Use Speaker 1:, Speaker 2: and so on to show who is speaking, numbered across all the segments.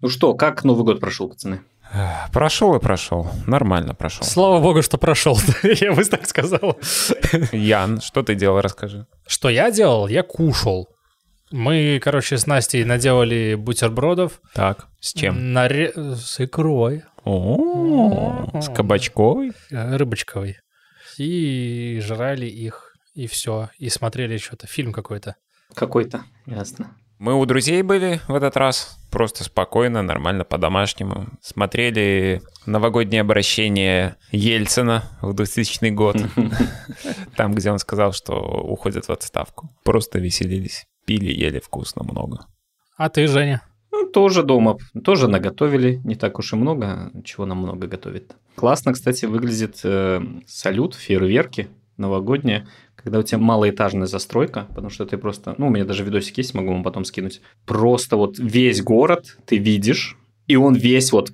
Speaker 1: Ну что, как Новый год прошел, пацаны?
Speaker 2: Прошел и прошел. Нормально прошел.
Speaker 3: Слава богу, что прошел. я бы так сказал.
Speaker 2: Ян, что ты делал, расскажи.
Speaker 3: Что я делал? Я кушал. Мы, короче, с Настей наделали бутербродов.
Speaker 2: Так, с чем?
Speaker 3: Наре... С икрой.
Speaker 2: О, с кабачковой?
Speaker 3: Э, Рыбочковой. И жрали их, и все. И смотрели что-то, фильм какой-то.
Speaker 1: Какой-то, ясно.
Speaker 2: Мы у друзей были в этот раз. Просто спокойно, нормально, по-домашнему. Смотрели новогоднее обращение Ельцина в 2000 год. Там, где он сказал, что уходит в отставку. Просто веселились. Пили, ели вкусно много.
Speaker 3: А ты, Женя?
Speaker 1: Ну, тоже дома, тоже наготовили, не так уж и много, чего нам много готовит. Классно, кстати, выглядит э, салют, фейерверки новогодние, когда у тебя малоэтажная застройка, потому что ты просто, ну, у меня даже видосик есть, могу вам потом скинуть. Просто вот весь город ты видишь, и он весь вот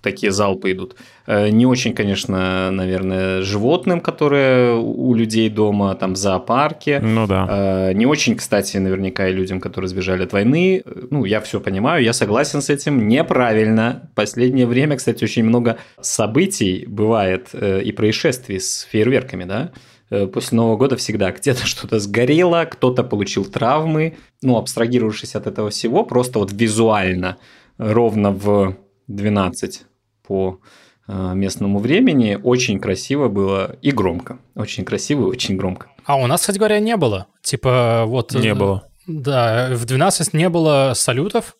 Speaker 1: такие залпы идут. Э, Не очень, конечно, наверное, животным, которые у людей дома, там, в зоопарке.
Speaker 2: Ну да.
Speaker 1: Э, Не очень, кстати, наверняка и людям, которые сбежали от войны. Ну, я все понимаю, я согласен с этим. Неправильно. В последнее время, кстати, очень много событий бывает э, и происшествий с фейерверками, да? Э, После Нового года всегда где-то что-то сгорело, кто-то получил травмы. Ну, абстрагировавшись от этого всего, просто вот визуально ровно в 12 по э, местному времени очень красиво было и громко. Очень красиво и очень громко.
Speaker 3: А у нас, кстати говоря, не было. Типа вот...
Speaker 2: Не
Speaker 3: э,
Speaker 2: было.
Speaker 3: Да, в 12 не было салютов,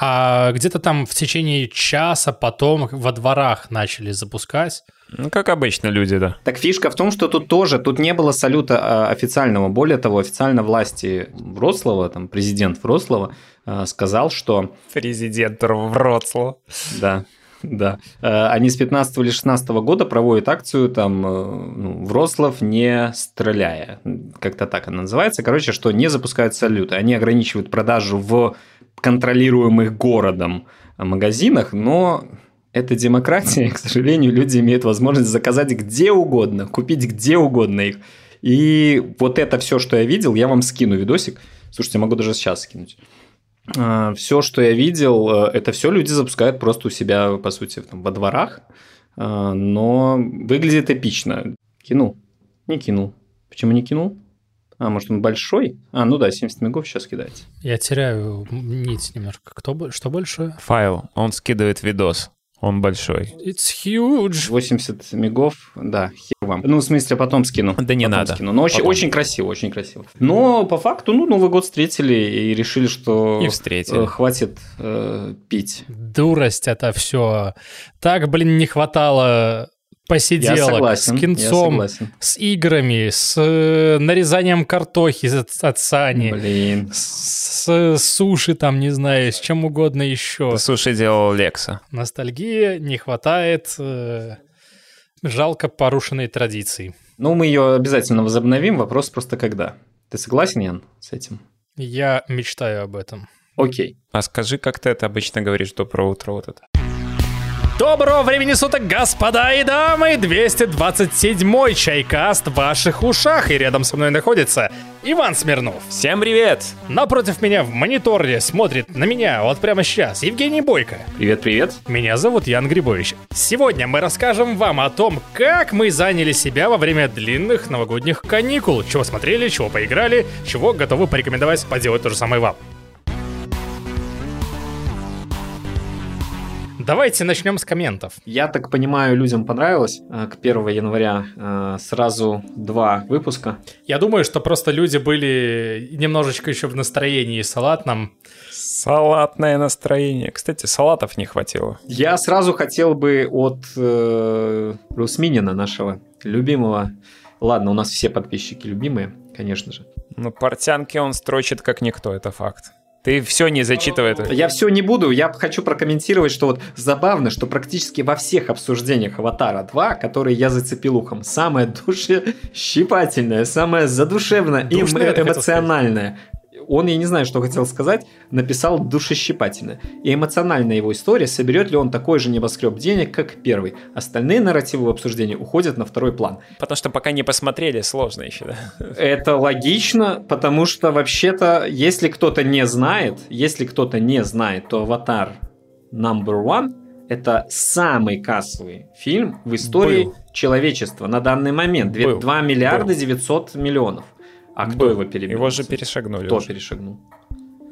Speaker 3: а где-то там в течение часа потом во дворах начали запускать.
Speaker 2: Ну, как обычно люди, да.
Speaker 1: Так фишка в том, что тут тоже, тут не было салюта а, официального. Более того, официально власти Вроцлава, там президент Вроцлава а, сказал, что
Speaker 2: Президент Вроцлава.
Speaker 1: да, да. Э, Они с 15 или 16 года проводят акцию там э, ну, не стреляя. Как-то так она называется. Короче, что не запускают салюты. Они ограничивают продажу в контролируемых городом магазинах, но это демократия, к сожалению, люди имеют возможность заказать где угодно, купить где угодно их. И вот это все, что я видел, я вам скину видосик. Слушайте, могу даже сейчас скинуть. Все, что я видел, э, это все люди запускают просто у себя, по сути, там, во дворах. А, Но выглядит эпично. Кинул? Не кинул. Почему не кинул? А, может, он большой? А, ну да, 70 мегов сейчас кидается.
Speaker 3: Я теряю нить немножко. Кто, что большое?
Speaker 2: Файл. Он скидывает видос. Он большой.
Speaker 3: It's huge.
Speaker 1: 80 мегов, да, хер вам. Ну, в смысле, потом скину.
Speaker 2: Да не
Speaker 1: Потом
Speaker 2: надо.
Speaker 1: Скину. Но очень,
Speaker 2: Потом.
Speaker 1: очень красиво, очень красиво. Но по факту, ну, Новый год встретили и решили, что
Speaker 2: И встретили.
Speaker 1: э, хватит э, пить.
Speaker 3: Дурость это все. Так, блин, не хватало
Speaker 1: Я
Speaker 3: посиделок
Speaker 1: согласен.
Speaker 3: с
Speaker 1: я
Speaker 3: кинцом,
Speaker 1: согласен.
Speaker 3: с играми, с э, нарезанием картохи от, Сани,
Speaker 1: Блин.
Speaker 3: с, с суши там, не знаю, с чем угодно еще.
Speaker 2: Суши делал Лекса.
Speaker 3: Ностальгия, не хватает. э, жалко порушенной традиции.
Speaker 1: Ну, мы ее обязательно возобновим. Вопрос просто когда. Ты согласен, Ян, с этим?
Speaker 3: Я мечтаю об этом.
Speaker 1: Окей.
Speaker 2: А скажи, как ты это обычно говоришь доброе утро вот это?
Speaker 3: Доброго времени суток, господа и дамы! 227-й чайкаст в ваших ушах, и рядом со мной находится Иван Смирнов.
Speaker 2: Всем привет!
Speaker 3: Напротив меня в мониторе смотрит на меня вот прямо сейчас Евгений Бойко.
Speaker 1: Привет-привет.
Speaker 3: Меня зовут Ян Грибович. Сегодня мы расскажем вам о том, как мы заняли себя во время длинных новогодних каникул, чего смотрели, чего поиграли, чего готовы порекомендовать поделать то же самое вам. Давайте начнем с комментов.
Speaker 1: Я так понимаю, людям понравилось. Э, К 1 января э, сразу два выпуска.
Speaker 3: Я думаю, что просто люди были немножечко еще в настроении салатном.
Speaker 2: Салатное настроение. Кстати, салатов не хватило.
Speaker 1: Я сразу хотел бы от э, Русминина, нашего любимого. Ладно, у нас все подписчики любимые, конечно же.
Speaker 2: Ну, портянки он строчит как никто, это факт. Ты все не зачитывай. это.
Speaker 1: Я все не буду, я хочу прокомментировать, что вот забавно, что практически во всех обсуждениях Аватара 2, которые я зацепил ухом, самое душещипательное, самое задушевное и эмоциональное Он, я не знаю, что хотел сказать, написал душещипательно. И эмоциональная его история, соберет ли он такой же небоскреб денег, как первый. Остальные нарративы в обсуждении уходят на второй план.
Speaker 2: Потому что пока не посмотрели, сложно еще, да?
Speaker 1: Это логично, потому что вообще-то, если кто-то не знает, если кто-то не знает, то «Аватар» number one это самый кассовый фильм в истории
Speaker 2: Был.
Speaker 1: человечества на данный момент.
Speaker 2: Был.
Speaker 1: 2 миллиарда
Speaker 2: Был.
Speaker 1: 900 миллионов. А кто
Speaker 2: Был.
Speaker 1: его перебил?
Speaker 2: Его же перешагнули
Speaker 1: Кто
Speaker 2: уже.
Speaker 1: перешагнул?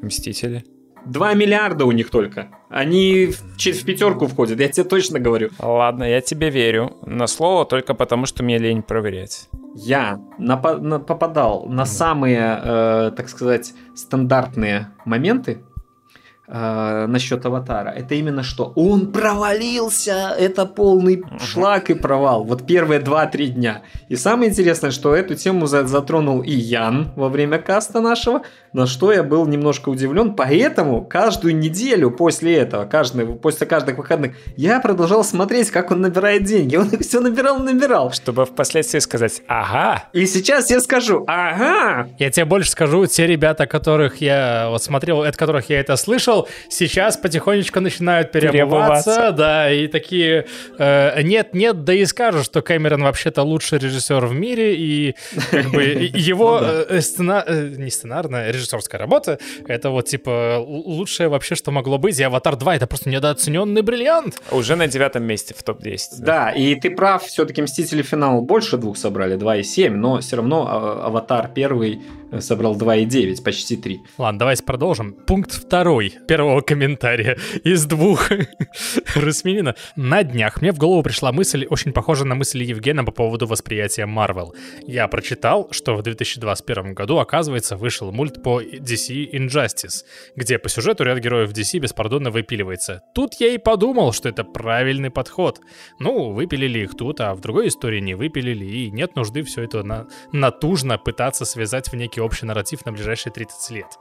Speaker 2: Мстители.
Speaker 1: 2 миллиарда у них только. Они в, в пятерку входят, я тебе точно говорю.
Speaker 2: Ладно, я тебе верю на слово только потому, что мне лень проверять.
Speaker 1: Я напа- на- попадал на самые, э, так сказать, стандартные моменты э, насчет аватара. Это именно что он провалился, это полный шлак и провал. Вот первые 2-3 дня. И самое интересное, что эту тему за- затронул и Ян во время каста нашего, на что я был немножко удивлен. Поэтому каждую неделю после этого, каждый, после каждых выходных, я продолжал смотреть, как он набирает деньги. Он их все набирал, набирал.
Speaker 2: Чтобы впоследствии сказать «Ага».
Speaker 1: И сейчас я скажу, ага,
Speaker 3: Я тебе больше скажу, те ребята, которых я вот смотрел, от которых я это слышал, сейчас потихонечку начинают переобуваться,
Speaker 2: Переобуваться.
Speaker 3: да, и такие э, нет, нет, да и скажут, что Кэмерон вообще-то лучший режиссер в мире, и как бы и- его э, сцена- э, не сценарная, режиссерская работа, это вот типа лучшее вообще, что могло быть, и Аватар 2 это просто недооцененный бриллиант.
Speaker 2: Уже на девятом месте в топ-10.
Speaker 1: Да, и ты прав, все-таки Мстители финал больше двух собрали, 2,7, но все равно а, Аватар первый э, собрал 2,9, почти 3.
Speaker 3: Ладно, давайте продолжим. Пункт второй первого комментария из двух Русминина. На днях мне в голову пришла мысль, очень похожая на мысль Евгена по поводу восприятия Marvel. Я прочитал, что в 2021 году, оказывается, вышел мульт по DC Injustice, где по сюжету ряд героев DC беспардонно выпиливается. Тут я и подумал, что это правильный подход. Ну, выпилили их тут, а в другой истории не выпилили, и нет нужды все это на- натужно пытаться связать в некий общий нарратив на ближайшие 30 лет.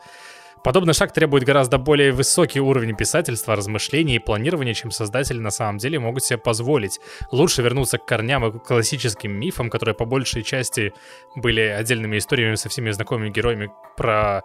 Speaker 3: Подобный шаг требует гораздо более высокий уровень писательства, размышлений и планирования, чем создатели на самом деле могут себе позволить. Лучше вернуться к корням и к классическим мифам, которые по большей части были отдельными историями со всеми знакомыми героями про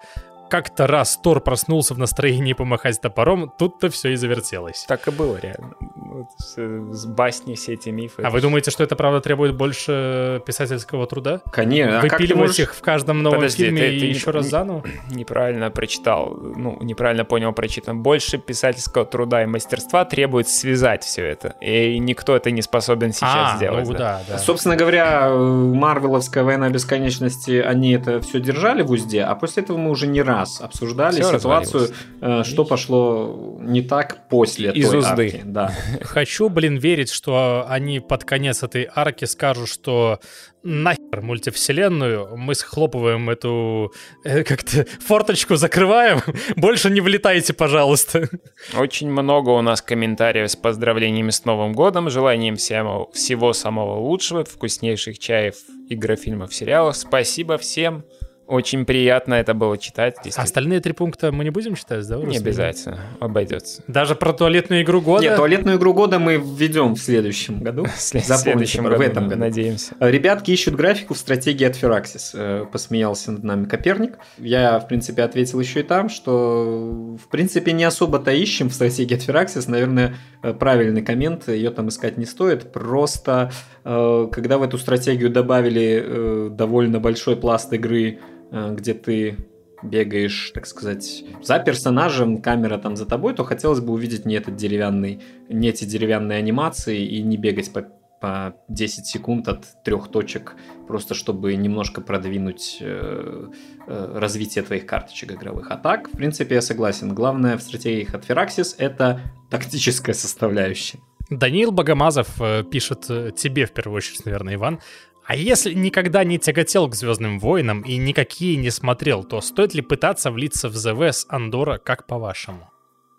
Speaker 3: как-то раз Тор проснулся в настроении помахать топором, тут-то все и завертелось.
Speaker 2: Так и было реально. Вот с, с басни все эти мифы.
Speaker 3: А вы думаете, что это правда требует больше писательского труда?
Speaker 1: Конечно, а
Speaker 3: Выпиливать
Speaker 1: можешь...
Speaker 3: их в каждом новом
Speaker 2: Подожди,
Speaker 3: фильме
Speaker 2: ты-
Speaker 3: и
Speaker 2: ты не-
Speaker 3: еще раз
Speaker 2: не-
Speaker 3: заново?
Speaker 2: неправильно прочитал, ну, неправильно понял прочитан. Больше писательского труда и мастерства требует связать все это. И никто это не способен сейчас
Speaker 3: а,
Speaker 2: сделать.
Speaker 3: ну
Speaker 2: да.
Speaker 3: да, да.
Speaker 1: Собственно говоря, э, Марвеловская война бесконечности, они это все держали в узде, а после этого мы уже не раз обсуждали
Speaker 2: Всё
Speaker 1: ситуацию, э, что пошло не так после
Speaker 2: Из
Speaker 1: той
Speaker 2: узды.
Speaker 1: арки. Да.
Speaker 3: Хочу, блин, верить, что они под конец этой арки скажут, что нахер мультивселенную, мы схлопываем эту э, как-то форточку, закрываем, больше не влетайте, пожалуйста.
Speaker 2: Очень много у нас комментариев с поздравлениями с Новым годом, желанием всем, всего самого лучшего, вкуснейших чаев, игрофильмов, сериалов. Спасибо всем. Очень приятно это было читать.
Speaker 3: А остальные три пункта мы не будем читать, да?
Speaker 2: Не обязательно, обойдется.
Speaker 3: Даже про туалетную игру года?
Speaker 1: Нет, туалетную игру года мы введем в следующем году.
Speaker 2: В следующем
Speaker 1: в
Speaker 2: году,
Speaker 1: этом году.
Speaker 2: надеемся.
Speaker 1: Ребятки ищут графику в стратегии от Firaxis. Э, Посмеялся над нами Коперник. Я, в принципе, ответил еще и там, что, в принципе, не особо-то ищем в стратегии от Firaxis. Наверное, э, правильный коммент, ее там искать не стоит. Просто, э, когда в эту стратегию добавили э, довольно большой пласт игры, э, где ты бегаешь, так сказать, за персонажем, камера там за тобой, то хотелось бы увидеть не этот деревянный, не эти деревянные анимации и не бегать по, по 10 секунд от трех точек, просто чтобы немножко продвинуть э, э, развитие твоих карточек игровых. А так, в принципе, я согласен. Главное в стратегиях от Firaxis это тактическая составляющая.
Speaker 3: Даниил Богомазов э, пишет э, тебе в первую очередь, наверное, Иван. А если никогда не тяготел к Звездным войнам и никакие не смотрел, то стоит ли пытаться влиться в ЗВ с Андора, как по-вашему?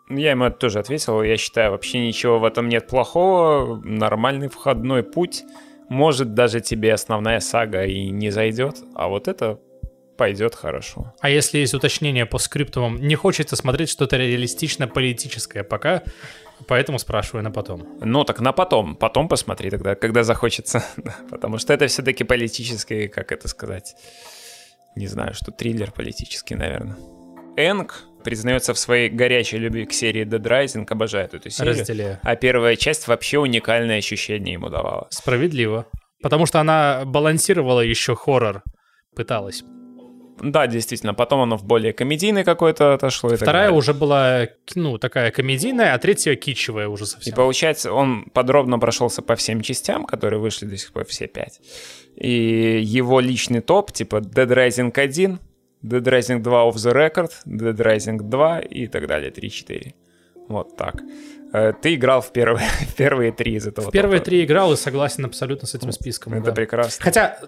Speaker 2: Я ему это тоже ответил. Я считаю, вообще ничего в этом нет плохого. Нормальный входной путь. Может, даже тебе основная сага и не зайдет, а вот это пойдет хорошо.
Speaker 3: А если есть уточнение по скриптумам, не хочется смотреть что-то реалистично политическое пока, поэтому спрашиваю на потом.
Speaker 2: Ну, так на потом. Потом посмотри тогда, когда захочется. Потому что это все-таки политический, как это сказать, не знаю, что триллер политический, наверное. Энг признается в своей горячей любви к серии Dead Rising, обожает эту серию.
Speaker 3: Разделяю.
Speaker 2: А первая часть вообще уникальное ощущение ему давала.
Speaker 3: Справедливо. Потому что она балансировала еще хоррор. Пыталась.
Speaker 2: Да, действительно, потом оно в более комедийный какой-то отошло. и
Speaker 3: Вторая уже была, ну, такая комедийная, а третья китчевая уже
Speaker 2: И
Speaker 3: совсем.
Speaker 2: получается, он подробно прошелся по всем частям, которые вышли до сих пор все пять. И его личный топ, типа Dead Rising 1, Dead Rising 2 Off the Record, Dead Rising 2 и так далее, 3-4. Вот так. Э, Ты играл в первые, в первые три из этого
Speaker 3: В первые три играл и согласен абсолютно с этим списком.
Speaker 2: Это
Speaker 3: да.
Speaker 2: прекрасно.
Speaker 3: Хотя,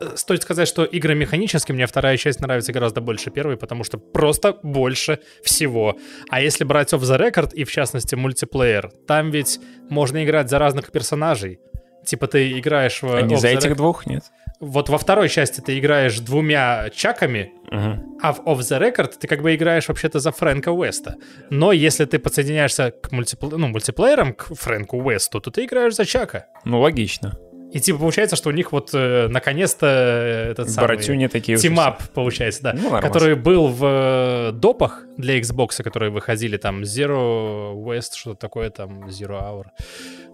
Speaker 3: э, стоит сказать, что игры механически мне вторая часть нравится гораздо больше первой, потому что просто больше всего. А если брать Off the Record и, в частности, мультиплеер, там ведь можно играть за разных персонажей. Типа ты играешь в...
Speaker 2: А не за этих двух, нет?
Speaker 3: Вот во второй части ты играешь двумя чаками,
Speaker 2: Мгм.
Speaker 3: а в Off the Record ты как бы играешь вообще-то за Фрэнка Уэста. Но если ты подсоединяешься к мультипл- ну, мультиплеерам, к Фрэнку Уэсту, то ты играешь за Чака.
Speaker 2: Ну, логично.
Speaker 3: И типа получается, что у них вот э, наконец-то э, этот самый...
Speaker 2: Такие
Speaker 3: team-up, получается, да.
Speaker 2: Ну, нормально.
Speaker 3: который был в э, допах для Xbox, которые выходили, там, Zero West, что-то такое, там, Zero Hour,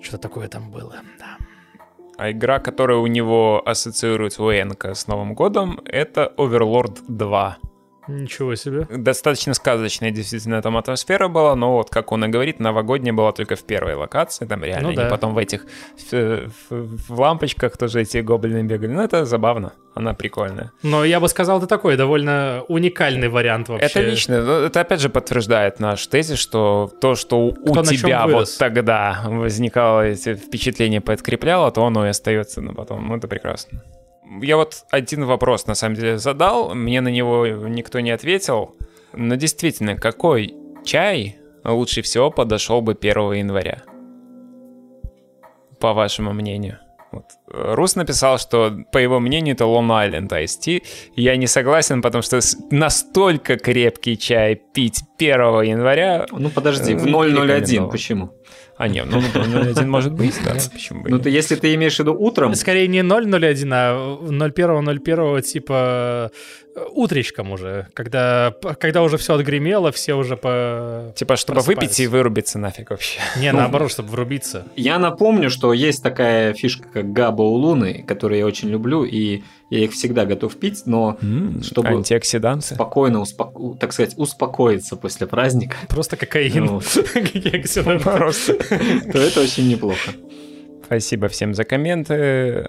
Speaker 3: что-то такое там было, да.
Speaker 2: А игра, которая у него ассоциируется у Энка с Новым годом, это Overlord 2.
Speaker 3: Ничего себе.
Speaker 2: Достаточно сказочная действительно там атмосфера была, но вот, как он и говорит, новогодняя была только в первой локации, там реально,
Speaker 3: Ну да.
Speaker 2: потом в этих, в, в- в лампочках тоже эти гоблины бегали, ну это забавно, она прикольная.
Speaker 3: Но я бы сказал, это такой довольно уникальный вариант вообще.
Speaker 2: Это лично, это опять же подтверждает наш тезис, что то, что у
Speaker 3: чем
Speaker 2: тебя вот тогда возникало эти впечатления, подкрепляло, то оно и остается на потом, ну это прекрасно. Я вот один вопрос на самом деле задал, мне на него никто не ответил, но действительно, какой чай лучше всего подошел бы 1 января? По вашему мнению. Вот. Рус написал, что, по его мнению, это Long Island Tea. Я не согласен, потому что настолько крепкий чай пить 1 января...
Speaker 1: Ну подожди, в
Speaker 2: Не
Speaker 1: 001
Speaker 2: рекомендовал.
Speaker 1: почему?
Speaker 2: А, нет, ну, ну, один может быть, да, почему бы
Speaker 1: Ну если ты имеешь в виду утром,
Speaker 3: Скорее не 001, а 01.01 типа э, утречком уже, когда, когда уже все отгремело, все уже по...
Speaker 2: Типа, чтобы выпить и вырубиться нафиг вообще.
Speaker 3: Не, наоборот, чтобы врубиться.
Speaker 1: я напомню, что есть такая фишка, как габа у луны, которую я очень люблю, и я их всегда готов пить, но Чтобы-
Speaker 2: Антиоксиданты.
Speaker 1: спокойно, успоко- так сказать, успокоиться после праздника,
Speaker 3: Просто кокаин.
Speaker 1: Ну.
Speaker 2: Просто.
Speaker 1: то это очень неплохо.
Speaker 2: Спасибо всем за комменты.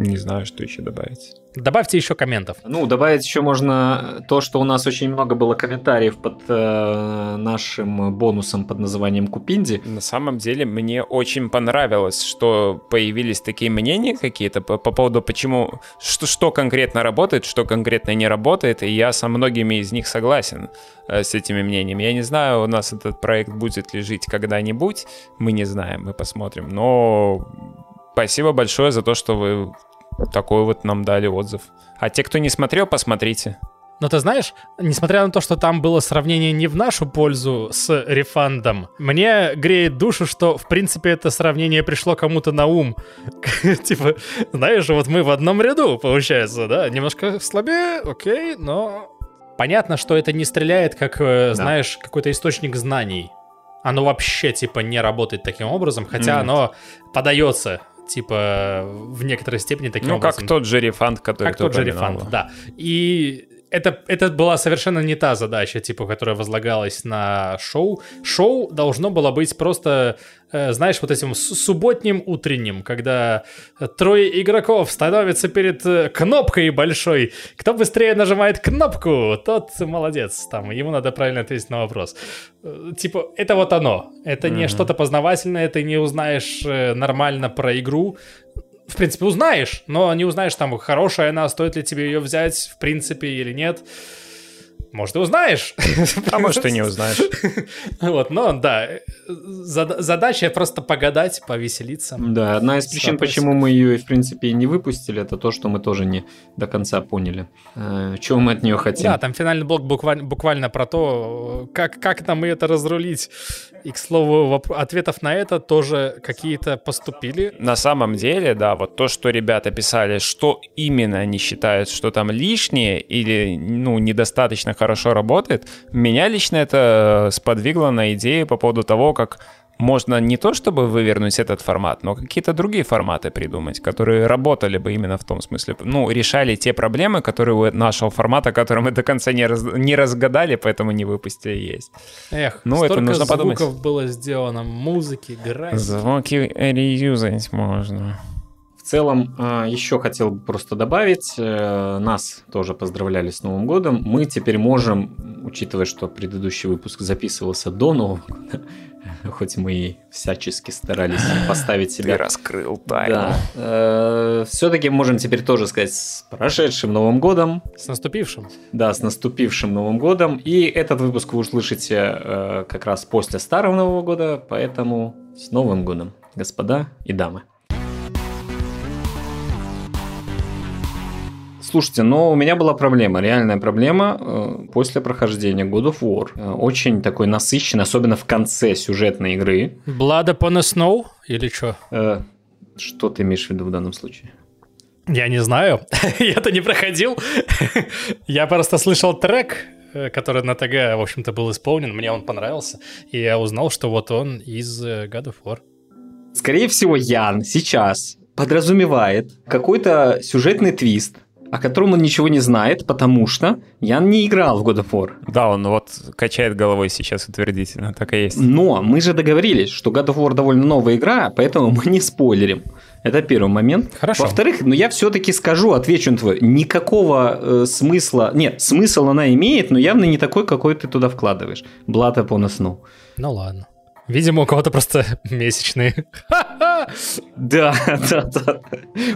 Speaker 2: Не знаю, что еще добавить.
Speaker 3: Добавьте еще комментов.
Speaker 1: Ну, добавить еще можно то, что у нас очень много было комментариев под э, нашим бонусом под названием Купинди.
Speaker 2: На самом деле, мне очень понравилось, что появились такие мнения какие-то по, по поводу, почему, что, что конкретно работает, что конкретно не работает, и я со многими из них согласен э, с этими мнениями. Я не знаю, у нас этот проект будет ли жить когда-нибудь, мы не знаем, мы посмотрим, но спасибо большое за то, что вы такой вот нам дали отзыв. А те, кто не смотрел, посмотрите.
Speaker 3: Но ты знаешь, несмотря на то, что там было сравнение не в нашу пользу с рефандом, мне греет душу, что, в принципе, это сравнение пришло кому-то на ум. Типа, знаешь, вот мы в одном ряду, получается, да? Немножко слабее, окей, но... Понятно, что это не стреляет, как, э, знаешь, какой-то источник знаний. Оно вообще, типа, не работает таким образом, хотя оно подается, типа, в некоторой степени таким
Speaker 2: ну,
Speaker 3: образом.
Speaker 2: как тот же рефанд, который
Speaker 3: Как тот же рефанд, да. И это, это была совершенно не та задача, типа, которая возлагалась на шоу. Шоу должно было быть просто, знаешь, вот этим субботним утренним, когда э, трое игроков становятся перед э, кнопкой большой. Кто быстрее нажимает кнопку, тот молодец. Там, ему надо правильно ответить на вопрос. Э, Типа, это вот оно. Это не
Speaker 2: Мгм.
Speaker 3: что-то познавательное, ты не узнаешь э, нормально про игру в принципе, узнаешь, но не узнаешь, там, хорошая она, стоит ли тебе ее взять, в принципе, или нет. Может, и узнаешь.
Speaker 2: А может, и не узнаешь.
Speaker 3: Вот, но да, зада- задача просто погадать, повеселиться.
Speaker 1: Да, одна из причин, почему мы ее, в принципе, и не выпустили, это то, что мы тоже не до конца поняли, э, чего мы от нее хотим.
Speaker 3: Да, там финальный блок буквально, буквально про то, как, как нам это разрулить. И, к слову, ответов на это тоже какие-то поступили.
Speaker 2: На самом деле, да, вот то, что ребята писали, что именно они считают, что там лишнее или, ну, недостаточно хорошо работает. Меня лично это сподвигло на идею по поводу того, как можно не то чтобы вывернуть этот формат, но какие-то другие форматы придумать, которые работали бы именно в том смысле, ну, решали те проблемы, которые у нашего формата, который мы до конца не, раз, не разгадали, поэтому не выпустили, есть.
Speaker 3: Эх, ну, это нужно подумать. звуков было сделано, музыки, графики.
Speaker 2: Звуки реюзать можно.
Speaker 1: В целом, а, еще хотел бы просто добавить, э, нас тоже поздравляли с Новым годом. Мы теперь можем, учитывая, что предыдущий выпуск записывался до Нового года, хоть мы и всячески старались поставить себя...
Speaker 2: Ты раскрыл тайну.
Speaker 1: Да. Э, Все-таки можем теперь тоже сказать с прошедшим Новым годом.
Speaker 3: С наступившим.
Speaker 1: Да, с наступившим Новым годом. И этот выпуск вы услышите э, как раз после Старого Нового года, поэтому с Новым годом, господа и дамы. Слушайте, но у меня была проблема, реальная проблема э, после прохождения God of War. Э, очень такой насыщенный, особенно в конце сюжетной игры.
Speaker 3: Blood upon a Snow или что?
Speaker 1: Э, что ты имеешь в виду в данном случае?
Speaker 3: Я не знаю, я-то не проходил. я просто слышал трек, который на ТГ, в общем-то, был исполнен, мне он понравился, и я узнал, что вот он из God of War.
Speaker 1: Скорее всего, Ян сейчас подразумевает какой-то сюжетный твист, о котором он ничего не знает, потому что я не играл в God of War.
Speaker 2: Да, он вот качает головой сейчас утвердительно, так и есть.
Speaker 1: Но мы же договорились, что God of War довольно новая игра, поэтому мы не спойлерим. Это первый момент.
Speaker 3: Хорошо.
Speaker 1: Во-вторых, ну я все-таки скажу, отвечу на твой, никакого э, смысла, нет, смысл она имеет, но явно не такой, какой ты туда вкладываешь. Blood upon a snow.
Speaker 3: Ну ладно. Видимо, у кого-то просто месячные.
Speaker 1: Да, да, да.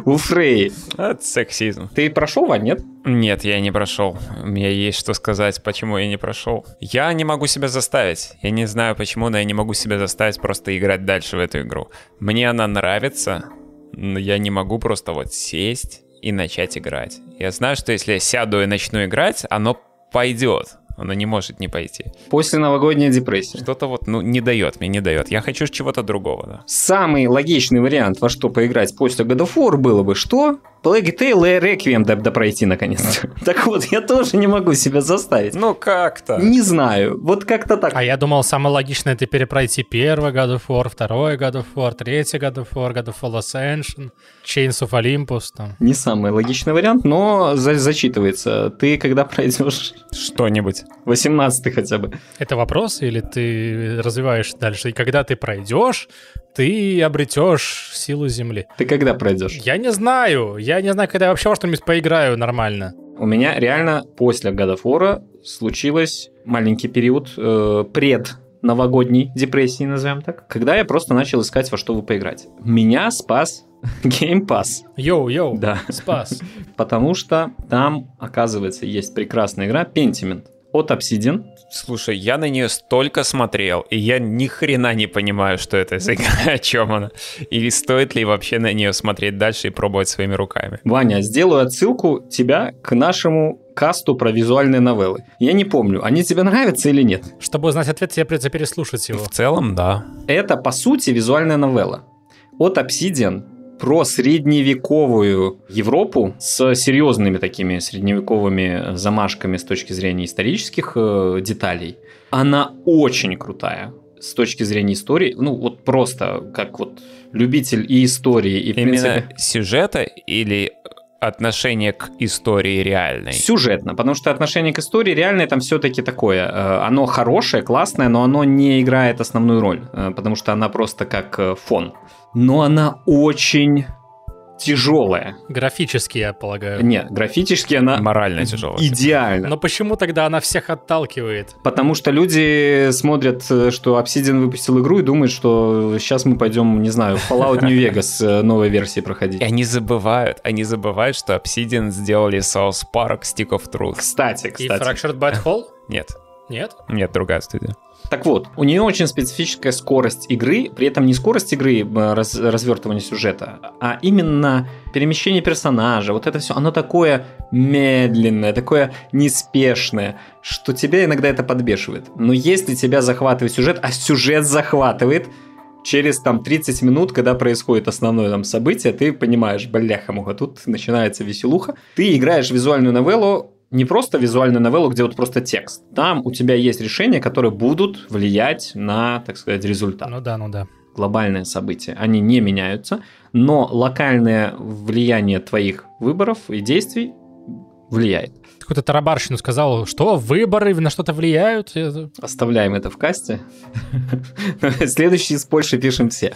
Speaker 1: У Фрей.
Speaker 2: Это сексизм.
Speaker 1: Ты прошел, Вань, нет?
Speaker 2: Нет, я не прошел. У меня есть что сказать, почему я не прошел. Я не могу себя заставить. Я не знаю почему, но я не могу себя заставить просто играть дальше в эту игру. Мне она нравится, но я не могу просто вот сесть и начать играть. Я знаю, что если я сяду и начну играть, оно пойдет. Оно не может не пойти.
Speaker 1: После новогодняя депрессия.
Speaker 2: Что-то вот, ну, не дает мне, не дает. Я хочу чего-то другого, да.
Speaker 1: Самый логичный вариант, во что поиграть после God of War было бы что? Plague Tale и Requiem допройти наконец-то. Так вот, я тоже не могу себя заставить.
Speaker 2: Ну как-то.
Speaker 1: Не знаю, вот как-то так.
Speaker 3: А я думал, самое логичное это перепройти первый God of War, второй God of War, третий God of War, God of War Ascension, Chains of Olympus там.
Speaker 1: Не самый логичный вариант, но за зачитывается. Ты когда пройдешь...
Speaker 2: Что-нибудь.
Speaker 1: 18 хотя бы.
Speaker 3: Это вопрос или ты развиваешь дальше? И когда ты пройдешь, ты обретешь силу Земли.
Speaker 1: Ты когда пройдешь?
Speaker 3: Я не знаю. Я не знаю, когда я вообще во что-нибудь поиграю нормально.
Speaker 1: У меня реально после War случилось маленький период э, пред новогодней депрессии, назовем так, когда я просто начал искать, во что вы поиграть. Меня спас Game Pass.
Speaker 3: Йоу-йоу,
Speaker 1: да.
Speaker 3: спас.
Speaker 1: Потому что там, оказывается, есть прекрасная игра Pentiment от Obsidian.
Speaker 2: Слушай, я на нее столько смотрел, и я ни хрена не понимаю, что это за игра, о чем она. И стоит ли вообще на нее смотреть дальше и пробовать своими руками.
Speaker 1: Ваня, сделаю отсылку тебя к нашему касту про визуальные новеллы. Я не помню, они тебе нравятся или нет?
Speaker 3: Чтобы узнать ответ, тебе придется переслушать его.
Speaker 2: В целом, да.
Speaker 1: Это, по сути, визуальная новелла. От Obsidian про средневековую Европу с серьезными такими средневековыми замашками с точки зрения исторических э, деталей. Она очень крутая с точки зрения истории. Ну, вот просто как вот любитель и истории, и, в
Speaker 2: Именно
Speaker 1: принципе...
Speaker 2: сюжета или отношение к истории реальной?
Speaker 1: Сюжетно, потому что отношение к истории реальной там все-таки такое. Э, оно хорошее, классное, но оно не играет основную роль, э, потому что она просто как фон но она очень тяжелая.
Speaker 3: Графически, я полагаю.
Speaker 1: Нет, графически она...
Speaker 2: Морально тяжелая.
Speaker 1: Идеально.
Speaker 3: Но почему тогда она всех отталкивает?
Speaker 1: Потому что люди смотрят, что Obsidian выпустил игру и думают, что сейчас мы пойдем, не знаю, в Fallout New Vegas э, новой версии проходить.
Speaker 2: И они забывают, они забывают, что Obsidian сделали South Park Stick of Truth.
Speaker 1: Кстати, кстати. И
Speaker 3: Fractured Bad Hole?
Speaker 2: Нет.
Speaker 3: Нет?
Speaker 2: Нет, другая студия.
Speaker 1: Так вот, у нее очень специфическая скорость игры, при этом не скорость игры э, раз, развертывания сюжета, а именно перемещение персонажа. Вот это все, оно такое медленное, такое неспешное, что тебя иногда это подбешивает. Но если тебя захватывает сюжет, а сюжет захватывает, через там 30 минут, когда происходит основное там событие, ты понимаешь, бляха-муха, тут начинается веселуха. Ты играешь визуальную новеллу, не просто визуальную новеллу, где вот просто текст. Там у тебя есть решения, которые будут влиять на, так сказать, результат.
Speaker 3: Ну да, ну да.
Speaker 1: Глобальные события, они не меняются, но локальное влияние твоих выборов и действий влияет.
Speaker 3: Какую-то тарабарщину сказал, что выборы на что-то влияют.
Speaker 1: Оставляем это в касте. Следующий из Польши пишем все.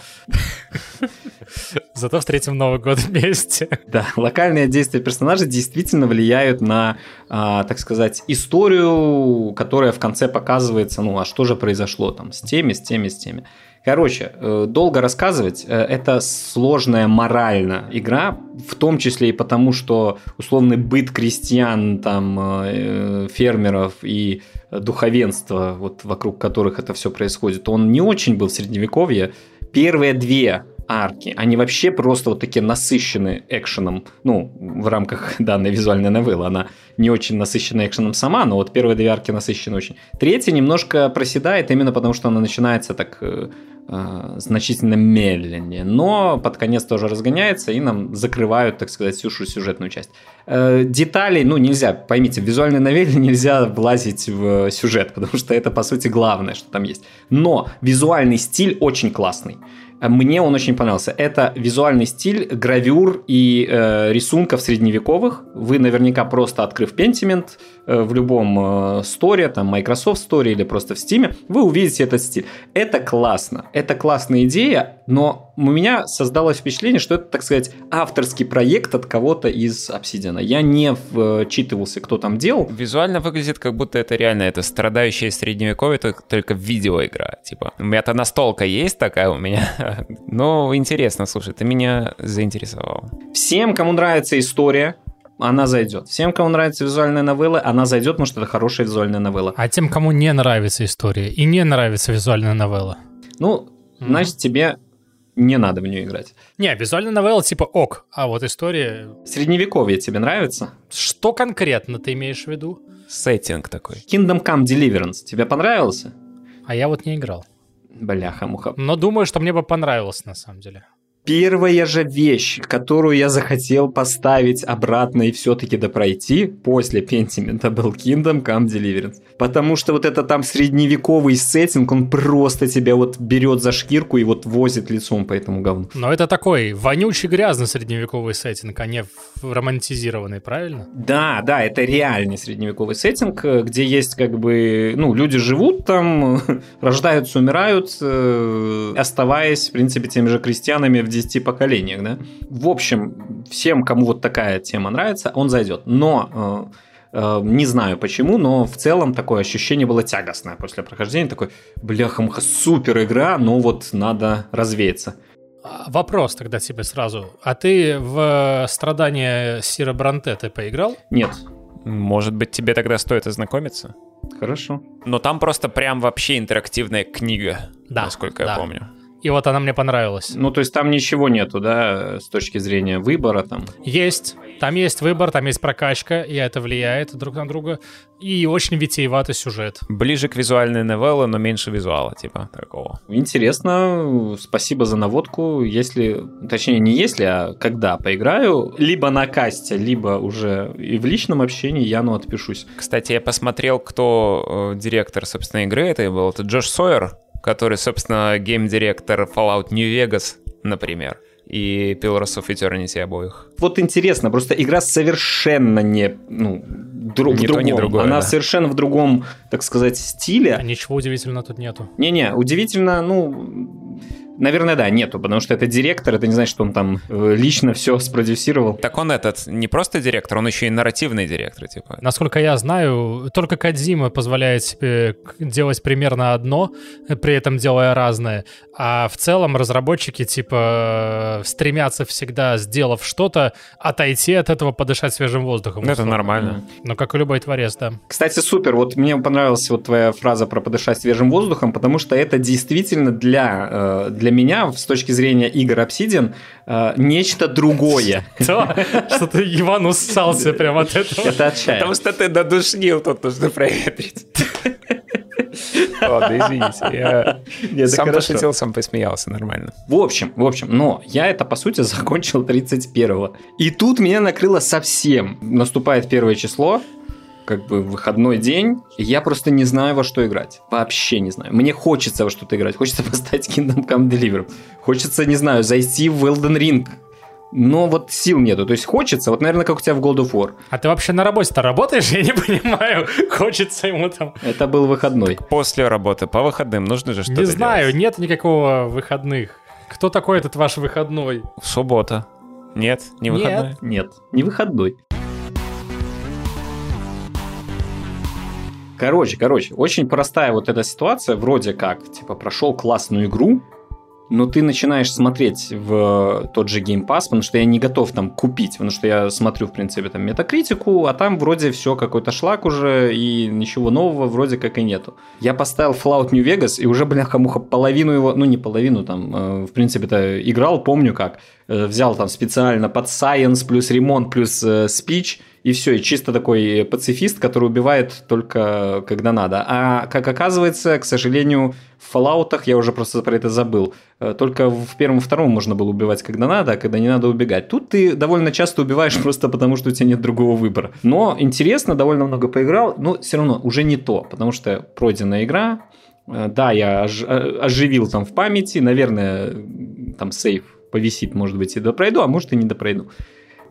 Speaker 3: Зато встретим Новый год вместе.
Speaker 1: Да, локальные действия персонажей действительно влияют на, а, так сказать, историю, которая в конце показывается, ну, а что же произошло там с теми, с теми, с теми. Короче, э, долго рассказывать, э, это сложная морально игра, в том числе и потому, что условный быт крестьян, там, э, фермеров и духовенства, вот вокруг которых это все происходит, он не очень был в средневековье. Первые две арки, они вообще просто вот такие насыщены экшеном, ну, в рамках данной визуальной новеллы. Она не очень насыщена экшеном сама, но вот первые две арки насыщены очень. Третья немножко проседает именно потому, что она начинается так э, э, значительно медленнее, но под конец тоже разгоняется и нам закрывают, так сказать, всю сюжетную часть. Э, деталей, ну, нельзя, поймите, в визуальной новелле нельзя влазить в сюжет, потому что это, по сути, главное, что там есть. Но визуальный стиль очень классный. Мне он очень понравился. Это визуальный стиль гравюр и э, рисунков средневековых. Вы наверняка просто открыв Pentiment в любом э, сторе, там Microsoft Store или просто в Steam, вы увидите этот стиль. Это классно. Это классная идея, но у меня создалось впечатление, что это, так сказать, авторский проект от кого-то из Obsidian. Я не вчитывался, кто там делал.
Speaker 2: Визуально выглядит, как будто это реально это страдающее средневековье, только, только видеоигра. Типа, у меня-то настолка есть такая у меня. Ну, интересно, слушай, ты меня заинтересовал.
Speaker 1: Всем, кому нравится история, она зайдет. Всем, кому нравится визуальная новелла, она зайдет, потому что это хорошая визуальная новелла.
Speaker 3: А тем, кому не нравится история и не нравится визуальная новелла.
Speaker 1: Ну, значит, тебе не надо в нее играть.
Speaker 3: Не, визуальная новелла типа ок, а вот история...
Speaker 1: Средневековье тебе нравится?
Speaker 3: Что конкретно ты имеешь в виду?
Speaker 2: Сеттинг такой.
Speaker 1: Kingdom Come Deliverance тебе понравился?
Speaker 3: А я вот не играл.
Speaker 1: Бляха-муха.
Speaker 3: Но думаю, что мне бы понравилось на самом деле.
Speaker 1: Первая же вещь, которую я захотел поставить обратно и все-таки допройти после Pentiment был Kingdom Come Deliverance. Потому что вот это там средневековый сеттинг, он просто тебя вот берет за шкирку и вот возит лицом по этому говну.
Speaker 3: Но это такой вонючий грязный средневековый сеттинг, а не романтизированный, правильно?
Speaker 1: Да, да, это реальный средневековый сеттинг, э, где есть как бы, ну, люди живут там, рождаются, умирают, э, оставаясь, в принципе, теми же крестьянами в 10 поколениях, да. В общем, всем, кому вот такая тема нравится, он зайдет. Но э, э, не знаю почему, но в целом такое ощущение было тягостное после прохождения. Такой, бляха-муха, супер игра, но вот надо развеяться.
Speaker 3: А, Вопрос тогда тебе сразу. А ты в «Страдания Сира Бранте» ты поиграл?
Speaker 1: Нет,
Speaker 2: Может быть, тебе тогда стоит ознакомиться?
Speaker 1: хорошо.
Speaker 2: Но там просто прям вообще интерактивная книга,
Speaker 3: Да,
Speaker 2: насколько
Speaker 3: да.
Speaker 2: я помню.
Speaker 3: И вот она мне понравилась.
Speaker 1: Ну, то есть там ничего нету, да, с точки зрения выбора там.
Speaker 3: Есть. Там есть выбор, там есть прокачка, и это влияет друг на друга. И очень витиеватый сюжет.
Speaker 2: Ближе к визуальной новелле, но меньше визуала, типа такого.
Speaker 1: Интересно, спасибо за наводку. Если, точнее, не если, а когда поиграю, либо на касте, либо уже и в личном общении, я ну отпишусь.
Speaker 2: Кстати, я посмотрел, кто э, директор, собственно, игры этой был. Это Джош Сойер, который, собственно, гейм-директор Fallout New Vegas, например, и Pillars of Eternity обоих.
Speaker 1: Вот интересно, просто игра совершенно не, ну, дру-
Speaker 2: Ни
Speaker 1: в
Speaker 2: то,
Speaker 1: другом.
Speaker 2: ни другое,
Speaker 1: Она
Speaker 2: да.
Speaker 1: совершенно в другом, так сказать,
Speaker 3: А
Speaker 1: стиле.
Speaker 3: ничего удивительного тут нету.
Speaker 1: Не-не, удивительно, ну, наверное, да, нету, потому что это директор, это не значит, что он там э, лично все спродюсировал.
Speaker 2: Так он этот не просто директор, он еще и нарративный директор, типа.
Speaker 3: Насколько я знаю, только Кадзима позволяет себе делать примерно одно, при этом делая разное. А в целом разработчики типа э, стремятся всегда, сделав что-то, отойти от этого, подышать свежим воздухом.
Speaker 2: Это
Speaker 3: условно.
Speaker 2: нормально.
Speaker 3: Ну, как и любой творец, да.
Speaker 1: Кстати, супер. Вот мне понравилась вот твоя фраза про подышать свежим воздухом, потому что это действительно для, э, для меня, с точки зрения игр Obsidian, э, нечто другое.
Speaker 3: То, что ты Иван уссался прямо от этого.
Speaker 1: Это отчаянно.
Speaker 2: Потому что ты додушнил, тут нужно проветрить. Ладно, извините, я
Speaker 1: Нет,
Speaker 2: сам
Speaker 1: хорошо.
Speaker 2: пошутил, сам посмеялся, нормально.
Speaker 1: В общем, в общем, но я это, по сути, закончил 31-го. И тут меня накрыло совсем. Наступает первое число, как бы выходной день, и я просто не знаю, во что играть. Вообще не знаю. Мне хочется во что-то играть. Хочется поставить Kingdom Come Deliver. Хочется, не знаю, зайти в Elden Ring. Но вот сил нету. То есть хочется, вот, наверное, как у тебя в God of War.
Speaker 3: А ты вообще на работе-то работаешь? Я не понимаю. Хочется ему там...
Speaker 1: Это был выходной.
Speaker 2: После работы, по выходным нужно же что-то
Speaker 3: Не знаю,
Speaker 2: делать.
Speaker 3: нет никакого выходных. Кто такой этот ваш выходной?
Speaker 2: Суббота. Нет, не
Speaker 3: Нет.
Speaker 2: выходной.
Speaker 1: Нет, не выходной. Короче, короче, очень простая вот эта ситуация, вроде как, типа, прошел классную игру, но ты начинаешь смотреть в тот же Game Pass, потому что я не готов там купить, потому что я смотрю, в принципе, там метакритику, а там вроде все какой-то шлак уже, и ничего нового вроде как и нету. Я поставил Fallout New Vegas, и уже, бляха-муха, половину его, ну не половину там, э, в принципе-то играл, помню как, Э, взял там специально под Science, плюс ремонт, плюс э, Speech, и все, и чисто такой пацифист, который убивает только когда надо. А как оказывается, к сожалению, в Fallout я уже просто про это забыл. Э, Только в первом и втором можно было убивать, когда надо, а когда не надо убегать. Тут ты довольно часто убиваешь просто потому, что у тебя нет другого выбора. Но интересно, довольно много поиграл, но все равно уже не то, потому что пройденная игра, Э, Да, я ож- э, оживил там в памяти, наверное, там сейф повисит, может быть, и допройду, а может и не допройду.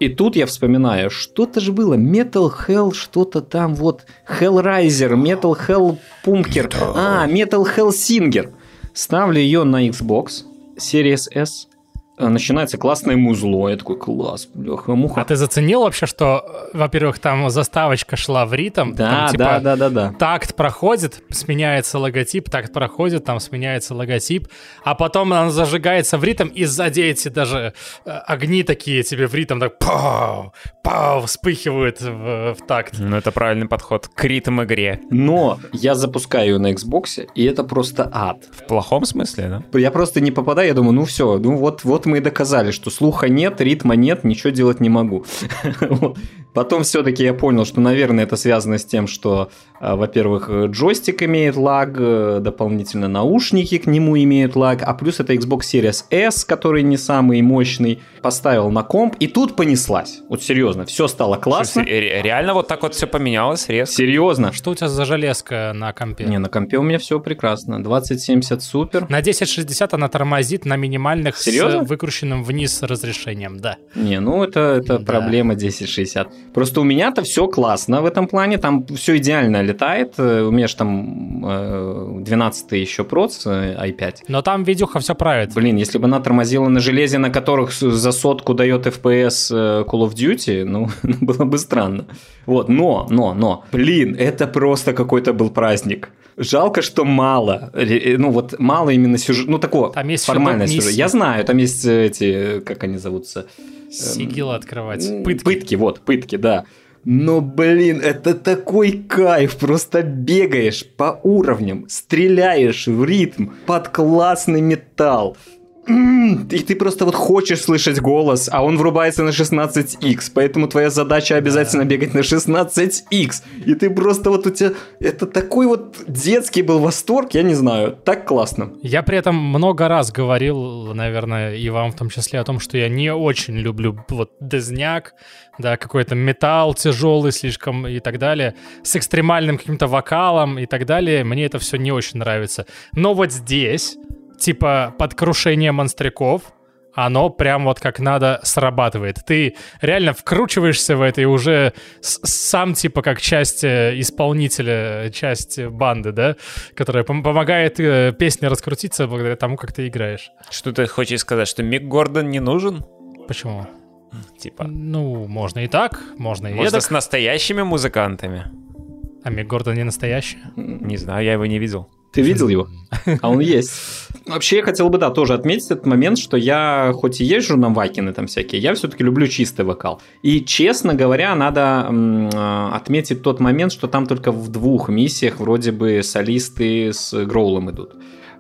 Speaker 1: И тут я вспоминаю, что-то же было, Metal Hell, что-то там, вот, Hellraiser, Metal Hell Punker, а, Metal Hell Singer. Ставлю ее на Xbox Series S, Э, начинается классное музло, я такой, класс, бляха, муха.
Speaker 3: А ты заценил вообще, что, э, во-первых, там заставочка шла в ритм?
Speaker 1: Да,
Speaker 3: там, типа,
Speaker 1: да, да, да, да.
Speaker 3: такт проходит, сменяется логотип, такт проходит, там сменяется логотип, а потом он зажигается в ритм, и сзади эти даже э, огни такие тебе в ритм так пау, пау, вспыхивают в, в такт.
Speaker 2: Ну, это правильный подход к ритм-игре.
Speaker 1: Но я запускаю ее на Xbox, и это просто ад.
Speaker 2: В плохом смысле, да?
Speaker 1: Я просто не попадаю, я думаю, ну все, ну вот, вот мы и доказали, что слуха нет, ритма нет, ничего делать не могу. Потом все-таки я понял, что, наверное, это связано с тем, что, во-первых, э, джойстик имеет лаг, э, дополнительно наушники к нему имеют лаг, а плюс это Xbox Series S, который не самый мощный, поставил на комп, и тут понеслась. Вот серьезно, все стало классно.
Speaker 2: Слушай, ре- реально вот так вот все поменялось резко?
Speaker 1: Серьезно.
Speaker 3: Что у тебя за железка на компе?
Speaker 1: Не, на компе у меня все прекрасно. 2070 супер.
Speaker 3: На 1060 она тормозит на минимальных
Speaker 1: Серьезно?
Speaker 3: с выкрученным вниз разрешением, да.
Speaker 1: Не, ну это, это
Speaker 3: Да.
Speaker 1: проблема 1060. Просто у меня-то все классно в этом плане, там все идеально летает. Э, У меня же там э, 12 еще проц э, i5.
Speaker 3: Но там видюха все правит.
Speaker 1: Блин, если бы она тормозила на железе, на которых за сотку дает FPS э, Call of Duty, ну, было бы странно. Вот, но, но, но, блин, это просто какой-то был праздник. Жалко, что мало. Э, Ну, вот мало именно сюжет. Ну, такого
Speaker 3: Там есть
Speaker 1: формально
Speaker 3: сюжет.
Speaker 1: Я знаю, там есть э, эти, как они зовутся?
Speaker 3: Сигилы открывать. Пытки.
Speaker 1: Пытки, вот, пытки, да. Но, блин, это такой кайф, просто бегаешь по уровням, стреляешь в ритм под классный металл. М, И ты просто вот хочешь слышать голос, а он врубается на 16x, поэтому твоя задача обязательно бегать на 16x. И ты просто вот у тебя... Это такой вот детский был восторг, я не знаю, так классно.
Speaker 3: Я при этом много раз говорил, наверное, и вам в том числе, о том, что я не очень люблю вот дезняк, да, какой-то металл тяжелый слишком и так далее, с экстремальным каким-то вокалом и так далее. Мне это все не очень нравится. Но вот здесь, типа под крушение монстряков, оно прям вот как надо срабатывает. Ты реально вкручиваешься в это и уже сам типа как часть э, исполнителя, часть банды, да, которая пом- помогает э, песне раскрутиться благодаря тому, как ты играешь.
Speaker 2: Что ты хочешь сказать, что Мик Гордон не нужен?
Speaker 3: Почему?
Speaker 2: Типа,
Speaker 3: Ну, можно и так, можно и
Speaker 2: может,
Speaker 3: эдак.
Speaker 2: с настоящими музыкантами?
Speaker 3: А Мик Гордон не настоящий?
Speaker 2: Не знаю, я его не видел.
Speaker 1: Ты видел его? А он есть. Вообще, я хотел бы, да, тоже отметить этот момент, что я, хоть и езжу на вакины там всякие, я все-таки люблю чистый вокал. И, честно говоря, надо м, э, отметить тот момент, что там только в двух миссиях вроде бы солисты с гроулом идут.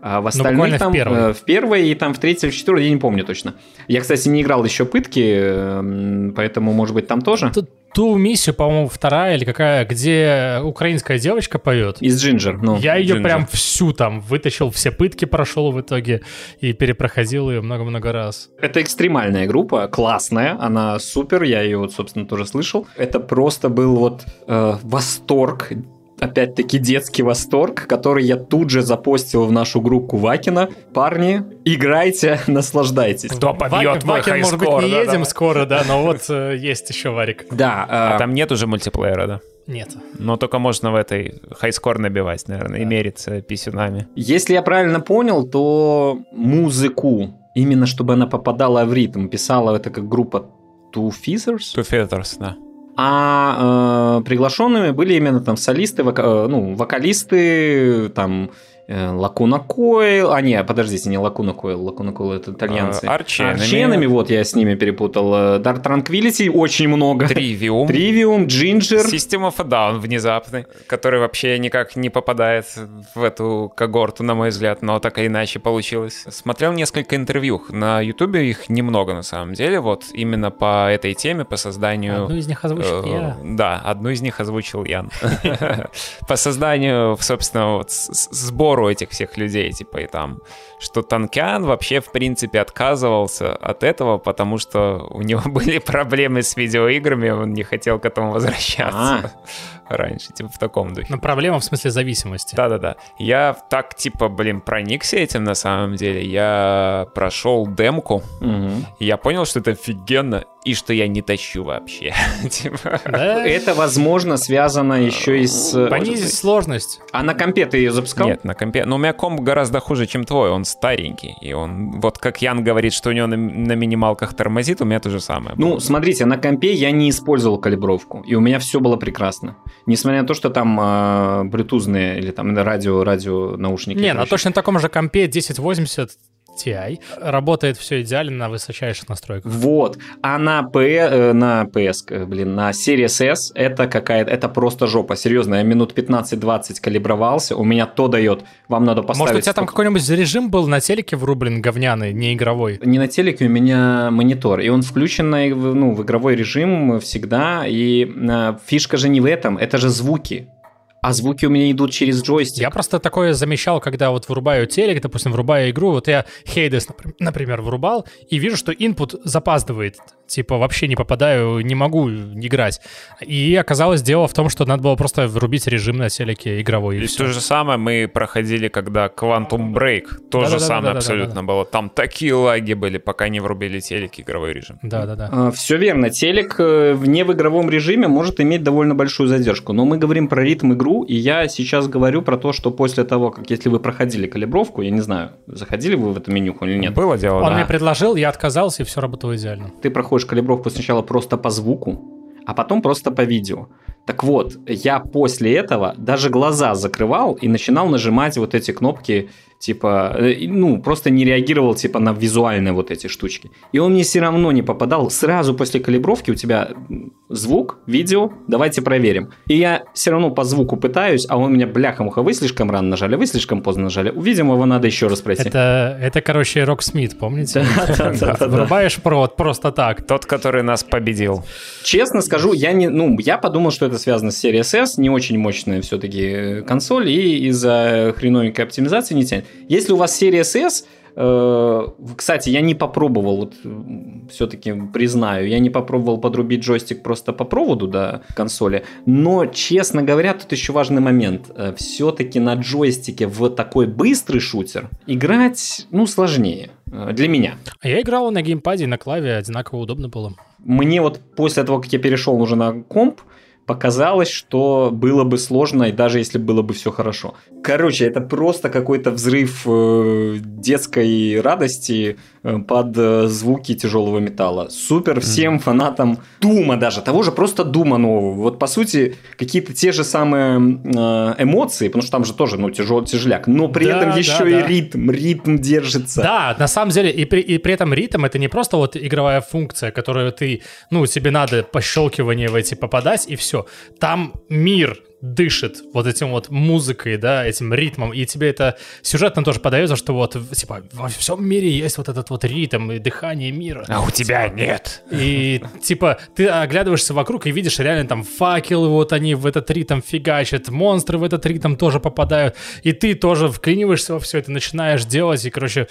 Speaker 1: А в остальных
Speaker 3: буквально в
Speaker 1: там
Speaker 3: первой.
Speaker 1: э, в первой и там в третьей, в четвертой, я не помню точно. Я, кстати, не играл еще пытки, э, м, поэтому, может быть, там тоже.
Speaker 3: Тут ту миссию, по-моему, вторая или какая, где украинская девочка поет.
Speaker 1: Из Джинджер, ну.
Speaker 3: Я ее
Speaker 2: Ginger.
Speaker 3: прям всю там вытащил, все пытки прошел в итоге и перепроходил ее много-много раз.
Speaker 1: Это экстремальная группа, классная, она супер, я ее вот, собственно, тоже слышал. Это просто был вот э, восторг, опять-таки детский восторг, который я тут же запостил в нашу группу Вакина. Парни, играйте, наслаждайтесь.
Speaker 2: Кто побьет
Speaker 3: в
Speaker 2: мой
Speaker 3: Вакен, может быть, не
Speaker 2: да,
Speaker 3: едем
Speaker 2: давай.
Speaker 3: скоро, да, но вот э, есть еще Варик.
Speaker 1: Да, э,
Speaker 2: А там нет уже мультиплеера, да?
Speaker 3: Нет.
Speaker 2: Но только можно в этой хайскор набивать, наверное, и мериться писюнами.
Speaker 1: если я правильно понял, то музыку, именно чтобы она попадала в ритм, писала это как группа Two Feathers,
Speaker 2: Two Feathers, да.
Speaker 1: А э, приглашенными были именно там солисты, вока- э, ну, вокалисты, там Лакуна Койл, а не, подождите, не Лакуна Койл, Лакуна Койл это итальянцы.
Speaker 2: Арченами.
Speaker 1: Арченами, вот я с ними перепутал. Dark Tranquility очень много.
Speaker 2: Тривиум.
Speaker 1: Тривиум, Джинджер.
Speaker 2: System of a Down внезапный, который вообще никак не попадает в эту когорту, на мой взгляд, но так или иначе получилось. Смотрел несколько интервью. На Ютубе их немного на самом деле, вот именно по этой теме, по созданию...
Speaker 3: Одну из них озвучил
Speaker 2: Э,
Speaker 3: я.
Speaker 2: Да, одну из них озвучил Ян. По созданию, собственно, вот с- сбору этих всех людей, типа, и там, что Танкян вообще, в принципе, отказывался от этого, потому что у него были проблемы с видеоиграми, он не хотел к этому возвращаться раньше, типа, в таком духе.
Speaker 3: Но проблема в смысле зависимости.
Speaker 2: Да-да-да. Я так, типа, блин, проникся этим на самом деле. Я прошел демку,
Speaker 1: Мгм.
Speaker 2: и я понял, что это офигенно, и что я не тащу вообще. Типа,
Speaker 3: Да?
Speaker 1: Это, возможно, связано еще и с... э,
Speaker 3: Понизить сложность.
Speaker 1: А на компе ты ее запускал?
Speaker 2: Нет, на компе. Но у меня комп гораздо хуже, чем твой. Он старенький. И он, вот как Ян говорит, что у него на, на минималках тормозит, у меня то же самое.
Speaker 1: Ну, смотрите, на компе я не использовал калибровку, и у меня все было прекрасно. Несмотря на то, что там э, блютузные или там радио, радио наушники.
Speaker 3: Не, на
Speaker 1: короче.
Speaker 3: точно таком же компе 1080 Ti работает все идеально на высочайших настройках.
Speaker 1: Вот. А на, P, э, на PS, э, блин, на Series S это какая-то, это просто жопа. Серьезно, я минут 15-20 калибровался, у меня то дает. Вам надо поставить...
Speaker 3: Может, у тебя там какой-нибудь режим был на телеке врублен говняный, не игровой?
Speaker 1: Не на телеке у меня монитор, и он включен на, ну, в игровой режим всегда, и э, фишка же не в этом, это же звуки. А звуки у меня идут через джойстик.
Speaker 3: Я просто такое замечал, когда вот врубаю телек, допустим, врубаю игру, вот я Hades, напр- например, врубал, и вижу, что input запаздывает. Типа вообще не попадаю, не могу играть. И оказалось, дело в том, что надо было просто врубить режим на телеке игровой. И
Speaker 2: И то же самое мы проходили, когда Quantum Break. То же самое абсолютно было. Там такие лаги были, пока не врубили телек игровой режим.
Speaker 3: Да-да-да.
Speaker 1: Все А, верно. Телек э, в- не в игровом режиме может иметь довольно большую задержку. Но мы говорим про ритм игру, и я сейчас говорю про то, что после того, как если вы проходили калибровку, я не знаю, заходили вы в эту менюху или нет,
Speaker 2: Было дело,
Speaker 3: Он
Speaker 2: да.
Speaker 3: мне предложил, я отказался, и все работало идеально.
Speaker 1: ты проходишь калибровку сначала просто по звуку, а потом просто по видео. Так вот, я после этого даже глаза закрывал и начинал нажимать вот эти кнопки, типа, э, ну, просто не реагировал, типа, на визуальные вот эти штучки. И он мне все равно не попадал. Сразу после калибровки у тебя звук, видео, давайте проверим. И я все равно по звуку пытаюсь, а он меня, бляха-муха, вы слишком рано нажали, вы слишком поздно нажали. Видимо, его надо еще раз пройти.
Speaker 3: Это, это, короче, Рок Смит, помните? Врубаешь провод просто так.
Speaker 2: Тот, который нас победил.
Speaker 1: Честно скажу, я не, ну, я подумал, что это связано с Series S, не очень мощная все-таки консоль, и из-за хреновенькой оптимизации не тянет. Если у вас Series S, э, кстати, я не попробовал, вот все-таки признаю, я не попробовал подрубить джойстик просто по проводу до консоли, но, честно говоря, тут еще важный момент. Все-таки на джойстике в такой быстрый шутер играть, ну, сложнее. э, Для меня.
Speaker 3: А я играл на геймпаде и на клаве, одинаково удобно было.
Speaker 1: мне вот после того, как я перешел уже на комп, показалось, что было бы сложно, и даже если было бы все хорошо. Короче, это просто какой-то взрыв э, детской радости э, под э, звуки тяжелого металла. Супер всем фанатам Дума даже, того же просто Дума нового. Вот по сути какие-то те же самые эмоции, потому что там же тоже ну, тяжел, тяжеляк, но при
Speaker 3: Да,
Speaker 1: этом еще
Speaker 3: да.
Speaker 1: и ритм, ритм держится.
Speaker 3: Да, на самом деле, и при, и при этом ритм это не просто вот игровая функция, которую ты, ну, тебе надо пощелкивание в эти попадать, и все. Там мир, дышит вот этим вот музыкой, да, этим ритмом, и тебе это сюжетно тоже подается, что вот, типа, во всем мире есть вот этот вот ритм и дыхание мира.
Speaker 2: А у тебя нет.
Speaker 3: И, типа, ты оглядываешься вокруг и видишь реально там факелы, вот они в этот ритм фигачат, монстры в этот ритм тоже попадают, и ты тоже вклиниваешься во все это, начинаешь делать, и, короче,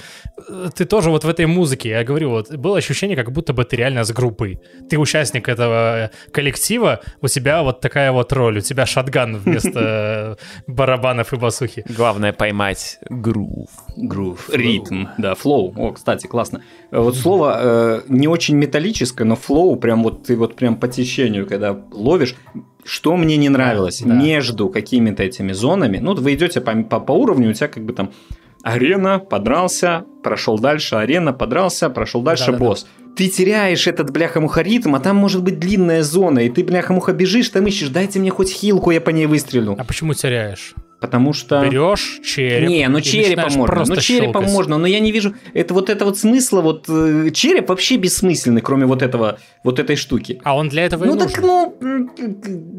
Speaker 3: ты тоже вот в этой музыке, я говорю, вот, было ощущение, как будто бы ты реально с группой. Ты участник этого коллектива, у тебя вот такая вот роль, у тебя shotgun вместо барабанов и басухи.
Speaker 2: Главное поймать грув.
Speaker 1: Грув, ритм, да, flow. О, кстати, классно. Вот слово э, не очень металлическое, но flow, прям вот ты вот прям по течению, когда ловишь, что мне не нравилось,
Speaker 3: Да.
Speaker 1: между какими-то этими зонами, ну, вы идете по, по, по уровню, у тебя как бы там арена, подрался, прошел дальше, арена, подрался, прошел дальше,
Speaker 3: Да-да-да.
Speaker 1: босс. Ты теряешь этот бляха-муха ритм, а там может быть длинная зона, и ты бляха-муха бежишь, там ищешь, дайте мне хоть хилку, я по ней выстрелю.
Speaker 3: А почему теряешь?
Speaker 1: Потому что...
Speaker 3: Берешь череп.
Speaker 1: Не, ну
Speaker 3: и
Speaker 1: черепом можно,
Speaker 3: просто
Speaker 1: ну черепом
Speaker 3: щелкать.
Speaker 1: можно, но я не вижу, это вот это вот смысла, вот э, череп вообще бессмысленный, кроме вот этого, вот этой штуки.
Speaker 3: А он для этого и
Speaker 1: Ну
Speaker 3: нужен.
Speaker 1: так, ну,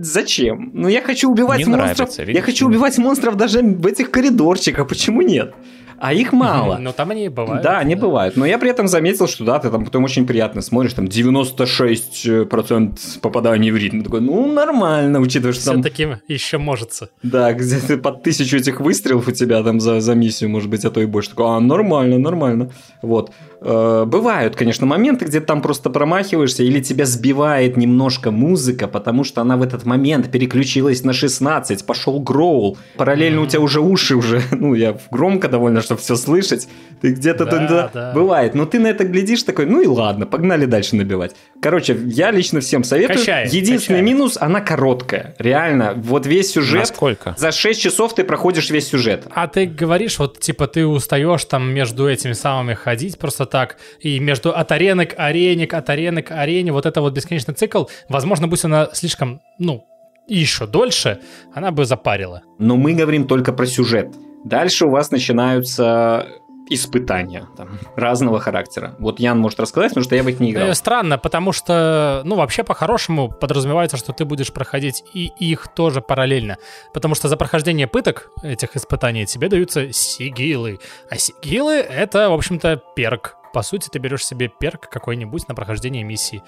Speaker 1: зачем? Ну я хочу убивать
Speaker 2: Не
Speaker 1: монстров,
Speaker 2: нравится,
Speaker 1: я
Speaker 2: видишь?
Speaker 1: хочу убивать монстров даже в этих коридорчиков, почему нет? А их мало.
Speaker 3: Но там они бывают.
Speaker 1: Да, они бывают. Но я при этом заметил, что да, ты там потом очень приятно смотришь, там 96% попаданий в ритм. Такой, ну, нормально, учитывая, что там
Speaker 3: Все-таки еще можется.
Speaker 1: да, где-то под тысячу этих выстрелов у тебя там за, за миссию, может быть, а то и больше. Такой, а, нормально, нормально. Вот. Э, бывают, конечно, моменты, где ты там просто промахиваешься, или тебя сбивает немножко музыка, потому что она в этот момент переключилась на 16, пошел гроул. Параллельно у тебя уже уши уже, ну, я громко довольно, чтобы все слышать. Ты где-то
Speaker 3: Да,
Speaker 1: там, да,
Speaker 3: да.
Speaker 1: бывает. Но ты на это глядишь такой, ну и ладно, погнали дальше набивать. Короче, я лично всем советую.
Speaker 3: Качает,
Speaker 1: Единственный
Speaker 3: качает.
Speaker 1: минус, она короткая. Реально, вот весь сюжет...
Speaker 2: Насколько?
Speaker 1: За 6 часов ты проходишь весь сюжет.
Speaker 3: А ты говоришь, вот типа ты устаешь там между этими самыми ходить просто так, и между от арены к арене, от арены к арене, вот это вот бесконечный цикл, возможно, будь она слишком, ну, еще дольше, она бы запарила.
Speaker 1: Но мы говорим только про сюжет. Дальше у вас начинаются испытания там, разного характера. Вот Ян может рассказать, потому что я в них не играл.
Speaker 3: Э, Странно, потому что, ну, вообще по-хорошему подразумевается, что ты будешь проходить и их тоже параллельно. Потому что за прохождение пыток этих испытаний тебе даются сигилы. А сигилы — это, в общем-то, перк. По сути, ты берешь себе перк какой-нибудь на прохождение миссии.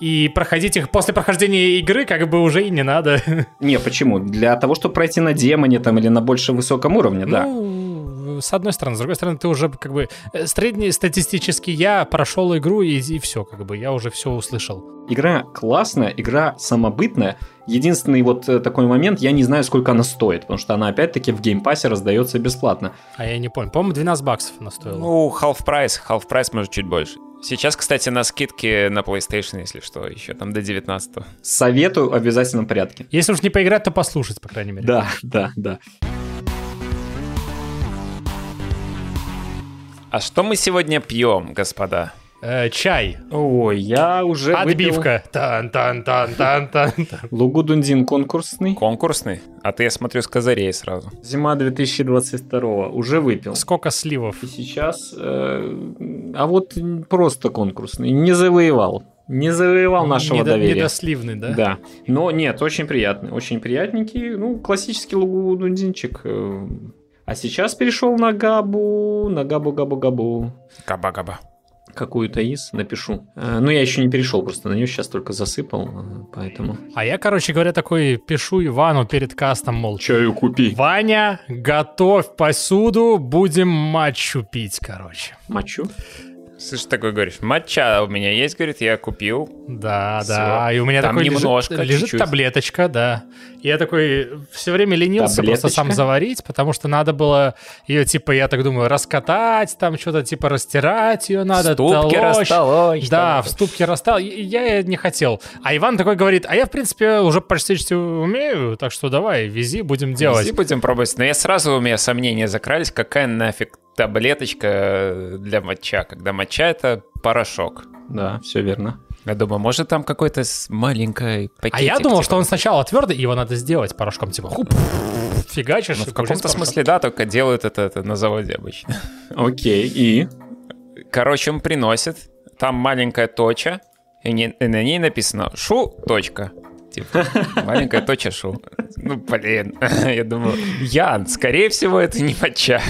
Speaker 3: И проходить их после прохождения игры как бы уже и не надо.
Speaker 1: Не, почему? Для того, чтобы пройти на демоне там или на больше высоком уровне, да.
Speaker 3: С одной стороны. С другой стороны, ты уже как бы... э, Среднестатистически я прошел игру и, и все, как бы, я уже все услышал.
Speaker 1: Игра классная, игра самобытная. Единственный вот э, такой момент, я не знаю, сколько она стоит, потому что она опять-таки в Game Pass е раздается бесплатно.
Speaker 3: А я не понял. По-моему, 12 баксов она стоила.
Speaker 2: Ну, half price, half price может чуть больше. Сейчас, кстати, на скидке на PlayStation, если что, еще там до 19
Speaker 1: Советую в обязательном порядке.
Speaker 3: Если уж не поиграть, то послушать, по крайней мере.
Speaker 1: Да, да, да.
Speaker 2: А что мы сегодня пьем, господа?
Speaker 3: Э, чай.
Speaker 1: Ой, я уже выпил
Speaker 3: Отбивка. Тан-тан-тан-тан-тан.
Speaker 1: Лугу Дундин конкурсный.
Speaker 2: Конкурсный? А ты, я смотрю, с козырей сразу.
Speaker 1: Зима 2022 уже выпил.
Speaker 3: Сколько сливов?
Speaker 1: И сейчас... э, а вот просто конкурсный. Не завоевал. Не завоевал нашего
Speaker 3: Недо-
Speaker 1: доверия.
Speaker 3: Недосливный, да?
Speaker 1: Да. Но нет, очень приятный. Очень приятненький. Ну, классический Лугу Дундинчик. э. А сейчас перешел на Габу. На Габу-Габу-Габу.
Speaker 2: Габа-габа.
Speaker 1: Какую-то из напишу. Э, Ну, я еще не перешел, просто на нее сейчас только засыпал, э, поэтому...
Speaker 3: А я, короче говоря, такой пишу Ивану перед кастом, мол,
Speaker 1: Чаю купи.
Speaker 3: Ваня, готовь посуду, будем матчу пить, короче.
Speaker 1: Мочу.
Speaker 2: Слышь, такой говоришь, матча у меня есть, говорит, я купил.
Speaker 3: Да,
Speaker 2: Всё.
Speaker 3: да. И у меня
Speaker 2: Там
Speaker 3: такой лежит-
Speaker 2: немножко,
Speaker 3: лежит,
Speaker 2: чуть-чуть.
Speaker 3: таблеточка, да. И я такой все время ленился просто сам
Speaker 1: Таблеточка?
Speaker 3: заварить, потому что надо было ее, типа, я так думаю, раскатать, там что-то, типа, растирать ее надо,
Speaker 2: Ступки
Speaker 3: толочь.
Speaker 2: растолочь.
Speaker 3: Да,
Speaker 2: там.
Speaker 3: в ступке растал. Я не хотел. А Иван такой говорит, а я, в принципе, уже почти что умею, так что давай, вези, будем делать.
Speaker 2: Вези будем пробовать. Но я сразу, у меня сомнения закрались, какая нафиг таблеточка для матча, когда матча это порошок.
Speaker 1: Да, все верно.
Speaker 2: Я думаю, может там какой-то маленький пакетик.
Speaker 3: А я думал,
Speaker 2: типа.
Speaker 3: что он сначала твердый, его надо сделать порошком, типа, хуп, фигачишь.
Speaker 2: Ну, в каком-то смысле, да, только делают это, это на заводе обычно.
Speaker 1: Окей, и?
Speaker 2: Короче, он приносит, там маленькая точа, и, не- и на ней написано «шу. Точка». типа. Маленькая точа шу. Ну, блин. Я думаю, Ян, скорее всего, это не моча.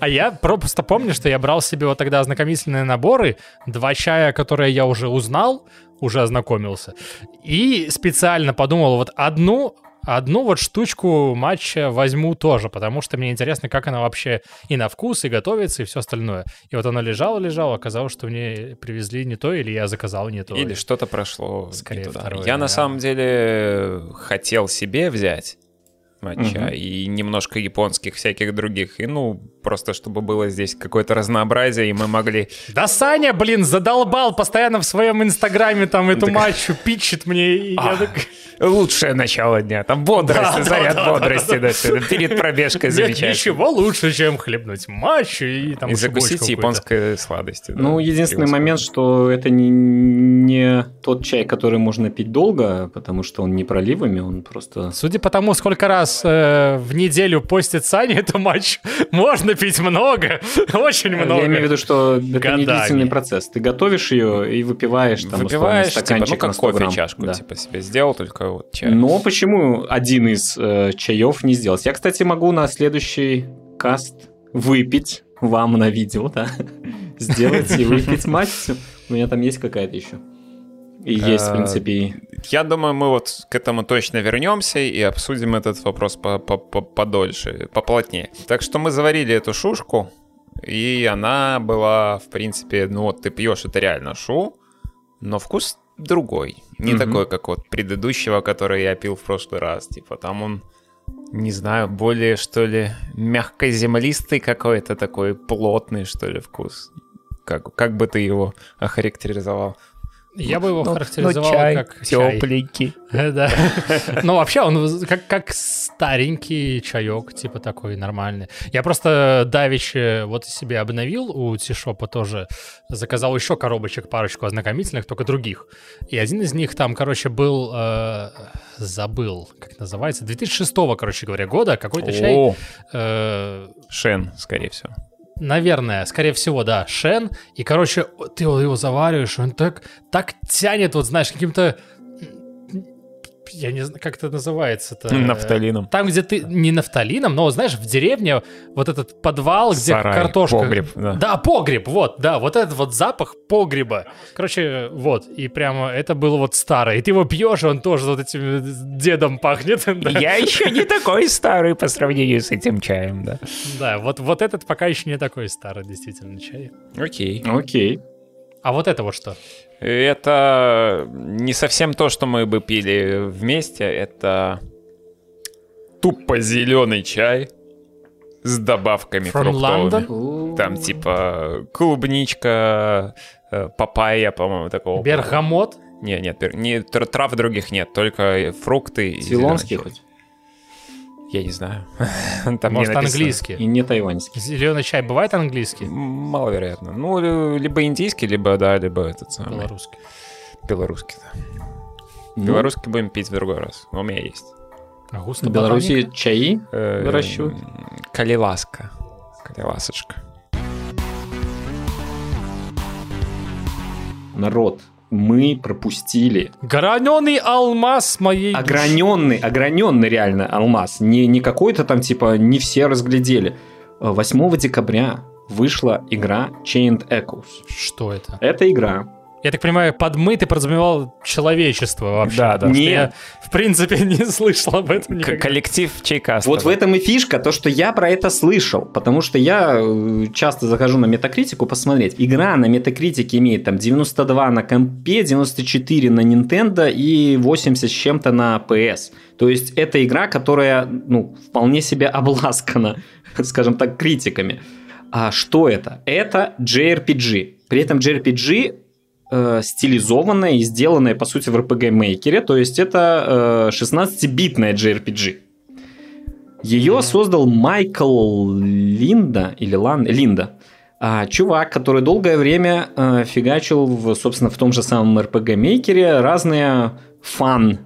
Speaker 3: А я просто помню, что я брал себе вот тогда ознакомительные наборы, два чая, которые я уже узнал, уже ознакомился, и специально подумал, вот одну Одну вот штучку матча возьму тоже, потому что мне интересно, как она вообще и на вкус, и готовится, и все остальное. И вот она лежала-лежала, оказалось, что мне привезли не то, или я заказал не то.
Speaker 2: Или что-то прошло
Speaker 3: Скорее второе,
Speaker 2: Я на
Speaker 3: да.
Speaker 2: самом деле хотел себе взять матча
Speaker 1: Мгм.
Speaker 2: и немножко японских всяких других. И ну, просто чтобы было здесь какое-то разнообразие, и мы могли...
Speaker 3: Да Саня, блин, задолбал постоянно в своем инстаграме там эту матчу, пичет мне, и я
Speaker 2: А,
Speaker 3: так...
Speaker 2: Лучшее начало дня. Там бодрость,
Speaker 3: Да, да,
Speaker 2: заряд
Speaker 3: да, да,
Speaker 2: бодрости. да, всё. Перед пробежкой
Speaker 3: Нет
Speaker 2: замечательно.
Speaker 3: ничего лучше, чем хлебнуть матчу и там
Speaker 2: И закусить японской сладостью. да,
Speaker 1: Ну, единственный момент, что это не, не тот чай, который можно пить долго, потому что он не проливами, он просто...
Speaker 3: Судя по тому, сколько раз э, в неделю постит Саня эту матч, можно пить много, очень много.
Speaker 1: Я имею в виду, что это
Speaker 3: Годами.
Speaker 1: не длительный процесс. Ты готовишь ее и выпиваешь там
Speaker 2: Выпиваешь,
Speaker 1: условно,
Speaker 2: типа, ну, как
Speaker 1: на 100
Speaker 2: кофе
Speaker 1: грамм.
Speaker 2: чашку,
Speaker 1: Да.
Speaker 2: типа, себе сделал, только вот чай.
Speaker 1: Но почему один из э, чаев не сделать? Я, кстати, могу на следующий каст выпить вам на видео, да? Сделать и выпить мать. У меня там есть какая-то еще. И есть, в
Speaker 2: А,
Speaker 1: принципе,
Speaker 2: Я думаю, мы вот к этому точно вернемся и обсудим этот вопрос по- по- по- подольше, поплотнее. Так что мы заварили эту шушку, и она была, в принципе, ну вот ты пьешь, это реально шу, но вкус другой. Не такой, как вот предыдущего, который я пил в прошлый раз. Типа там он, не знаю, более, что ли, мягкоземлистый какой-то такой, плотный, что ли, вкус. Как, как бы ты его охарактеризовал?
Speaker 3: Я бы его
Speaker 2: Ну,
Speaker 3: характеризовал
Speaker 2: ну, чай
Speaker 3: как чай.
Speaker 2: тепленький.
Speaker 3: Да. Ну, вообще, он как, как старенький чаек, типа такой нормальный. Я просто давеча вот себе обновил у Тишопа тоже. Заказал еще коробочек, парочку ознакомительных, только других. И один из них там, короче, был... э, забыл, как называется. 2006, короче говоря, года. Какой-то чай... Э,
Speaker 2: Шен, скорее всего.
Speaker 3: Наверное, скорее всего, да, Шен. И, короче, ты его завариваешь, он так, так тянет, вот знаешь, каким-то... Я не знаю, как это называется-то.
Speaker 2: Нафталином.
Speaker 3: Там, где ты... Не нафталином, но, знаешь, в деревне вот этот подвал, где
Speaker 2: Сарай,
Speaker 3: картошка...
Speaker 2: погреб, да.
Speaker 3: Да, погреб, вот, да, вот этот вот запах погреба. Короче, вот, и прямо это было вот старое. И ты его пьешь, и он тоже вот этим дедом пахнет. Да,
Speaker 2: Я еще не такой старый по сравнению с этим чаем, да.
Speaker 3: Да, вот, вот этот пока еще не такой старый, действительно, чай.
Speaker 2: Окей.
Speaker 1: Окей.
Speaker 3: А вот это вот что?
Speaker 2: Это не совсем то, что мы бы пили вместе. Это тупо зеленый чай с добавками
Speaker 3: From
Speaker 2: фруктовыми.
Speaker 3: London?
Speaker 2: Там типа клубничка, э, папайя, по-моему, такого.
Speaker 3: Бергамот?
Speaker 2: Не, нет, пер- не, тр- трав других нет, только фрукты. и
Speaker 1: Цейлонский хоть?
Speaker 2: Я не знаю. Там не
Speaker 3: Может,
Speaker 2: написано.
Speaker 3: английский?
Speaker 1: И не тайваньский.
Speaker 3: Зеленый чай бывает английский?
Speaker 2: Маловероятно. Ну, ли- либо индийский, либо, да, либо этот самый.
Speaker 3: Белорусский.
Speaker 2: Белорусский, да.
Speaker 1: Ну,
Speaker 2: Белорусский будем пить в другой раз. У меня есть.
Speaker 3: А
Speaker 1: в
Speaker 3: густо
Speaker 1: Беларуси чаи
Speaker 2: Э,
Speaker 1: выращивают.
Speaker 2: Калиласка. Калиласочка.
Speaker 1: Народ, мы пропустили
Speaker 3: Граненый алмаз моей души.
Speaker 1: ограненный, ограненный реально алмаз. Не, не какой-то там, типа, не все разглядели. Э, 8 декабря вышла игра Chained Echoes.
Speaker 3: Что это?
Speaker 1: Это игра.
Speaker 3: Я так понимаю, под мы ты подразумевал человечество вообще.
Speaker 2: Да, да.
Speaker 1: Нет.
Speaker 3: я, в принципе, не слышал об этом
Speaker 2: К-
Speaker 3: никогда.
Speaker 2: коллектив Чайкаста.
Speaker 1: Вот в этом и фишка, то, что я про это слышал, потому что я э, часто захожу на метакритику посмотреть. Игра на метакритике имеет там 92 на компе, 94 на Nintendo и 80 с чем-то на PS. То есть это игра, которая, ну, вполне себе обласкана, скажем так, критиками. А что это? Это JRPG. При этом JRPG э, стилизованная и сделанная, по сути, в RPG-мейкере. То есть это э, 16-битная JRPG. Ее создал Майкл Линда, или Лан, Линда, а, чувак, который долгое время э, фигачил, в, собственно, в том же самом RPG-мейкере разные фан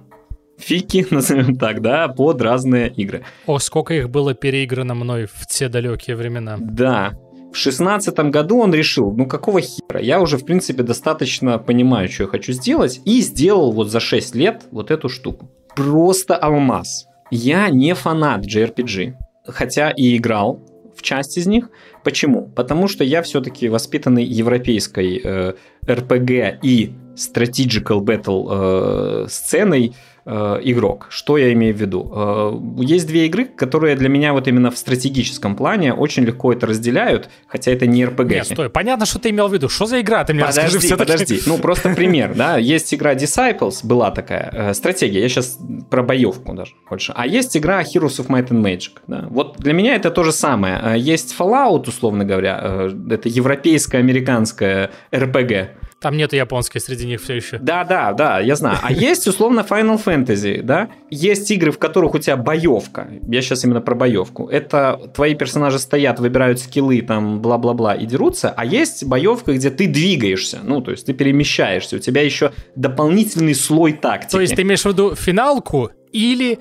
Speaker 1: фики, назовем так, да, под разные игры.
Speaker 3: О, сколько их было переиграно мной в те далекие времена.
Speaker 1: Да. В шестнадцатом году он решил, ну какого хера, я уже, в принципе, достаточно понимаю, что я хочу сделать, и сделал вот за 6 лет вот эту штуку. Просто алмаз. Я не фанат JRPG, хотя и играл в часть из них. Почему? Потому что я все-таки воспитанный европейской э, RPG и strategical battle э, сценой э, игрок. Что я имею в виду? Э, есть две игры, которые для меня вот именно в стратегическом плане очень легко это разделяют, хотя это не RPG.
Speaker 3: Нет, стой, понятно, что ты имел в виду. Что за игра? Ты мне
Speaker 1: подожди,
Speaker 3: расскажи все
Speaker 1: Подожди, ну просто пример, да. Есть игра Disciples, была такая, э, стратегия, я сейчас про боевку даже больше. А есть игра Heroes of Might and Magic, да. Вот для меня это то же самое. Есть Fallout, условно говоря, э, это европейская, американская RPG,
Speaker 3: там нету японской среди них все еще.
Speaker 1: Да, да, да, я знаю. А есть, условно, Final Fantasy, да? Есть игры, в которых у тебя боевка. Я сейчас именно про боевку. Это твои персонажи стоят, выбирают скиллы, там, бла-бла-бла, и дерутся. А есть боевка, где ты двигаешься. Ну, то есть ты перемещаешься. У тебя еще дополнительный слой тактики.
Speaker 3: То есть ты имеешь в виду финалку или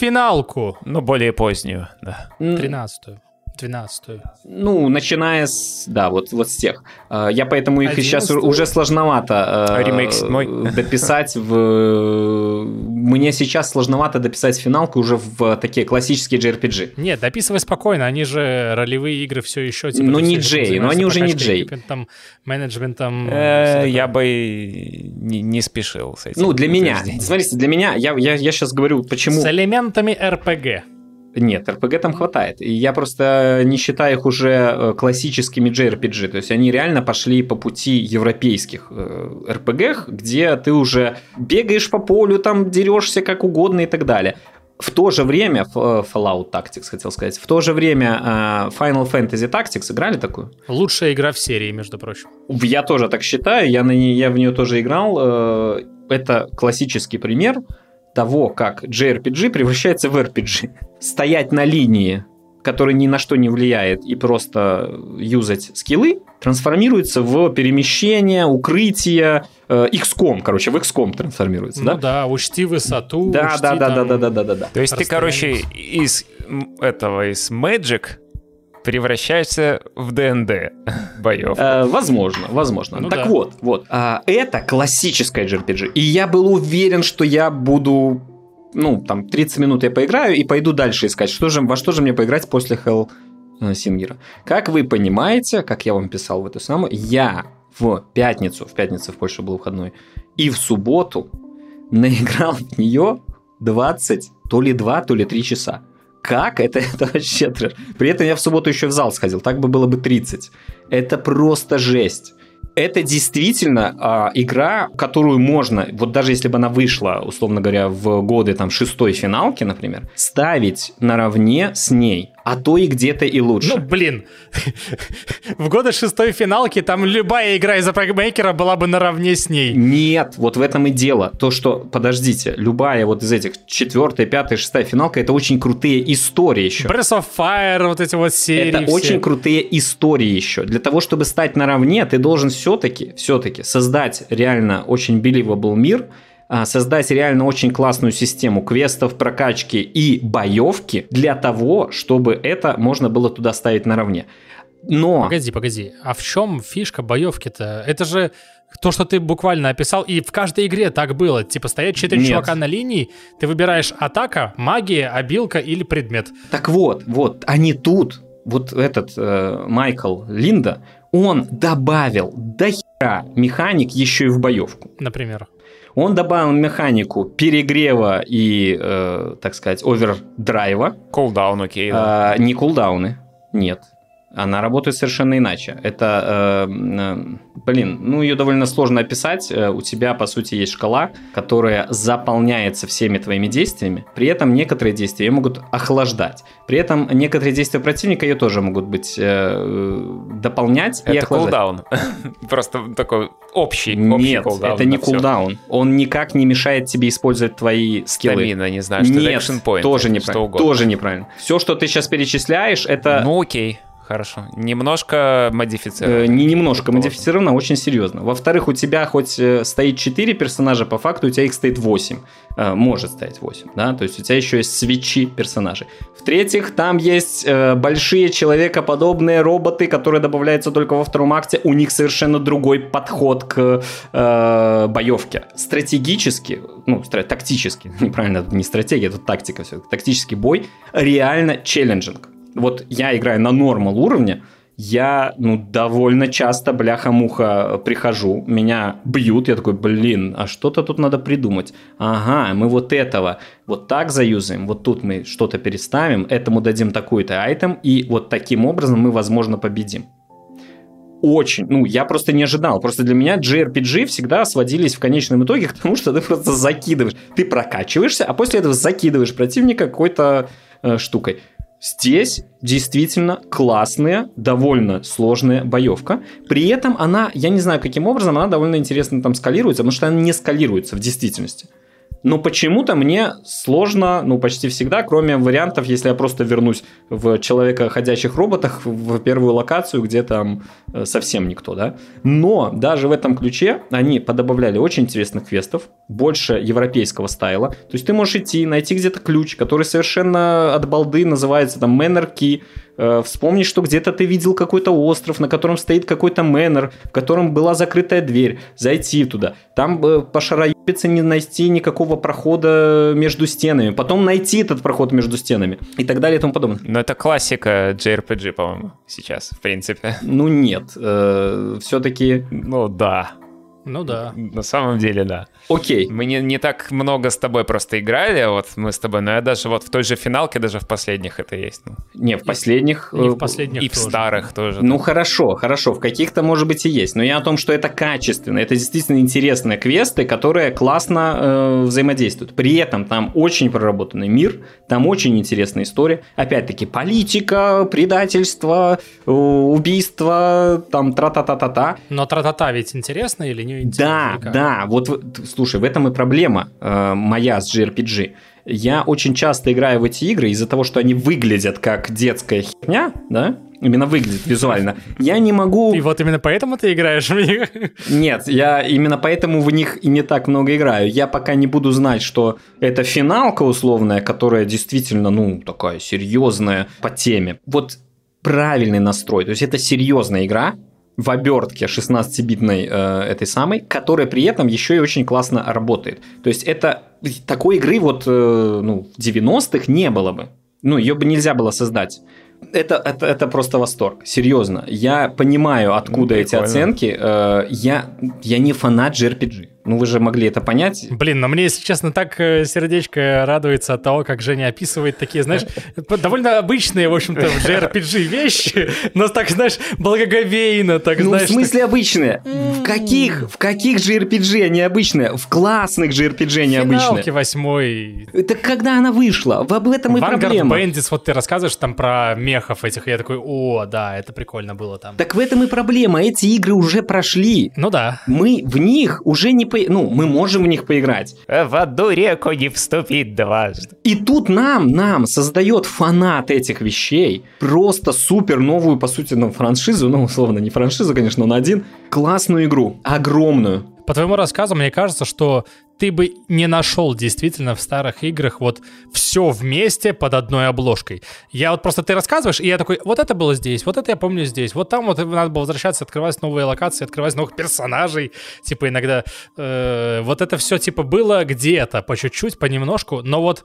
Speaker 3: финалку?
Speaker 2: Ну, более позднюю, да.
Speaker 3: Тринадцатую. 12
Speaker 1: Ну, начиная с... Да, вот, вот с тех. А, я поэтому их 11 сейчас уже сложновато
Speaker 2: а ремейк мой.
Speaker 1: дописать в... Мне сейчас сложновато дописать финалку уже в такие классические JRPG.
Speaker 3: Нет, дописывай спокойно, они же ролевые игры все еще...
Speaker 1: Типа, ну, не Джей, но они уже не Джей.
Speaker 3: Менеджментом...
Speaker 2: Э, я бы не спешил с этим.
Speaker 1: Ну, для меня, смотрите, для меня, я сейчас говорю, почему...
Speaker 3: С элементами RPG.
Speaker 1: Нет, RPG там хватает. И я просто не считаю их уже э, классическими JRPG. То есть они реально пошли по пути европейских RPG, э, где ты уже бегаешь по полю, там дерешься как угодно и так далее. В то же время, э, Fallout Tactics, хотел сказать, в то же время Final Fantasy Tactics играли такую?
Speaker 3: Лучшая игра в серии, между прочим.
Speaker 1: Я тоже так считаю, я, на ней, я в нее тоже играл. Это классический пример того, как JRPG превращается в RPG. Стоять на линии, которая ни на что не влияет, и просто юзать скиллы, трансформируется в перемещение, укрытие, э, XCOM, короче, в XCOM трансформируется,
Speaker 3: ну
Speaker 1: да?
Speaker 3: да, учти высоту,
Speaker 1: да,
Speaker 3: учти
Speaker 1: да, да,
Speaker 3: там
Speaker 1: да, да, да, да, да.
Speaker 2: То есть ты, короче, из этого, из Magic превращаешься в ДНД боев.
Speaker 1: Э, возможно, возможно. Ну, так да. вот, вот. А, это классическая JRPG. И я был уверен, что я буду ну, там, 30 минут я поиграю и пойду дальше искать, что же, во что же мне поиграть после Hell э, Сингера. Как вы понимаете, как я вам писал в эту самую, я в пятницу, в пятницу в Польше был выходной, и в субботу наиграл в нее 20, то ли 2, то ли 3 часа как? Это, это вообще трэш. При этом я в субботу еще в зал сходил, так бы было бы 30. Это просто жесть это действительно а, игра, которую можно, вот даже если бы она вышла, условно говоря, в годы там шестой финалки, например, ставить наравне с ней а то и где-то и лучше.
Speaker 3: Ну, блин, в годы шестой финалки там любая игра из Апрагмейкера была бы наравне с ней.
Speaker 1: Нет, вот в этом и дело. То, что, подождите, любая вот из этих четвертая, пятая, шестая финалка, это очень крутые истории еще.
Speaker 3: Breath of Fire, вот эти вот серии.
Speaker 1: Это
Speaker 3: все.
Speaker 1: очень крутые истории еще. Для того, чтобы стать наравне, ты должен все-таки, все-таки создать реально очень believable мир, создать реально очень классную систему квестов, прокачки и боевки для того, чтобы это можно было туда ставить наравне. Но...
Speaker 3: Погоди, погоди. А в чем фишка боевки-то? Это же то, что ты буквально описал, и в каждой игре так было. Типа стоят четыре Нет. чувака на линии, ты выбираешь атака, магия, обилка или предмет.
Speaker 1: Так вот, вот, они тут, вот этот э, Майкл Линда, он добавил до хера механик еще и в боевку.
Speaker 3: Например?
Speaker 1: Он добавил механику перегрева и, э, так сказать, овердрайва.
Speaker 2: Кулдаун, окей.
Speaker 1: Да. А, не кулдауны, нет. Она работает совершенно иначе. Это, э, э, блин, ну ее довольно сложно описать. Э, у тебя, по сути, есть шкала, которая заполняется всеми твоими действиями. При этом некоторые действия ее могут охлаждать. При этом некоторые действия противника ее тоже могут быть дополнять
Speaker 2: это
Speaker 1: и охлаждать.
Speaker 2: кулдаун. Просто такой общий,
Speaker 1: Нет, это не кулдаун. Он никак не мешает тебе использовать твои скиллы.
Speaker 2: Стамина, не знаю, что
Speaker 1: Нет, тоже неправильно. Тоже неправильно. Все, что ты сейчас перечисляешь, это...
Speaker 2: Ну окей. Хорошо. Немножко модифицировано.
Speaker 1: Э, не немножко модифицировано, а очень серьезно. Во-вторых, у тебя хоть э, стоит 4 персонажа, по факту у тебя их стоит 8. Э, может стоять 8, да? То есть у тебя еще есть свечи персонажей. В-третьих, там есть большие человекоподобные роботы, которые добавляются только во втором акте. У них совершенно другой подход к э, боевке. Стратегически, ну, тактически, неправильно, не стратегия, это тактика все. Тактический бой реально челленджинг вот я играю на нормал уровне, я, ну, довольно часто, бляха-муха, прихожу, меня бьют, я такой, блин, а что-то тут надо придумать. Ага, мы вот этого вот так заюзаем, вот тут мы что-то переставим, этому дадим такой-то айтем, и вот таким образом мы, возможно, победим. Очень, ну, я просто не ожидал. Просто для меня JRPG всегда сводились в конечном итоге к тому, что ты просто закидываешь. Ты прокачиваешься, а после этого закидываешь противника какой-то э, штукой. Здесь действительно классная, довольно сложная боевка. При этом она, я не знаю каким образом, она довольно интересно там скалируется, потому что она не скалируется в действительности. Но почему-то мне сложно, ну, почти всегда, кроме вариантов, если я просто вернусь в человека ходячих роботах в первую локацию, где там э, совсем никто, да. Но даже в этом ключе они подобавляли очень интересных квестов, больше европейского стайла. То есть ты можешь идти, найти где-то ключ, который совершенно от балды называется там Manor Key, вспомнить, что где-то ты видел какой-то остров, на котором стоит какой-то мэннер, в котором была закрытая дверь, зайти туда. Там э, пошароебиться не найти никакого прохода между стенами, потом найти этот проход между стенами и так далее и тому подобное.
Speaker 2: Но это классика JRPG, по-моему, сейчас, в принципе.
Speaker 1: Ну нет, э, все-таки...
Speaker 2: Ну да.
Speaker 3: Ну да.
Speaker 2: На самом деле, да.
Speaker 1: Окей.
Speaker 2: Мы не, не так много с тобой просто играли, а вот мы с тобой, но я даже вот в той же финалке, даже в последних это есть. Ну.
Speaker 1: Не, в последних...
Speaker 3: Не в последних
Speaker 2: И в
Speaker 3: тоже.
Speaker 2: старых тоже.
Speaker 1: Ну хорошо, хорошо, в каких-то может быть и есть, но я о том, что это качественно, это действительно интересные квесты, которые классно э, взаимодействуют. При этом там очень проработанный мир, там очень интересная история. Опять-таки политика, предательство, э, убийство, там тра-та-та-та-та.
Speaker 3: Но тра-та-та ведь интересно или не
Speaker 1: Да,
Speaker 3: интересно?
Speaker 1: да, вот слушай, в этом и проблема э, моя с JRPG. Я очень часто играю в эти игры из-за того, что они выглядят как детская херня, да, именно выглядит визуально. Я не могу...
Speaker 3: И вот именно поэтому ты играешь в них?
Speaker 1: Нет, я именно поэтому в них и не так много играю. Я пока не буду знать, что это финалка условная, которая действительно, ну, такая серьезная по теме. Вот правильный настрой, то есть это серьезная игра, в обертке 16-битной э, этой самой, которая при этом еще и очень классно работает. То есть это такой игры вот э, ну, в 90-х не было бы. Ну, ее бы нельзя было создать. Это, это, это просто восторг, серьезно. Я понимаю, откуда
Speaker 2: Ну,
Speaker 1: эти оценки. Э, я, я не фанат JRPG. Ну, вы же могли это понять.
Speaker 3: Блин, но мне, если честно, так э, сердечко радуется от того, как Женя описывает такие, знаешь, довольно обычные, в общем-то, в JRPG вещи, но так, знаешь, благоговейно, так,
Speaker 1: Ну,
Speaker 3: знаешь...
Speaker 1: в смысле обычные? В каких? В каких JRPG они обычные? В классных JRPG они
Speaker 3: так,
Speaker 1: обычные.
Speaker 3: финалки восьмой.
Speaker 1: Это когда она вышла? В об этом и
Speaker 3: Vanguard
Speaker 1: проблема.
Speaker 3: Bandits, вот ты рассказываешь там про мехов этих, и я такой, о, да, это прикольно было там.
Speaker 1: Так в этом и проблема. Эти игры уже прошли.
Speaker 3: Ну да.
Speaker 1: Мы в них уже не по... Ну, мы можем в них поиграть.
Speaker 2: В одну реку не вступить дважды.
Speaker 1: И тут нам, нам создает фанат этих вещей просто супер новую, по сути, ну, франшизу, ну, условно, не франшизу, конечно, но один, классную игру, огромную.
Speaker 3: По твоему рассказу, мне кажется, что ты бы не нашел действительно в старых играх вот все вместе под одной обложкой. Я вот просто ты рассказываешь, и я такой, вот это было здесь, вот это я помню здесь, вот там вот надо было возвращаться, открывать новые локации, открывать новых персонажей, типа иногда э, вот это все типа было где-то по чуть-чуть, понемножку, но вот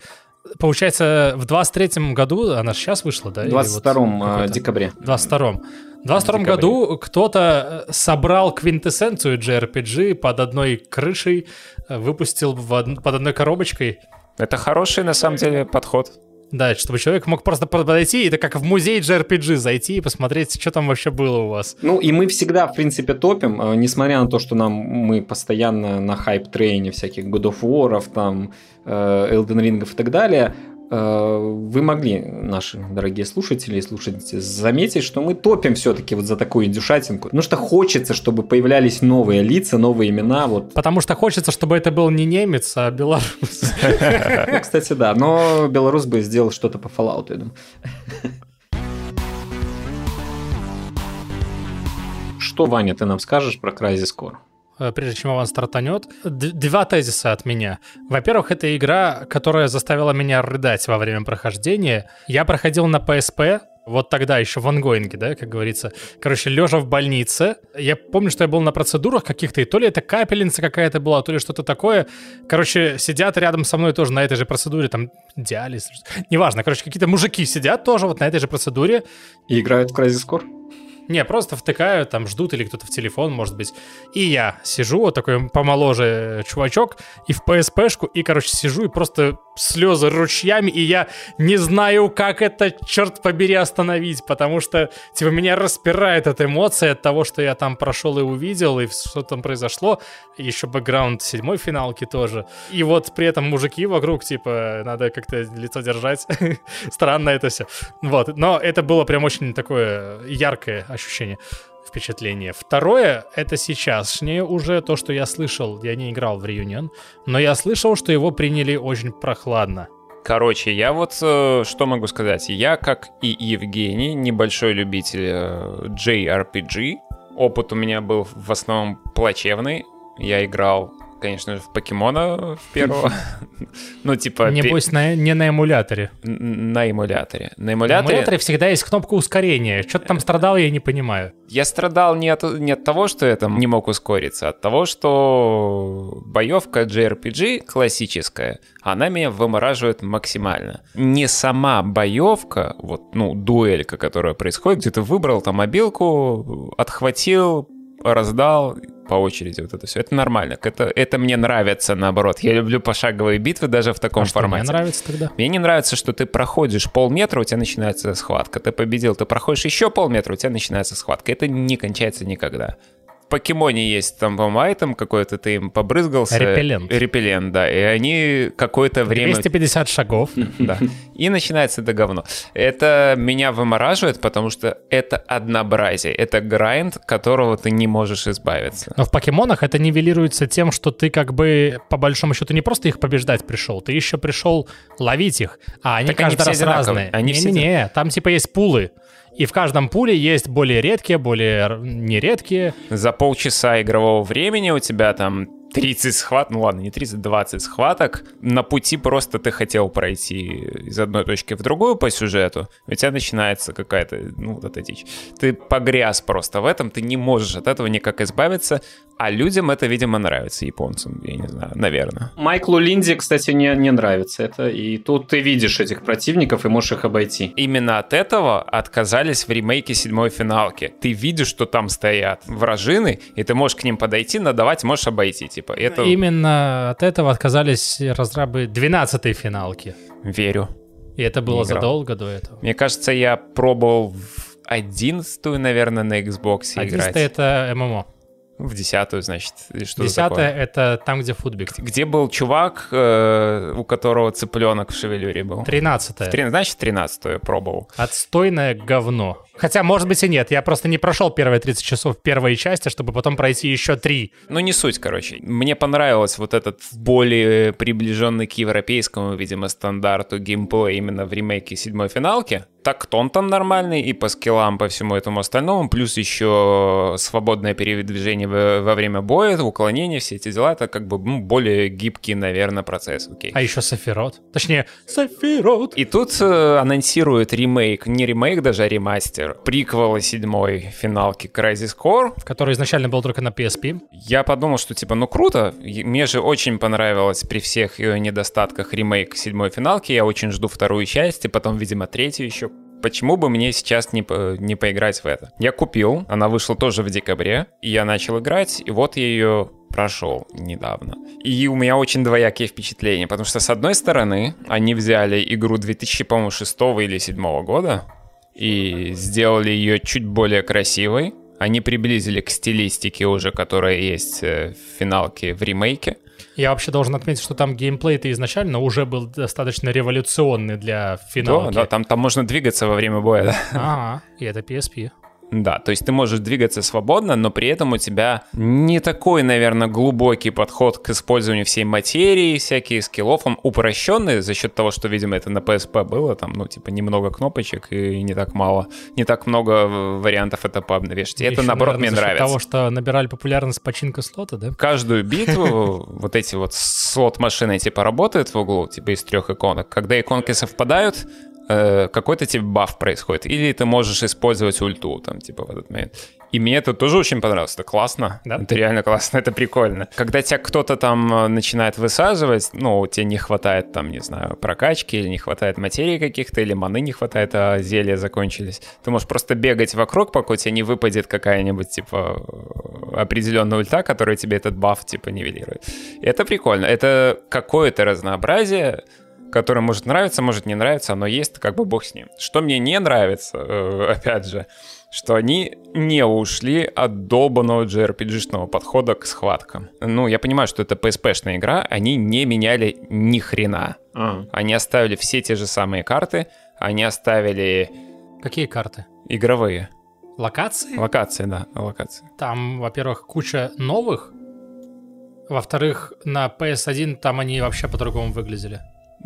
Speaker 3: получается в 23-м году, она же сейчас вышла, да?
Speaker 1: В
Speaker 3: Или вот
Speaker 1: 22
Speaker 3: какой-то?
Speaker 1: декабре.
Speaker 3: В 22-м. В 22
Speaker 1: декабре.
Speaker 3: году кто-то э, собрал квинтэссенцию JRPG под одной крышей, э, выпустил в од- под одной коробочкой.
Speaker 2: Это хороший, на самом деле, подход.
Speaker 3: Да, чтобы человек мог просто подойти, и это как в музей JRPG зайти и посмотреть, что там вообще было у вас.
Speaker 1: Ну, и мы всегда, в принципе, топим, э, несмотря на то, что нам мы постоянно на хайп-трейне всяких God of War, там, э, Elden Ring и так далее, вы могли, наши дорогие слушатели и слушательницы, заметить, что мы топим все-таки вот за такую индюшатинку. Потому что хочется, чтобы появлялись новые лица, новые имена. Вот.
Speaker 3: Потому что хочется, чтобы это был не немец, а белорус.
Speaker 1: Ну, кстати, да. Но белорус бы сделал что-то по Fallout, я думаю. Что, Ваня, ты нам скажешь про Crysis Core?
Speaker 3: Э, прежде чем Иван стартанет. Д- два тезиса от меня. Во-первых, это игра, которая заставила меня рыдать во время прохождения. Я проходил на PSP, вот тогда еще в ангоинге, да, как говорится. Короче, лежа в больнице. Я помню, что я был на процедурах каких-то, и то ли это капельница какая-то была, то ли что-то такое. Короче, сидят рядом со мной тоже на этой же процедуре, там, диализ. Неважно, короче, какие-то мужики сидят тоже вот на этой же процедуре.
Speaker 1: И играют в Crysis Core?
Speaker 3: Не, просто втыкают, там ждут или кто-то в телефон, может быть. И я сижу, вот такой помоложе чувачок, и в PSP-шку, и, короче, сижу, и просто слезы ручьями, и я не знаю, как это, черт побери, остановить, потому что, типа, меня распирает эта эмоция от того, что я там прошел и увидел, и что там произошло. Еще бэкграунд седьмой финалки тоже. И вот при этом мужики вокруг, типа, надо как-то лицо держать. Странно это все. Вот, но это было прям очень такое яркое ощущение впечатление. Второе, это сейчасшнее уже то, что я слышал. Я не играл в Reunion, но я слышал, что его приняли очень прохладно.
Speaker 2: Короче, я вот э, что могу сказать. Я, как и Евгений, небольшой любитель э, JRPG. Опыт у меня был в основном плачевный. Я играл конечно же, в покемона в первого. ну, типа...
Speaker 3: Небось, на, не на эмуляторе.
Speaker 2: На эмуляторе. На
Speaker 3: эмуляторе... На эмуляторе всегда есть кнопка ускорения. Что ты там страдал, я не понимаю.
Speaker 2: Я страдал не от, не от того, что я там не мог ускориться, а от того, что боевка JRPG классическая, она меня вымораживает максимально. Не сама боевка, вот, ну, дуэлька, которая происходит, где ты выбрал там мобилку, отхватил, раздал, по очереди вот это все. Это нормально. Это, это мне нравится, наоборот. Я люблю пошаговые битвы даже в таком
Speaker 3: а
Speaker 2: формате.
Speaker 3: Мне нравится тогда?
Speaker 2: Мне не нравится, что ты проходишь полметра, у тебя начинается схватка. Ты победил, ты проходишь еще полметра, у тебя начинается схватка. Это не кончается никогда покемоне есть там, по-моему, айтем какой-то, ты им побрызгался.
Speaker 3: Репеллент.
Speaker 2: Репеллент, да. И они какое-то время...
Speaker 3: 250 шагов.
Speaker 2: Да. И начинается это говно. Это меня вымораживает, потому что это однообразие. Это грайнд, которого ты не можешь избавиться.
Speaker 3: Но в покемонах это нивелируется тем, что ты как бы, по большому счету, не просто их побеждать пришел, ты еще пришел ловить их. А они так каждый они раз разные. Они не, не, не, там типа есть пулы. И в каждом пуле есть более редкие, более нередкие.
Speaker 2: За полчаса игрового времени у тебя там 30 схват, ну ладно, не 30, 20 схваток. На пути просто ты хотел пройти из одной точки в другую по сюжету, у тебя начинается какая-то, ну, вот эта дичь. Ты погряз просто в этом, ты не можешь от этого никак избавиться, а людям это, видимо, нравится, японцам, я не знаю, наверное.
Speaker 1: Майклу Линди, кстати, не, не нравится это, и тут ты видишь этих противников и можешь их обойти.
Speaker 2: Именно от этого отказались в ремейке седьмой финалки. Ты видишь, что там стоят вражины, и ты можешь к ним подойти, надавать, можешь обойти типа. Это...
Speaker 3: Именно от этого отказались разрабы 12-й финалки.
Speaker 2: Верю.
Speaker 3: И это было задолго до этого.
Speaker 2: Мне кажется, я пробовал в 11 наверное, на Xbox 11 играть. 11
Speaker 3: это ММО.
Speaker 2: В десятую, значит, что
Speaker 3: Десятая — это там, где футбик.
Speaker 2: Где был чувак, э, у которого цыпленок в шевелюре был?
Speaker 3: Тринадцатая.
Speaker 2: Три, значит, тринадцатую пробовал.
Speaker 3: Отстойное говно. Хотя, может быть, и нет. Я просто не прошел первые 30 часов первой части, чтобы потом пройти еще три.
Speaker 2: Ну, не суть, короче. Мне понравилось вот этот более приближенный к европейскому, видимо, стандарту геймплей именно в ремейке седьмой финалки. Так тон там нормальный и по скиллам, по всему этому остальному, плюс еще свободное передвижение во время боя, уклонение, все эти дела, это как бы ну, более гибкий, наверное, процесс. Окей.
Speaker 3: А еще Сафирот. Точнее, Сафирот.
Speaker 2: И тут э, анонсируют ремейк, не ремейк даже, а ремастер приквела седьмой финалки Crysis Core.
Speaker 3: Который изначально был только на PSP.
Speaker 2: Я подумал, что типа, ну круто. Мне же очень понравилось при всех ее недостатках ремейк седьмой финалки. Я очень жду вторую часть, и потом, видимо, третью еще почему бы мне сейчас не, не поиграть в это? Я купил, она вышла тоже в декабре, и я начал играть, и вот я ее прошел недавно. И у меня очень двоякие впечатления, потому что, с одной стороны, они взяли игру 2006 или 2007 года, и сделали ее чуть более красивой. Они приблизили к стилистике уже, которая есть э, в финалке в ремейке.
Speaker 3: Я вообще должен отметить, что там геймплей-то изначально уже был достаточно революционный для финалки.
Speaker 2: Да, да там, там можно двигаться во время боя, да.
Speaker 3: Ага, и это PSP.
Speaker 2: Да, то есть ты можешь двигаться свободно, но при этом у тебя не такой, наверное, глубокий подход к использованию всей материи, всякие скиллов. Он упрощенный за счет того, что, видимо, это на PSP было, там, ну, типа, немного кнопочек и не так мало, не так много вариантов это. И это, наоборот, наверное, мне за нравится.
Speaker 3: того, что набирали популярность починка слота, да?
Speaker 2: Каждую битву вот эти вот слот-машины, типа, работают в углу, типа, из трех иконок. Когда иконки совпадают, Э, какой-то тебе баф происходит, или ты можешь использовать ульту, там, типа, в этот момент. И мне это тоже очень понравилось. Это классно. Да? Это реально классно, это прикольно. Когда тебя кто-то там э, начинает высаживать, ну, тебе не хватает там, не знаю, прокачки, или не хватает материи каких-то, или маны не хватает, а зелья закончились. Ты можешь просто бегать вокруг, пока у тебя не выпадет какая-нибудь, типа, определенная ульта, которая тебе этот баф, типа, нивелирует. И это прикольно. Это какое-то разнообразие, которое может нравиться, может не нравиться, оно есть, как бы бог с ним. Что мне не нравится, э, опять же, что они не ушли от долбанного JRPG-шного подхода к схваткам. Ну, я понимаю, что это PSP-шная игра, они не меняли ни хрена. А. Они оставили все те же самые карты, они оставили...
Speaker 3: Какие карты?
Speaker 2: Игровые.
Speaker 3: Локации?
Speaker 2: Локации, да, локации.
Speaker 3: Там, во-первых, куча новых, во-вторых, на PS1 там они вообще по-другому выглядели.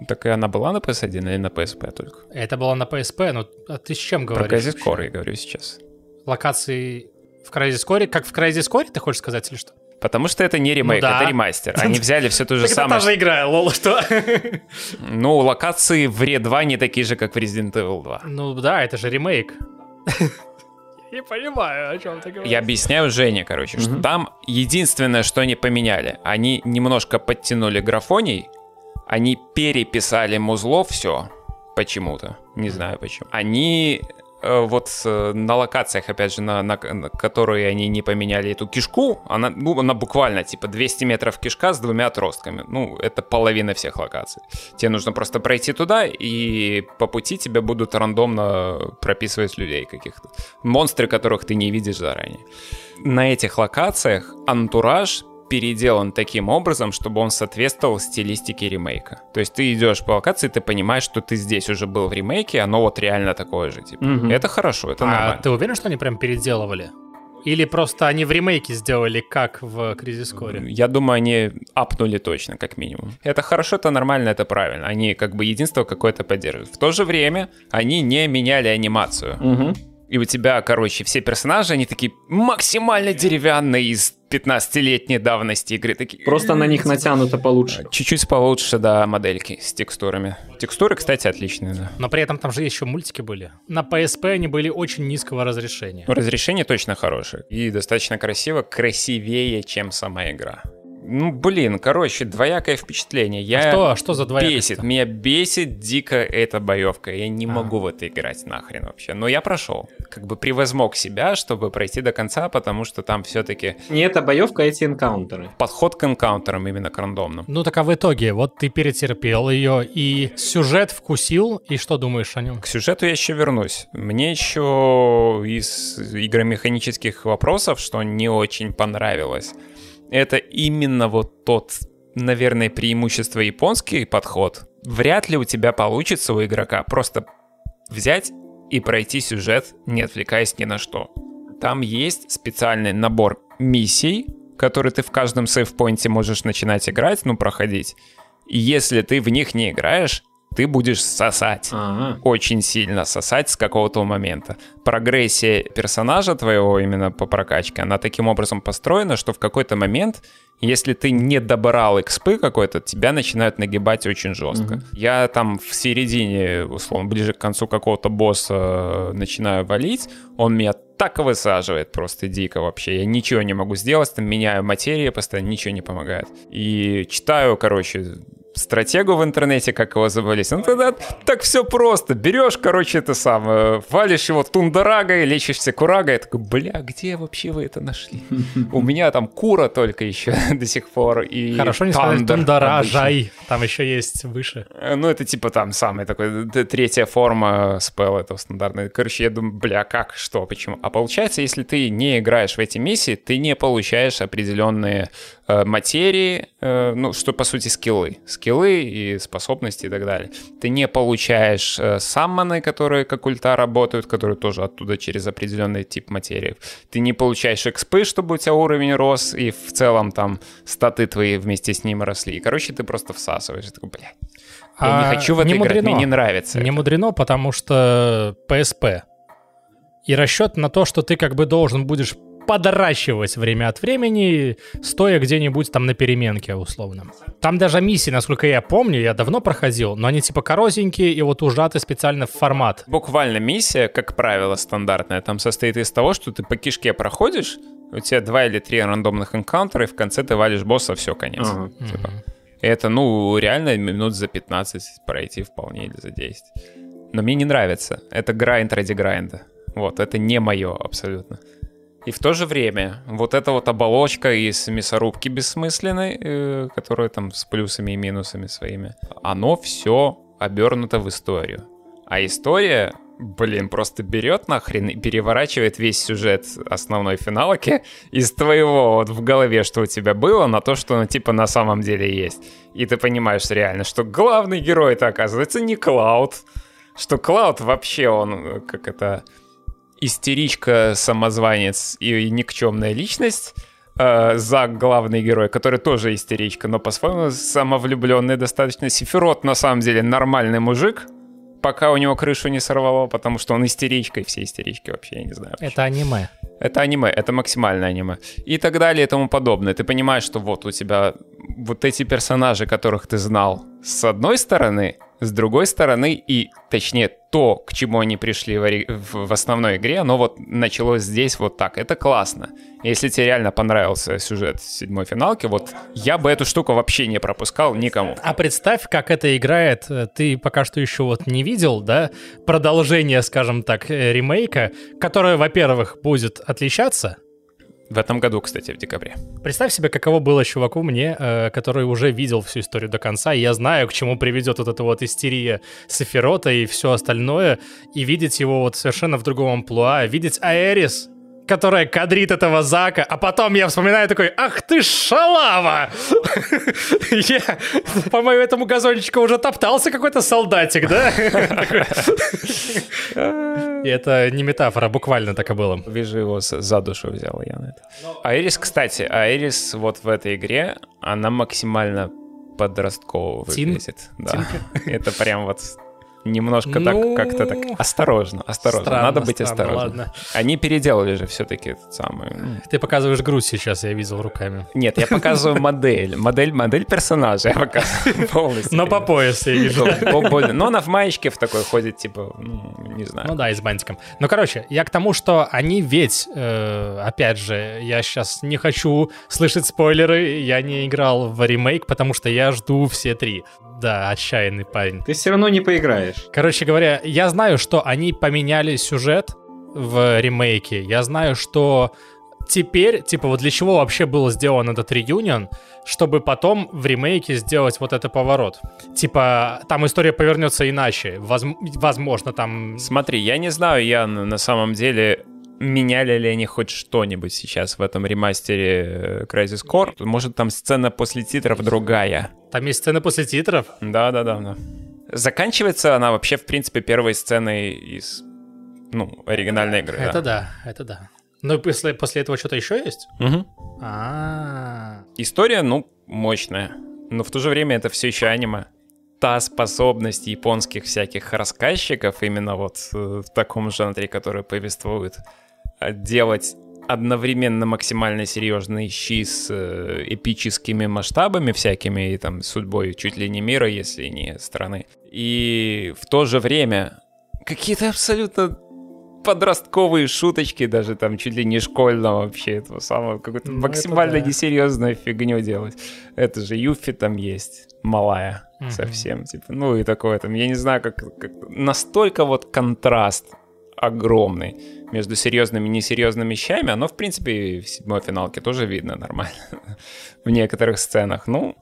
Speaker 2: Так и она была на PS1 или на PSP только?
Speaker 3: Это была на PSP, но а ты с чем говоришь?
Speaker 2: Про Crysis Core я говорю сейчас.
Speaker 3: Локации в Crysis Core? Как в Crysis Core, ты хочешь сказать, или что?
Speaker 2: Потому что это не ремейк, ну, да. это ремастер. Они взяли все то же самое.
Speaker 3: Это та же игра, лол, что?
Speaker 2: Ну, локации в Re 2 не такие же, как в Resident Evil 2.
Speaker 3: Ну да, это же ремейк. Не понимаю, о чем ты говоришь.
Speaker 2: Я объясняю Жене, короче, что там единственное, что они поменяли, они немножко подтянули графоний, они переписали музло все почему-то. Не знаю почему. Они э, вот э, на локациях, опять же, на, на, на которые они не поменяли эту кишку, она, ну, она буквально типа 200 метров кишка с двумя отростками. Ну, это половина всех локаций. Тебе нужно просто пройти туда, и по пути тебе будут рандомно прописывать людей каких-то. Монстры, которых ты не видишь заранее. На этих локациях антураж переделан таким образом, чтобы он соответствовал стилистике ремейка. То есть ты идешь по локации, ты понимаешь, что ты здесь уже был в ремейке, оно вот реально такое же. Типа. Угу. Это хорошо, это а нормально.
Speaker 3: ты уверен, что они прям переделывали? Или просто они в ремейке сделали, как в Кризис Core?
Speaker 2: Я думаю, они апнули точно, как минимум. Это хорошо, это нормально, это правильно. Они как бы единство какое-то поддерживают. В то же время они не меняли анимацию. Угу. И у тебя, короче, все персонажи, они такие максимально деревянные из 15-летней давности игры. Такие...
Speaker 1: Просто на них натянуто получше.
Speaker 2: Чуть-чуть получше, да, модельки с текстурами. Текстуры, кстати, отличные, да.
Speaker 3: Но при этом там же еще мультики были. На PSP они были очень низкого разрешения.
Speaker 2: Разрешение точно хорошее. И достаточно красиво, красивее, чем сама игра. Ну, блин, короче, двоякое впечатление. Я
Speaker 3: а что, а что за двоякое?
Speaker 2: Бесит. Меня бесит дико эта боевка. Я не а. могу в это играть нахрен вообще. Но я прошел. Как бы превозмог себя, чтобы пройти до конца, потому что там все-таки...
Speaker 1: Не эта боевка, а эти энкаунтеры.
Speaker 2: Подход к энкаунтерам именно к рандомным.
Speaker 3: Ну так а в итоге, вот ты перетерпел ее и сюжет вкусил, и что думаешь о нем?
Speaker 2: К сюжету я еще вернусь. Мне еще из игромеханических вопросов, что не очень понравилось это именно вот тот, наверное, преимущество японский подход. Вряд ли у тебя получится у игрока просто взять и пройти сюжет, не отвлекаясь ни на что. Там есть специальный набор миссий, которые ты в каждом сейфпоинте можешь начинать играть, ну, проходить. И если ты в них не играешь, ты будешь сосать. Ага. Очень сильно сосать с какого-то момента. Прогрессия персонажа твоего именно по прокачке, она таким образом построена, что в какой-то момент, если ты не добрал экспы какой-то, тебя начинают нагибать очень жестко. Угу. Я там в середине, условно, ближе к концу какого-то босса э, начинаю валить, он меня так высаживает просто дико вообще. Я ничего не могу сделать, там меняю материи, постоянно ничего не помогает. И читаю, короче, стратегу в интернете, как его забылись. Ну тогда так все просто. Берешь, короче, это самое, валишь его тундарагой, лечишься курагой. Я такой, бля, где вообще вы это нашли? У меня там кура только еще до сих пор. И
Speaker 3: Хорошо не сказать тундаражай. Там еще есть выше.
Speaker 2: Э, ну это типа там самая такой третья форма спелла этого стандартная. Короче, я думаю, бля, как, что, почему? А получается, если ты не играешь в эти миссии, ты не получаешь определенные материи, э, ну, что по сути скиллы. Скиллы и способности и так далее. Ты не получаешь э, саммоны, которые как ульта работают, которые тоже оттуда через определенный тип материи. Ты не получаешь экспы, чтобы у тебя уровень рос, и в целом там статы твои вместе с ним росли. И, короче, ты просто всасываешь. Ты такой, блядь. Я
Speaker 3: А
Speaker 2: не хочу в это
Speaker 3: не
Speaker 2: играть,
Speaker 3: мудрено.
Speaker 2: мне не нравится.
Speaker 3: Не
Speaker 2: это.
Speaker 3: мудрено, потому что PSP. И расчет на то, что ты как бы должен будешь подращивать время от времени, стоя где-нибудь там на переменке, условно. Там даже миссии, насколько я помню, я давно проходил, но они типа коротенькие и вот ужаты специально в формат.
Speaker 2: Буквально миссия, как правило, стандартная, там состоит из того, что ты по кишке проходишь, у тебя два или три рандомных энкаунтера, и в конце ты валишь босса, все, конец.
Speaker 1: Ага.
Speaker 2: Типа. И Это, ну, реально минут за 15 пройти вполне или за 10. Но мне не нравится. Это грайнд ради грайнда. Вот, это не мое абсолютно. И в то же время вот эта вот оболочка из мясорубки бессмысленной, э, которая там с плюсами и минусами своими, оно все обернуто в историю. А история, блин, просто берет нахрен и переворачивает весь сюжет основной финалки из твоего вот в голове, что у тебя было, на то, что ну, типа на самом деле есть. И ты понимаешь реально, что главный герой-то оказывается не Клауд, что Клауд вообще он, э, как это, истеричка, самозванец и никчемная личность, э, Зак главный герой, который тоже истеричка, но по-своему самовлюбленный достаточно. Сифирот на самом деле нормальный мужик, пока у него крышу не сорвало, потому что он истеричка, и все истерички вообще, я не знаю.
Speaker 3: Это аниме.
Speaker 2: Это аниме, это максимальное аниме. И так далее и тому подобное. Ты понимаешь, что вот у тебя вот эти персонажи, которых ты знал с одной стороны, с другой стороны, и точнее то, к чему они пришли в, основной игре, оно вот началось здесь вот так. Это классно. Если тебе реально понравился сюжет седьмой финалки, вот я бы эту штуку вообще не пропускал никому.
Speaker 3: А представь, как это играет. э, Ты пока что еще вот не видел, да, продолжение, скажем так, э, ремейка, которое, во-первых, будет отличаться.
Speaker 2: В этом году, кстати, в декабре.
Speaker 3: Представь себе, каково было чуваку мне, э, который уже видел всю историю до конца, и я знаю, к чему приведет вот эта вот истерия Сефирота и все остальное, и видеть его вот совершенно в другом амплуа, видеть Аэрис, которая кадрит этого Зака, а потом я вспоминаю такой, ах ты шалава! Я по моему этому газончику уже топтался какой-то солдатик, да? И это не метафора, буквально так и было.
Speaker 2: Вижу его за душу взял я на это. Аэрис, кстати, Аэрис вот в этой игре, она максимально подростково выглядит. Да. Это прям вот немножко
Speaker 3: Ну,
Speaker 2: так как-то так осторожно, осторожно.
Speaker 3: странно,
Speaker 2: Надо быть
Speaker 3: странно,
Speaker 2: осторожным.
Speaker 3: ладно.
Speaker 2: Они переделали же все-таки этот самый. м,
Speaker 3: Ты показываешь грудь сейчас, я видел руками.
Speaker 2: Нет, я показываю модель, модель, модель персонажа я показываю полностью.
Speaker 3: Но по пояс я вижу.
Speaker 2: Но она в маечке в такой ходит, типа, ну, не знаю.
Speaker 3: Ну да, и с бантиком. Ну, короче, я к тому, что они ведь, э, опять же, я сейчас не хочу слышать спойлеры, я не играл в ремейк, потому что я жду все три. Да, отчаянный парень.
Speaker 1: Ты все равно не поиграешь.
Speaker 3: Короче говоря, я знаю, что они поменяли сюжет в ремейке. Я знаю, что теперь, типа, вот для чего вообще был сделан этот реюнион, чтобы потом в ремейке сделать вот этот поворот. Типа, там история повернется иначе. Возм- возможно, там...
Speaker 2: Смотри, я не знаю, я на самом деле меняли ли они хоть что-нибудь сейчас в этом ремастере э, Crisis Core. Может, там сцена после титров другая.
Speaker 3: Там есть сцена после титров.
Speaker 2: Да-да-да. да. Заканчивается она вообще, в принципе, первой сценой из, ну, оригинальной игры.
Speaker 3: Это да, это да. Но после, после этого что-то еще есть?
Speaker 2: Мгм.
Speaker 3: А,
Speaker 2: История, ну, мощная. Но в то же время это все еще аниме. Та способность японских всяких рассказчиков, именно вот э, в таком жанре, который повествует, э, делать одновременно максимально серьезные щи с э, эпическими масштабами всякими и там судьбой чуть ли не мира, если не страны. И в то же время какие-то абсолютно подростковые шуточки, даже там чуть ли не школьно вообще этого самого, какую-то
Speaker 3: Ну, это
Speaker 2: максимально
Speaker 3: да.
Speaker 2: несерьезную фигню делать. Это же Юфи там есть, малая
Speaker 3: Мгм.
Speaker 2: совсем, типа, ну и такое там, я не знаю, как, как- настолько вот контраст огромный между серьезными и несерьезными вещами, оно, в принципе, в седьмой финалке тоже видно нормально в некоторых сценах. Ну,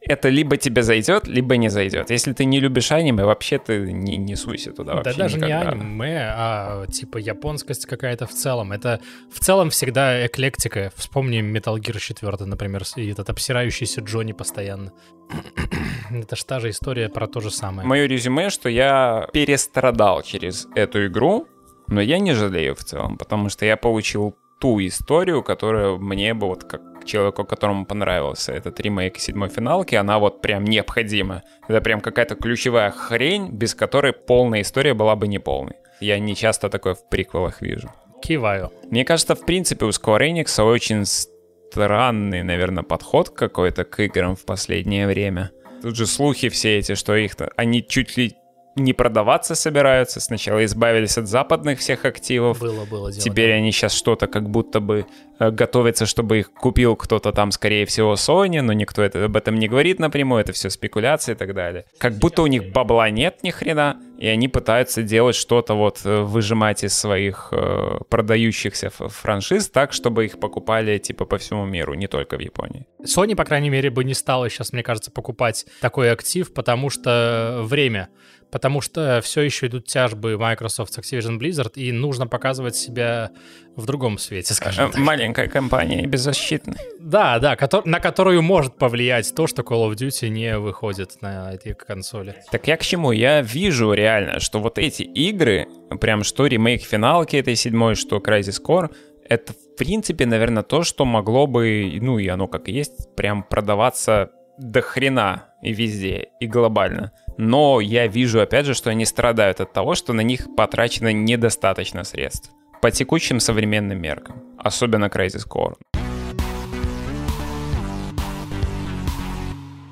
Speaker 2: это либо тебе зайдет, либо не зайдет. Если ты не любишь аниме, вообще ты не, не суйся туда вообще
Speaker 3: Да даже
Speaker 2: никогда.
Speaker 3: не аниме, а типа японскость какая-то в целом. Это в целом всегда эклектика. Вспомни Metal Gear 4, например, и этот обсирающийся Джонни постоянно. Это ж та же история про то же самое.
Speaker 2: Мое резюме, что я перестрадал через эту игру, но я не жалею в целом, потому что я получил ту историю, которая мне бы вот как человеку, которому понравился этот ремейк седьмой финалки, она вот прям необходима. Это прям какая-то ключевая хрень, без которой полная история была бы неполной. Я не часто такое в приквелах вижу.
Speaker 3: Киваю.
Speaker 2: Мне кажется, в принципе, у Square Enix очень странный, наверное, подход какой-то к играм в последнее время. Тут же слухи все эти, что их они чуть ли не продаваться собираются. Сначала избавились от западных всех активов.
Speaker 3: Было, было дело.
Speaker 2: Теперь они сейчас что-то как будто бы э, готовятся, чтобы их купил кто-то там, скорее всего, Sony, но никто это, об этом не говорит напрямую, это все спекуляции и так далее. Как будто у них бабла нет ни хрена, и они пытаются делать что-то вот, э, выжимать из своих э, продающихся франшиз так, чтобы их покупали типа по всему миру, не только в Японии.
Speaker 3: Sony, по крайней мере, бы не стала сейчас, мне кажется, покупать такой актив, потому что время потому что все еще идут тяжбы Microsoft с Activision Blizzard, и нужно показывать себя в другом свете, скажем
Speaker 2: так. Маленькая компания, беззащитная.
Speaker 3: Да, да, на которую может повлиять то, что Call of Duty не выходит на эти консоли.
Speaker 2: Так я к чему? Я вижу реально, что вот эти игры, прям что ремейк финалки этой седьмой, что Crysis Core, это в принципе, наверное, то, что могло бы, ну и оно как и есть, прям продаваться до хрена и везде, и глобально но я вижу, опять же, что они страдают от того, что на них потрачено недостаточно средств по текущим современным меркам, особенно Crysis Core.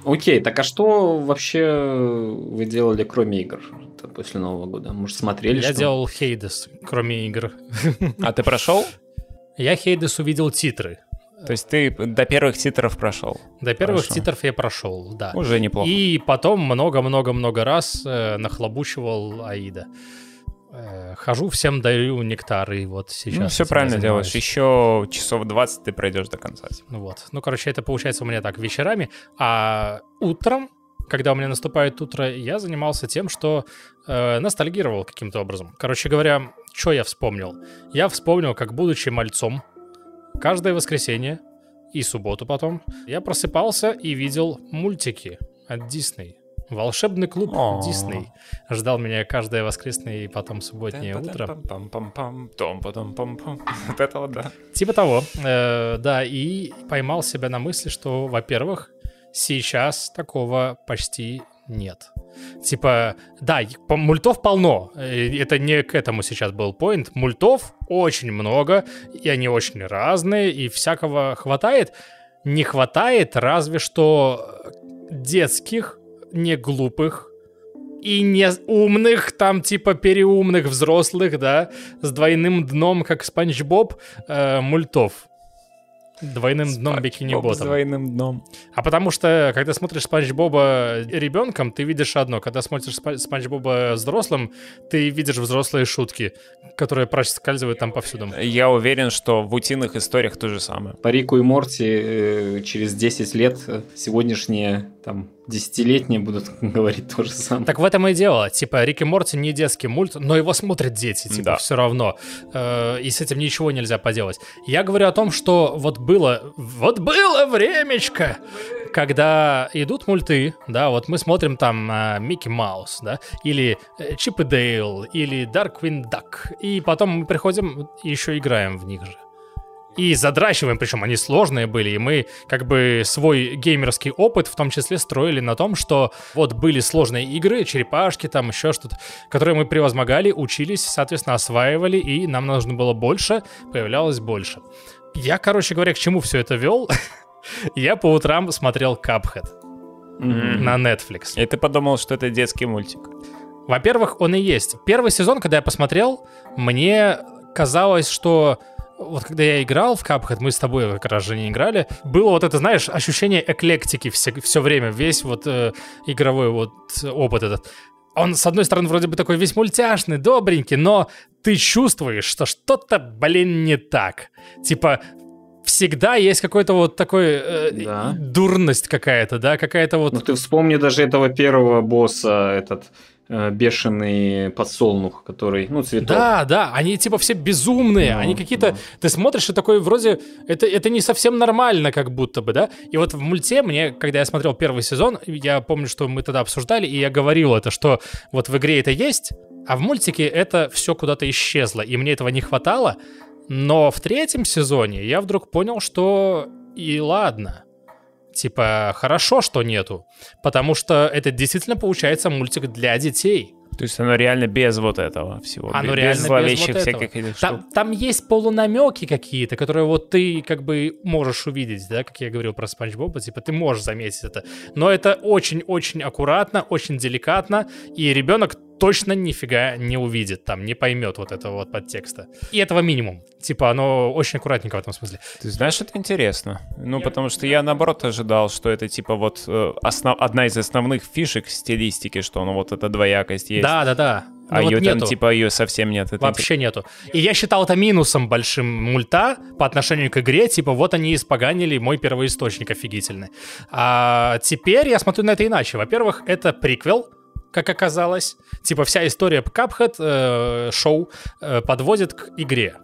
Speaker 1: Окей, так а что вообще вы делали, кроме игр после Нового года? Может, смотрели
Speaker 3: Я
Speaker 1: что?
Speaker 3: делал Хейдес, кроме игр.
Speaker 2: А ты прошел?
Speaker 3: Я Хейдес увидел титры.
Speaker 2: То есть ты до первых титров прошел?
Speaker 3: До первых Хорошо. титров я прошел, да.
Speaker 2: Уже неплохо.
Speaker 3: И потом много-много-много раз э, нахлобучивал Аида. Э, хожу, всем даю нектар, и вот сейчас...
Speaker 2: Ну, все правильно делаешь. Еще часов 20 ты пройдешь до конца.
Speaker 3: Вот. Ну, короче, это получается у меня так вечерами. А утром, когда у меня наступает утро, я занимался тем, что э, ностальгировал каким-то образом. Короче говоря, что я вспомнил? Я вспомнил, как будучи мальцом, Каждое воскресенье и субботу потом я просыпался и видел мультики от Дисней. Волшебный клуб Дисней ждал меня каждое воскресное и потом субботнее утро.
Speaker 2: Вот это вот, да.
Speaker 3: Типа того, э, да, и поймал себя на мысли, что, во-первых, сейчас такого почти нет. Типа, да, мультов полно. Это не к этому сейчас был поинт. Мультов очень много, и они очень разные, и всякого хватает. Не хватает разве что детских, не глупых, и не умных, там типа переумных взрослых, да, с двойным дном, как Спанч Боб, э, мультов. Двойным дном бикини ботом. С
Speaker 2: двойным дном.
Speaker 3: А потому что, когда смотришь Спанч Боба ребенком, ты видишь одно. Когда смотришь Спанч Боба взрослым, ты видишь взрослые шутки, которые проскальзывают там повсюду.
Speaker 2: Я уверен, что в утиных историях то же самое.
Speaker 1: По Рику и Морти э, через 10 лет сегодняшние там десятилетние будут говорить то же самое.
Speaker 3: Так в этом и дело. Типа, Рик и Морти не детский мульт, но его смотрят дети, типа, да. все равно. Э, и с этим ничего нельзя поделать. Я говорю о том, что вот было, вот было времечко, когда идут мульты, да, вот мы смотрим там э, Микки Маус, да, или э, Чип и Дейл, или Дарквин Дак, и потом мы приходим и еще играем в них же и задрачиваем, причем они сложные были, и мы как бы свой геймерский опыт в том числе строили на том, что вот были сложные игры, черепашки, там еще что-то, которые мы превозмогали, учились, соответственно, осваивали, и нам нужно было больше, появлялось больше. Я, короче говоря, к чему все это вел? Я по утрам смотрел Cuphead на Netflix.
Speaker 2: И ты подумал, что это детский мультик?
Speaker 3: Во-первых, он и есть. Первый сезон, когда я посмотрел, мне казалось, что вот когда я играл в Cuphead, мы с тобой как раз же не играли, было вот это, знаешь, ощущение эклектики все, все время, весь вот э, игровой вот опыт этот. Он, с одной стороны, вроде бы такой весь мультяшный, добренький, но ты чувствуешь, что что-то, блин, не так. Типа, всегда есть какой-то вот такой э,
Speaker 1: Да.
Speaker 3: дурность какая-то, да, какая-то вот...
Speaker 1: Ну ты вспомни даже этого первого босса, этот бешеный подсолнух, который, ну, цветок.
Speaker 3: Да, да, они типа все безумные,
Speaker 1: Ну,
Speaker 3: они какие-то...
Speaker 1: да.
Speaker 3: Ты смотришь и такой вроде... Это, это не совсем нормально как будто бы, да? И вот в мульте мне, когда я смотрел первый сезон, я помню, что мы тогда обсуждали, и я говорил это, что вот в игре это есть, а в мультике это все куда-то исчезло, и мне этого не хватало. Но в третьем сезоне я вдруг понял, что и ладно. Типа, хорошо, что нету. Потому что это действительно получается мультик для детей.
Speaker 2: То есть оно реально без вот этого всего.
Speaker 3: Оно
Speaker 2: без
Speaker 3: реально без
Speaker 2: зловещих
Speaker 3: вот этого.
Speaker 2: всяких этих штук.
Speaker 3: Там, там есть полунамеки какие-то, которые вот ты как бы можешь увидеть, да, как я говорил про Спанч Боба, типа ты можешь заметить это. Но это очень-очень аккуратно, очень деликатно, и ребенок точно нифига не увидит там, не поймет вот этого вот подтекста. И этого минимум. Типа оно очень аккуратненько в этом смысле.
Speaker 2: Ты знаешь, это интересно. Ну, потому что я, наоборот, ожидал, что это, типа, вот э, основ- одна из основных фишек стилистики, что, ну, вот эта двоякость есть.
Speaker 3: Да-да-да.
Speaker 2: а
Speaker 3: Но вот
Speaker 2: ее там,
Speaker 3: нету.
Speaker 2: типа, ее совсем нет. Это
Speaker 3: Вообще нету. И я считал это минусом большим мульта по отношению к игре. Типа, вот они испоганили мой первоисточник офигительный. А теперь я смотрю на это иначе. Во-первых, это приквел, как оказалось. Типа, вся история Cuphead э, шоу э, подводит к игре.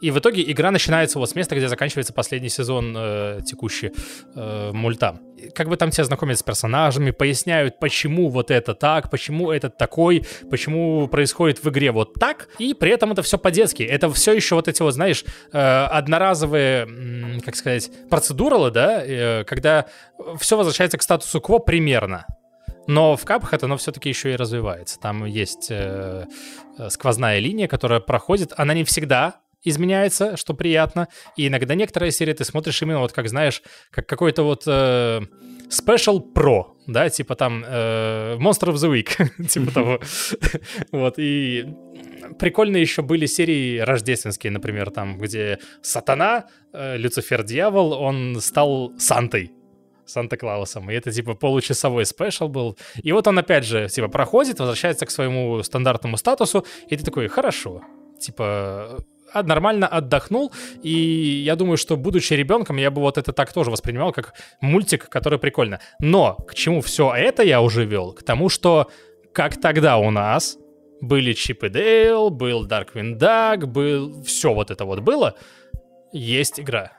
Speaker 3: И в итоге игра начинается вот с места, где заканчивается последний сезон э, текущий э, мульта. Как бы там тебя знакомят с персонажами, поясняют, почему вот это так, почему этот такой, почему происходит в игре вот так, и при этом это все по-детски. Это все еще вот эти вот, знаешь, э, одноразовые, м, как сказать, процедуралы, да, э, когда все возвращается к статусу кво примерно. Но в капхат оно все-таки еще и развивается. Там есть э, э, сквозная линия, которая проходит. Она не всегда изменяется, что приятно. И иногда некоторые серии ты смотришь именно вот как, знаешь, как какой-то вот э, Special Pro, да, типа там э, Monster of the Week, типа того. Вот, и прикольные еще были серии рождественские, например, там, где Сатана, э, Люцифер Дьявол, он стал Сантой. Санта-Клаусом. И это, типа, получасовой спешл был. И вот он, опять же, типа, проходит, возвращается к своему стандартному статусу, и ты такой, хорошо. Типа, а, нормально отдохнул, и я думаю, что, будучи ребенком, я бы вот это так тоже воспринимал, как мультик, который прикольно. Но к чему все это я уже вел? К тому, что как тогда у нас были Чип и Дейл, был Darkwing Duck, был... Все вот это вот было, есть игра.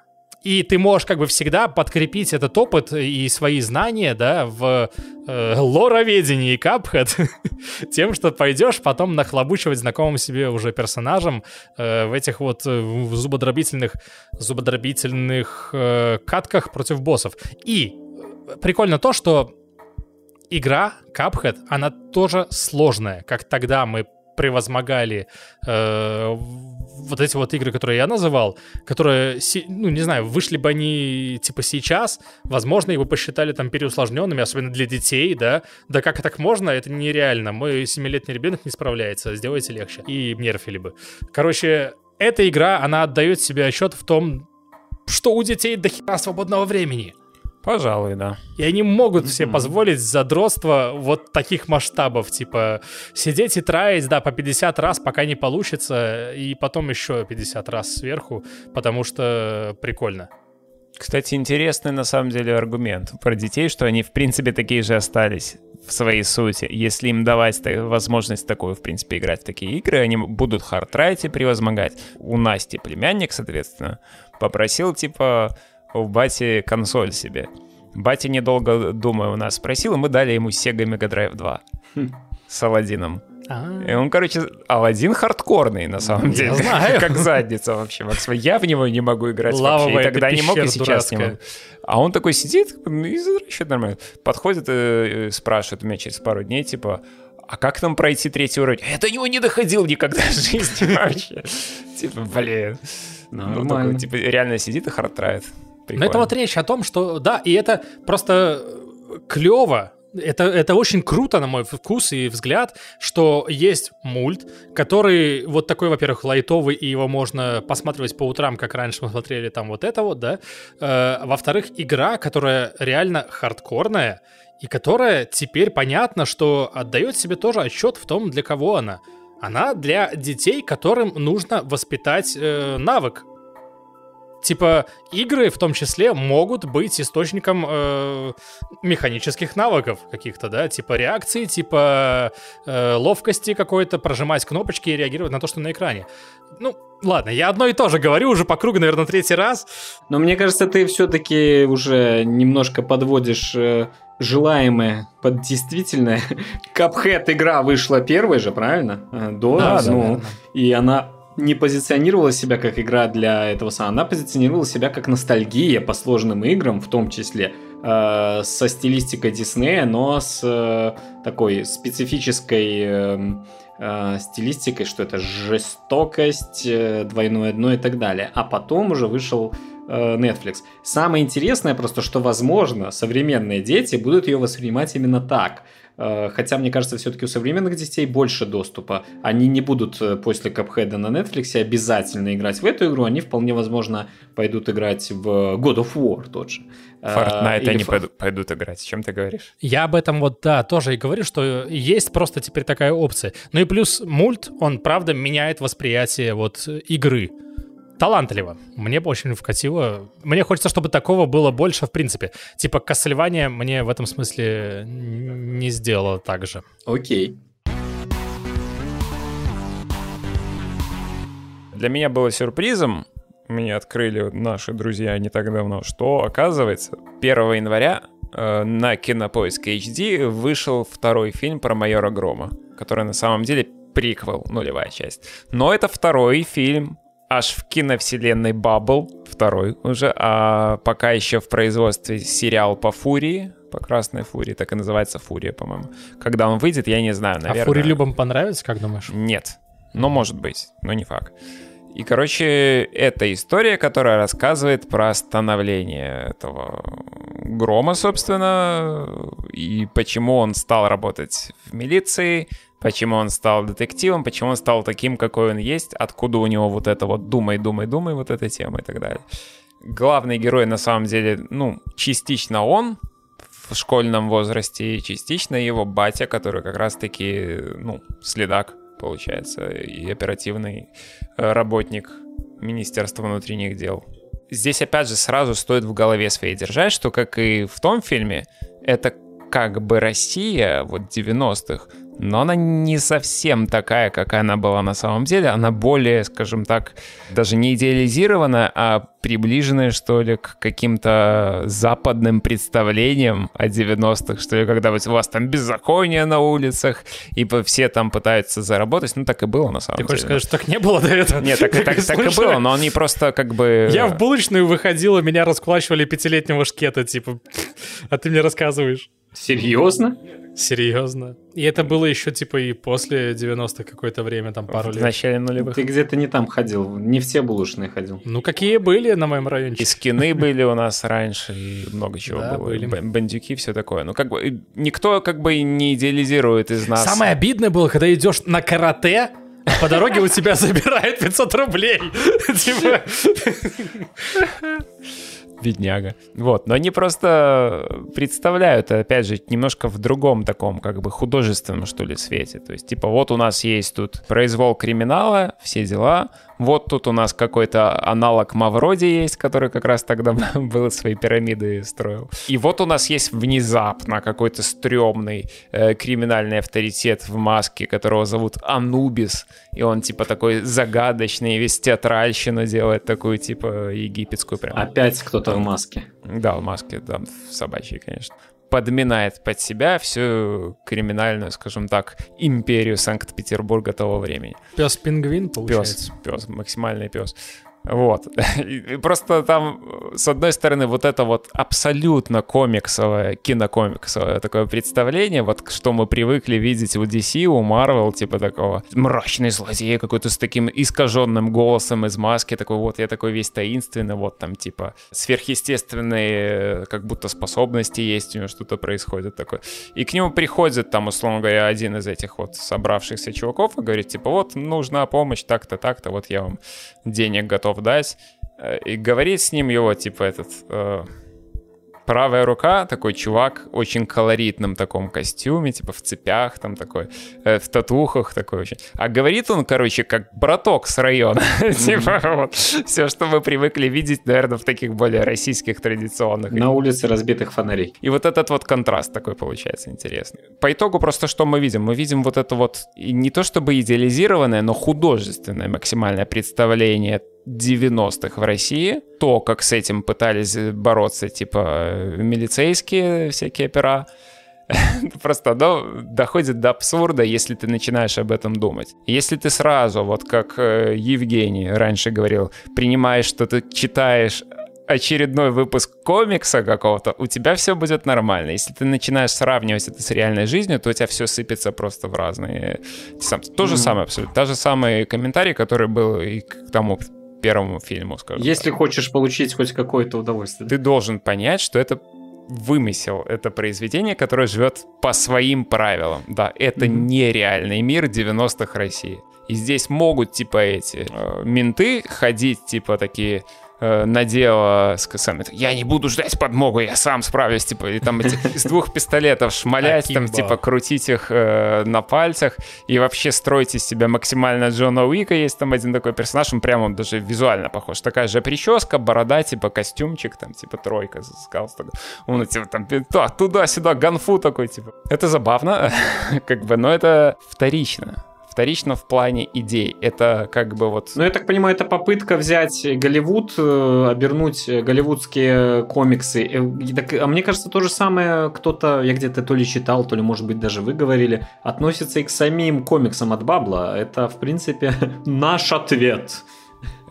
Speaker 3: И ты можешь как бы всегда подкрепить этот опыт и свои знания, да, в э, лороведении Капхед тем, что пойдешь потом нахлобучивать знакомым себе уже персонажам э, в этих вот э, зубодробительных, зубодробительных э, катках против боссов. И э, прикольно то, что игра Cuphead, она тоже сложная, как тогда мы превозмогали э, вот эти вот игры, которые я называл, которые, ну, не знаю, вышли бы они, типа, сейчас, возможно, его посчитали там переусложненными, особенно для детей, да, да как так можно, это нереально, мой семилетний ребенок не справляется, сделайте легче, и нерфили бы. Короче, эта игра, она отдает себе отчет в том, что у детей до хера свободного времени.
Speaker 2: Пожалуй, да.
Speaker 3: И они могут себе позволить задротство вот таких масштабов, типа сидеть и траить, да, по 50 раз, пока не получится, и потом еще 50 раз сверху, потому что прикольно.
Speaker 2: Кстати, интересный на самом деле аргумент про детей, что они в принципе такие же остались в своей сути. Если им давать возможность такую, в принципе, играть в такие игры, они будут хардрайте превозмогать. У Насти племянник, соответственно, попросил, типа, у бати консоль себе. Батя, недолго думая, у нас спросил, и мы дали ему Sega Mega Drive 2 с Аладдином. И он, короче, Алладин хардкорный, на самом деле.
Speaker 3: знаю.
Speaker 2: Как задница вообще, Максим. Я в него не могу играть вообще.
Speaker 3: Лавовая
Speaker 2: И тогда не мог, и сейчас не могу. А он такой сидит ну, и возвращает нормально. Подходит и э, спрашивает у меня через пару дней, типа, а как нам пройти третий уровень? Я до него не доходил никогда в жизни вообще. Типа, блин. Ну,
Speaker 1: Нормально.
Speaker 2: такой, типа, реально сидит и хардрает.
Speaker 3: Но это вот речь о том, что, да, и это просто клево, это, это очень круто, на мой вкус и взгляд, что есть мульт, который вот такой, во-первых, лайтовый, и его можно посматривать по утрам, как раньше мы смотрели там вот это вот, да. Э, во-вторых, игра, которая реально хардкорная, и которая теперь понятно, что отдает себе тоже отчет в том, для кого она. Она для детей, которым нужно воспитать э, навык типа, игры в том числе могут быть источником э, механических навыков каких-то, да, типа реакции, типа э, ловкости какой-то, прожимать кнопочки и реагировать на то, что на экране. Ну, ладно, я одно и то же говорю уже по кругу, наверное, третий раз.
Speaker 1: Но мне кажется, ты все-таки уже немножко подводишь э, желаемое под действительное. Капхед игра вышла первой же, правильно? Э, До,
Speaker 3: Да, да,
Speaker 1: ну,
Speaker 3: наверное.
Speaker 1: и она не позиционировала себя как игра для этого самого, она позиционировала себя как ностальгия по сложным играм, в том числе э, со стилистикой Диснея, но с э, такой специфической эм, э, стилистикой, что это жестокость, э, двойное дно и так далее. А потом уже вышел э, Netflix. Самое интересное просто, что, возможно, современные дети будут ее воспринимать именно так. Э, Хотя, мне кажется, все-таки у современных детей больше доступа. Они не будут э, после Капхеда на Netflix обязательно играть в эту игру. Они вполне возможно пойдут играть в God of War тот же. Э,
Speaker 2: Fortnite
Speaker 1: или
Speaker 2: они пойду- пойдут играть. О чем ты говоришь?
Speaker 3: Я об этом вот, да, тоже и говорю, что есть просто теперь такая опция. Ну и плюс мульт, он, правда, меняет восприятие вот игры. Талантливо. Мне очень вкатило. Мне хочется, чтобы такого было больше, в принципе. Типа Castlevania мне в этом смысле не сделала так же.
Speaker 1: Окей.
Speaker 2: Для меня было сюрпризом, мне открыли наши друзья не так давно, что, оказывается, 1 января э, на Кинопоиск HD вышел второй фильм про майора Грома, который на самом деле приквел, нулевая часть. Но это второй фильм аж в киновселенной Баббл, второй уже, а пока еще в производстве сериал по Фурии, по Красной Фурии, так и называется Фурия, по-моему. Когда он выйдет, я не знаю, наверное.
Speaker 3: А Фури Любам понравится, как думаешь?
Speaker 2: Нет. Но может быть, но не факт. И, короче, это история, которая рассказывает про становление этого Грома, собственно, и почему он стал работать в милиции, почему он стал детективом, почему он стал таким, какой он есть, откуда у него вот это вот «думай, думай, думай», вот эта тема и так далее. Главный герой, на самом деле, ну, частично он, в школьном возрасте, частично его батя, который как раз-таки, ну, следак, получается, и оперативный э, работник Министерства внутренних дел. Здесь, опять же, сразу стоит в голове своей держать, что, как и в том фильме, это как бы Россия вот 90-х, но она не совсем такая, какая она была на самом деле. Она более, скажем так, даже не идеализированная, а приближенная, что ли, к каким-то западным представлениям о 90-х, что ли, когда вот у вас там беззаконие на улицах, и все там пытаются заработать. Ну, так и было на самом
Speaker 3: Ты
Speaker 2: деле.
Speaker 3: хочешь сказать, что так не было до этого?
Speaker 2: Нет, так, так- так и было, но они просто как бы...
Speaker 3: Я в булочную выходила, меня раскулачивали пятилетнего шкета, типа, а ты мне рассказываешь.
Speaker 1: Серьезно?
Speaker 3: Серьезно? И это было еще, типа, и после 90-х какое-то время, там, пару
Speaker 2: в
Speaker 3: лет.
Speaker 2: начале нулевых.
Speaker 1: Ты где-то не там ходил, не все булочные ходил.
Speaker 3: Ну, какие были на моем
Speaker 2: И
Speaker 3: райончике?
Speaker 2: скины были у нас раньше, и много чего
Speaker 3: Да,
Speaker 2: было.
Speaker 3: были.
Speaker 2: И б- Бандюки, все такое. Ну, как бы, и никто как бы и не идеализирует из нас.
Speaker 3: Самое обидное было, когда идешь на карате, а по дороге у тебя забирают 500 рублей. Типа,
Speaker 2: Бедняга. Вот, но они просто представляют, опять же, немножко в другом таком, как бы художественном, что ли, свете. То есть, типа, вот у нас есть тут произвол криминала, все дела, вот тут у нас какой-то аналог Мавроди есть, который как раз тогда был свои пирамиды строил. И вот у нас есть внезапно какой-то стрёмный э, криминальный авторитет в маске, которого зовут Анубис, и он типа такой загадочный, весь театральщину делает, такую типа египетскую прям.
Speaker 1: Опять кто-то в маске.
Speaker 2: Да, в маске, да, в собачьей, конечно. Подминает под себя всю криминальную, скажем так, империю Санкт-Петербурга того времени.
Speaker 3: Пес-пингвин,
Speaker 2: Пес,
Speaker 3: получается.
Speaker 2: пес, максимальный пес. Вот. И просто там, с одной стороны, вот это вот абсолютно комиксовое, кинокомиксовое такое представление, вот что мы привыкли видеть у DC, у Marvel, типа такого мрачный злодей какой-то с таким искаженным голосом из маски, такой вот я такой весь таинственный, вот там типа сверхъестественные как будто способности есть, у него что-то происходит такое. И к нему приходит там, условно говоря, один из этих вот собравшихся чуваков и говорит, типа, вот нужна помощь так-то, так-то, вот я вам денег готов дать. Э, И говорит с ним его, типа, этот... э, правая рука, такой чувак, очень колоритном таком костюме, типа в цепях там такой, э, в татухах такой очень. А говорит он, короче, как браток с района. Типа вот все, что мы привыкли видеть, наверное, в таких более российских традиционных.
Speaker 1: На улице разбитых фонарей.
Speaker 2: И вот этот вот контраст такой получается интересный. По итогу просто что мы видим? Мы видим вот это вот не то чтобы идеализированное, но художественное максимальное представление 90-х в России, то, как с этим пытались бороться, типа, милицейские всякие опера, просто оно доходит до абсурда, если ты начинаешь об этом думать. Если ты сразу, вот как э, Евгений раньше говорил, принимаешь, что ты читаешь очередной выпуск комикса какого-то, у тебя все будет нормально. Если ты начинаешь сравнивать это с реальной жизнью, то у тебя все сыпется просто в разные... То же самое абсолютно. Та же самый комментарий, который был и к тому первому фильму, скажем
Speaker 1: Если так. хочешь получить хоть какое-то удовольствие.
Speaker 2: Ты должен понять, что это вымысел, это произведение, которое живет по своим правилам. Да, это mm-hmm. нереальный мир 90-х России. И здесь могут, типа, эти э, менты ходить, типа, такие надела с косами. Я не буду ждать подмогу, я сам справлюсь, типа, и там эти из двух пистолетов шмалять, там, типа, крутить их э, на пальцах, и вообще строить из себя максимально Джона Уика. Есть там один такой персонаж, он прямо он даже визуально похож. Такая же прическа, борода, типа, костюмчик, там, типа, тройка с галстуком. Он, типа, там, туда-сюда, ганфу такой, типа. Это забавно, как бы, но это вторично вторично в плане идей. Это как бы вот...
Speaker 1: Ну, я так понимаю, это попытка взять Голливуд, э, обернуть голливудские комиксы. Э, а мне кажется, то же самое кто-то, я где-то то ли читал, то ли, может быть, даже вы говорили, относится и к самим комиксам от Бабла. Это, в принципе, наш ответ.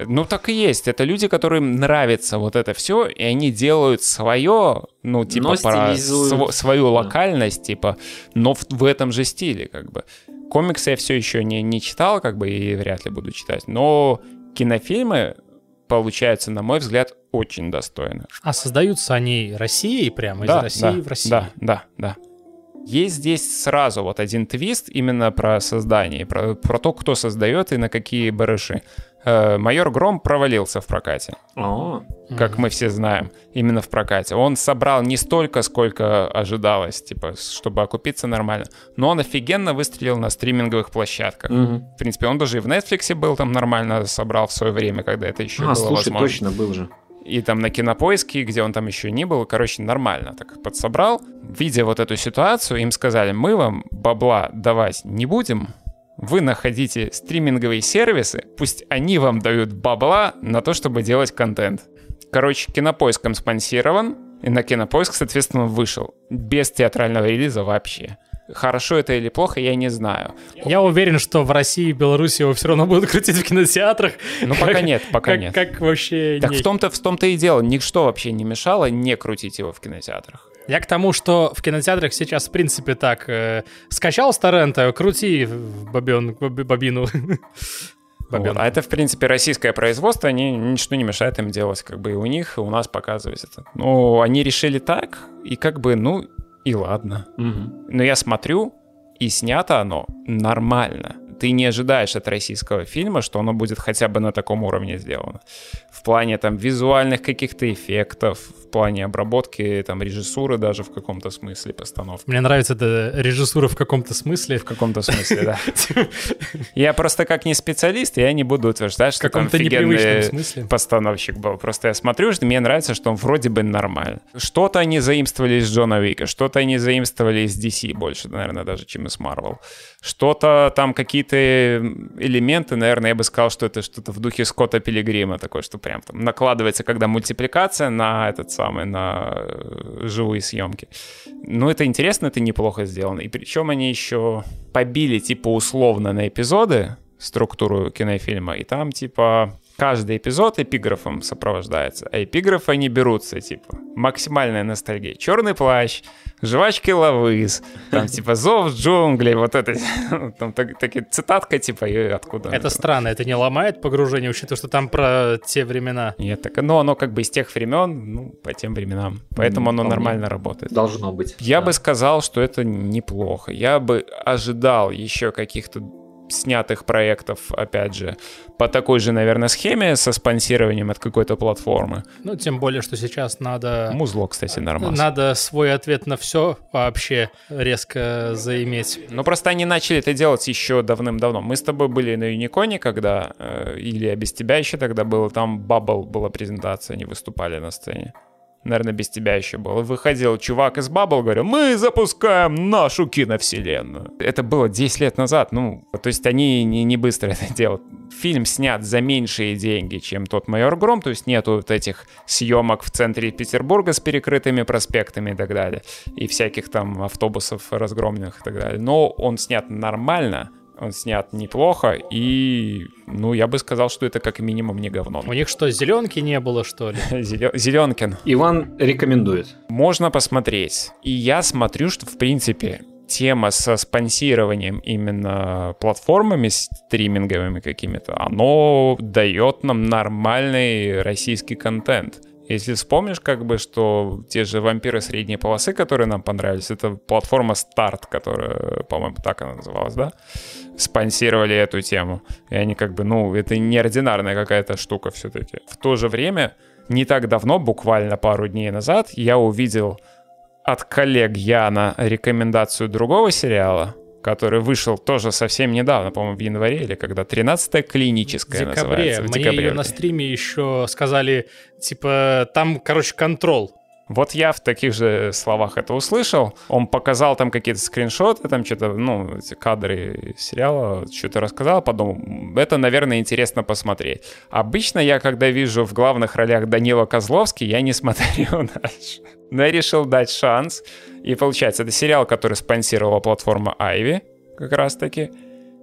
Speaker 2: Ну, так и есть. Это люди, которым нравится вот это все, и они делают свое, ну, типа, про св- свою локальность, типа, но в, в этом же стиле, как бы. Комиксы я все еще не, не читал, как бы, и вряд ли буду читать. Но кинофильмы получаются, на мой взгляд, очень достойно.
Speaker 3: А создаются они Россией прямо, да, из России
Speaker 2: да,
Speaker 3: в Россию?
Speaker 2: Да, да, да. Есть здесь сразу вот один твист именно про создание, про, про то, кто создает и на какие барыши. Э, Майор Гром провалился в прокате.
Speaker 1: О,
Speaker 2: как мы все знаем, именно в прокате. Он собрал не столько, сколько ожидалось, типа, чтобы окупиться нормально, но он офигенно выстрелил на стриминговых площадках. Угу. В принципе, он даже и в Netflix был там нормально собрал в свое время, когда это еще а, было слушай, возможно.
Speaker 1: точно был же
Speaker 2: и там на кинопоиске, где он там еще не был, короче, нормально так подсобрал. Видя вот эту ситуацию, им сказали, мы вам бабла давать не будем, вы находите стриминговые сервисы, пусть они вам дают бабла на то, чтобы делать контент. Короче, кинопоиском спонсирован, и на кинопоиск, соответственно, вышел. Без театрального релиза вообще. Хорошо это или плохо, я не знаю.
Speaker 3: Я уверен, что в России и Беларуси его все равно будут крутить в кинотеатрах.
Speaker 2: Ну, пока как, нет, пока
Speaker 3: как,
Speaker 2: нет.
Speaker 3: Как вообще...
Speaker 2: Так не... в том-то в том-то и дело. Ничто вообще не мешало не крутить его в кинотеатрах.
Speaker 3: Я к тому, что в кинотеатрах сейчас, в принципе, так, э, скачал с торрента, крути бобен, бобину.
Speaker 2: Вот. А это, в принципе, российское производство, они, ничто не мешает им делать, как бы и у них, и у нас показывать это. Но они решили так, и как бы, ну, и ладно. Угу. Но я смотрю, и снято оно нормально. Ты не ожидаешь от российского фильма, что оно будет хотя бы на таком уровне сделано. В плане там визуальных каких-то эффектов, в плане обработки, там режиссуры даже в каком-то смысле постановки.
Speaker 3: Мне нравится эта режиссура в каком-то смысле.
Speaker 2: В каком-то смысле, да. Я просто как не специалист, я не буду утверждать, что там офигенный постановщик был. Просто я смотрю, что мне нравится, что он вроде бы нормально. Что-то они заимствовали из Джона Вика, что-то они заимствовали из DC больше, наверное, даже, чем из Marvel. Что-то там какие-то элементы, наверное, я бы сказал, что это что-то в духе Скотта Пилигрима, такое, что прям там накладывается, когда мультипликация на этот самый, на э, живые съемки. Ну, это интересно, это неплохо сделано. И причем они еще побили, типа, условно на эпизоды структуру кинофильма, и там, типа, каждый эпизод эпиграфом сопровождается, а эпиграфы они берутся, типа, максимальная ностальгия. Черный плащ, жвачки лавыз, там, типа, зов джунглей, вот это, там, так, такие цитатка, типа, и откуда?
Speaker 3: Это странно, это не ломает погружение, учитывая, что там про те времена?
Speaker 2: Нет, так, ну, оно как бы из тех времен, ну, по тем временам, поэтому оно нормально работает.
Speaker 1: Должно быть.
Speaker 2: Я бы сказал, что это неплохо, я бы ожидал еще каких-то снятых проектов, опять же, по такой же, наверное, схеме со спонсированием от какой-то платформы.
Speaker 3: Ну, тем более, что сейчас надо...
Speaker 2: Музло, кстати, нормально.
Speaker 3: Надо свой ответ на все вообще резко заиметь.
Speaker 2: Ну, просто они начали это делать еще давным-давно. Мы с тобой были на Юниконе, когда, э, или без тебя еще тогда был, там Бабл была презентация, они выступали на сцене наверное, без тебя еще было. Выходил чувак из Bubble, говорил, мы запускаем нашу киновселенную. Это было 10 лет назад, ну, то есть они не, не быстро это делают. Фильм снят за меньшие деньги, чем тот «Майор Гром», то есть нету вот этих съемок в центре Петербурга с перекрытыми проспектами и так далее, и всяких там автобусов разгромленных и так далее. Но он снят нормально, он снят неплохо, и, ну, я бы сказал, что это как минимум не говно.
Speaker 3: У них что, зеленки не было, что ли?
Speaker 2: Зеленкин.
Speaker 1: Иван рекомендует.
Speaker 2: Можно посмотреть. И я смотрю, что, в принципе, тема со спонсированием именно платформами стриминговыми какими-то, оно дает нам нормальный российский контент. Если вспомнишь, как бы, что те же вампиры средней полосы, которые нам понравились, это платформа Старт, которая, по-моему, так она называлась, да? Спонсировали эту тему. И они как бы, ну, это неординарная какая-то штука все-таки. В то же время, не так давно, буквально пару дней назад, я увидел от коллег Яна рекомендацию другого сериала, который вышел тоже совсем недавно, по-моему, в январе или когда 13-я клиническая
Speaker 3: в декабре.
Speaker 2: называется. В
Speaker 3: Мне
Speaker 2: декабре.
Speaker 3: ее на стриме еще сказали, типа, там, короче, контрол.
Speaker 2: Вот я в таких же словах это услышал. Он показал там какие-то скриншоты, там что-то, ну, эти кадры сериала, что-то рассказал, подумал, это, наверное, интересно посмотреть. Обычно я, когда вижу в главных ролях Данила Козловский, я не смотрю дальше. Но я решил дать шанс. И получается, это сериал, который спонсировала платформа Ivy, как раз-таки.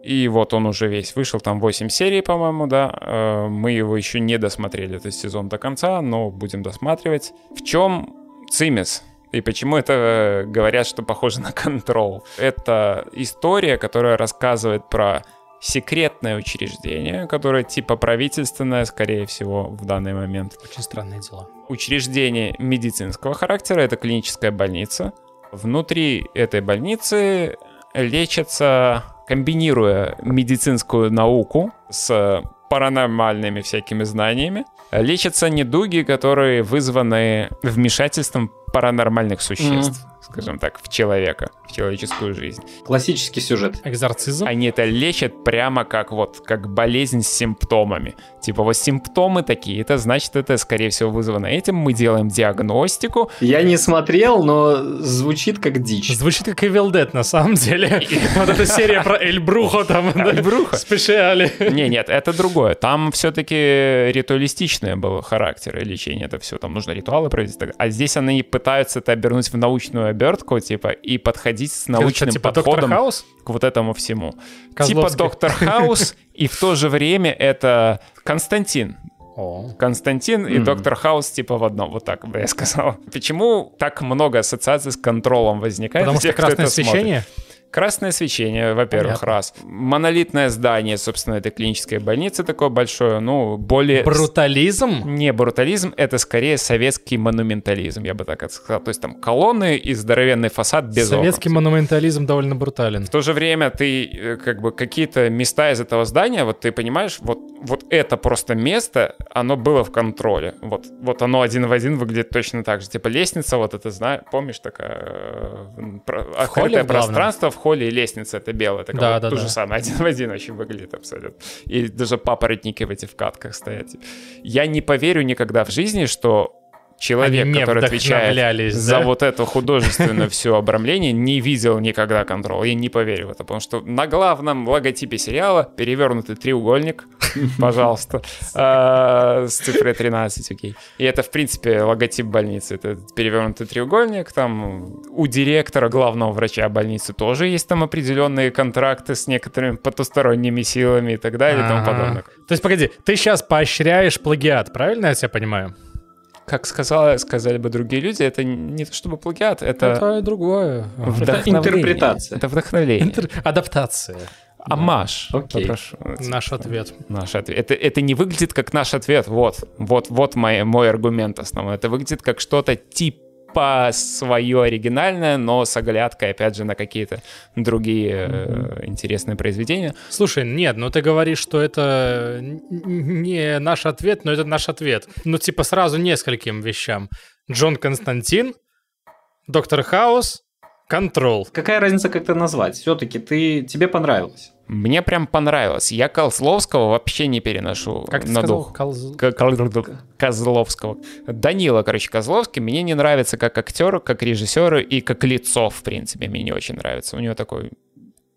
Speaker 2: И вот он уже весь вышел, там 8 серий, по-моему, да. Э, Мы его еще не досмотрели этот сезон до конца, но будем досматривать. В чем цимис? И почему это э, говорят, что похоже на контрол? Это история, которая рассказывает про секретное учреждение, которое типа правительственное, скорее всего, в данный момент.
Speaker 3: Очень странные дела.
Speaker 2: Учреждение медицинского характера, это клиническая больница. Внутри этой больницы лечатся, комбинируя медицинскую науку с паранормальными всякими знаниями, лечатся недуги, которые вызваны вмешательством паранормальных существ, скажем так, в человека, в человеческую жизнь.
Speaker 1: Классический сюжет.
Speaker 3: Экзорцизм?
Speaker 2: Они это лечат прямо как вот, как болезнь с симптомами. Типа вот симптомы такие, это значит, это скорее всего вызвано этим. Мы делаем диагностику.
Speaker 1: Я не смотрел, но звучит как дичь.
Speaker 3: Звучит как Evil Dead, на самом деле. Вот эта серия про Эль Брухо там. Эль
Speaker 2: Брухо?
Speaker 3: Спешиали.
Speaker 2: Не, нет, это другое. Там все-таки ритуалистичное было характер и лечение. Это все, там нужно ритуалы провести. А здесь они пытаются это обернуть в научную обертку, типа, и подходить с научным
Speaker 3: типа
Speaker 2: подходом
Speaker 3: Доктор Хаус?
Speaker 2: к вот этому всему. Типа
Speaker 3: Козловский.
Speaker 2: Доктор Хаус, и в то же время это Константин.
Speaker 3: О.
Speaker 2: Константин и. Доктор Хаус типа в одном, вот так бы я сказал. Почему так много ассоциаций с контролом возникает?
Speaker 3: Потому что красное
Speaker 2: это смотрит? Красное свечение, во-первых,
Speaker 3: Понятно.
Speaker 2: раз. Монолитное здание, собственно, этой клинической больницы такое большое, ну, более...
Speaker 3: Брутализм?
Speaker 2: Не брутализм, это скорее советский монументализм, я бы так это сказал. То есть там колонны и здоровенный фасад без
Speaker 3: Советский
Speaker 2: окон.
Speaker 3: монументализм довольно брутален.
Speaker 2: В то же время ты э, как бы какие-то места из этого здания, вот ты понимаешь, вот, вот это просто место, оно было в контроле. Вот, вот оно один в один выглядит точно так же. Типа лестница, вот это, знаешь, помнишь, такая э, открытое пространство холле и лестница это белая. Такая
Speaker 3: Да,
Speaker 2: вот
Speaker 3: да,
Speaker 2: то
Speaker 3: да.
Speaker 2: же самое, один в один очень выглядит абсолютно. И даже папоротники в этих вкатках стоят. Я не поверю никогда в жизни, что человек,
Speaker 3: Они
Speaker 2: который отвечает за
Speaker 3: да?
Speaker 2: вот это художественное все обрамление, не видел никогда контрол. Я не поверю в это, потому что на главном логотипе сериала перевернутый треугольник, пожалуйста, а, с цифрой 13, окей. И это, в принципе, логотип больницы. Это перевернутый треугольник. Там у директора, главного врача больницы тоже есть там определенные контракты с некоторыми потусторонними силами и так далее и тому подобное.
Speaker 3: То есть, погоди, ты сейчас поощряешь плагиат, правильно я тебя понимаю?
Speaker 2: Как сказала, сказали бы другие люди, это не то чтобы плагиат, это
Speaker 3: Это другое.
Speaker 2: вдохновление.
Speaker 1: интерпретация.
Speaker 2: Это вдохновление.
Speaker 3: Интер- Адаптация.
Speaker 2: Амаш.
Speaker 1: Окей.
Speaker 2: Попрошу.
Speaker 3: Наш ответ.
Speaker 2: Наш ответ. Это, это не выглядит как наш ответ. Вот, вот, вот мой, мой аргумент основной. Это выглядит как что-то типа тупо свое оригинальное, но с оглядкой, опять же, на какие-то другие э, интересные произведения.
Speaker 3: Слушай, нет, ну ты говоришь, что это не наш ответ, но это наш ответ. Ну, типа, сразу нескольким вещам. Джон Константин, Доктор Хаус, Контрол.
Speaker 1: Какая разница, как это назвать? Все-таки ты, тебе понравилось.
Speaker 2: Мне прям понравилось. Я Козловского вообще не переношу
Speaker 3: Как ты
Speaker 2: на
Speaker 3: сказал?
Speaker 2: дух.
Speaker 3: Колз-
Speaker 2: К- Кол- Козловского. Данила, короче, Козловский мне не нравится как актер, как режиссер и как лицо, в принципе, мне не очень нравится. У него такой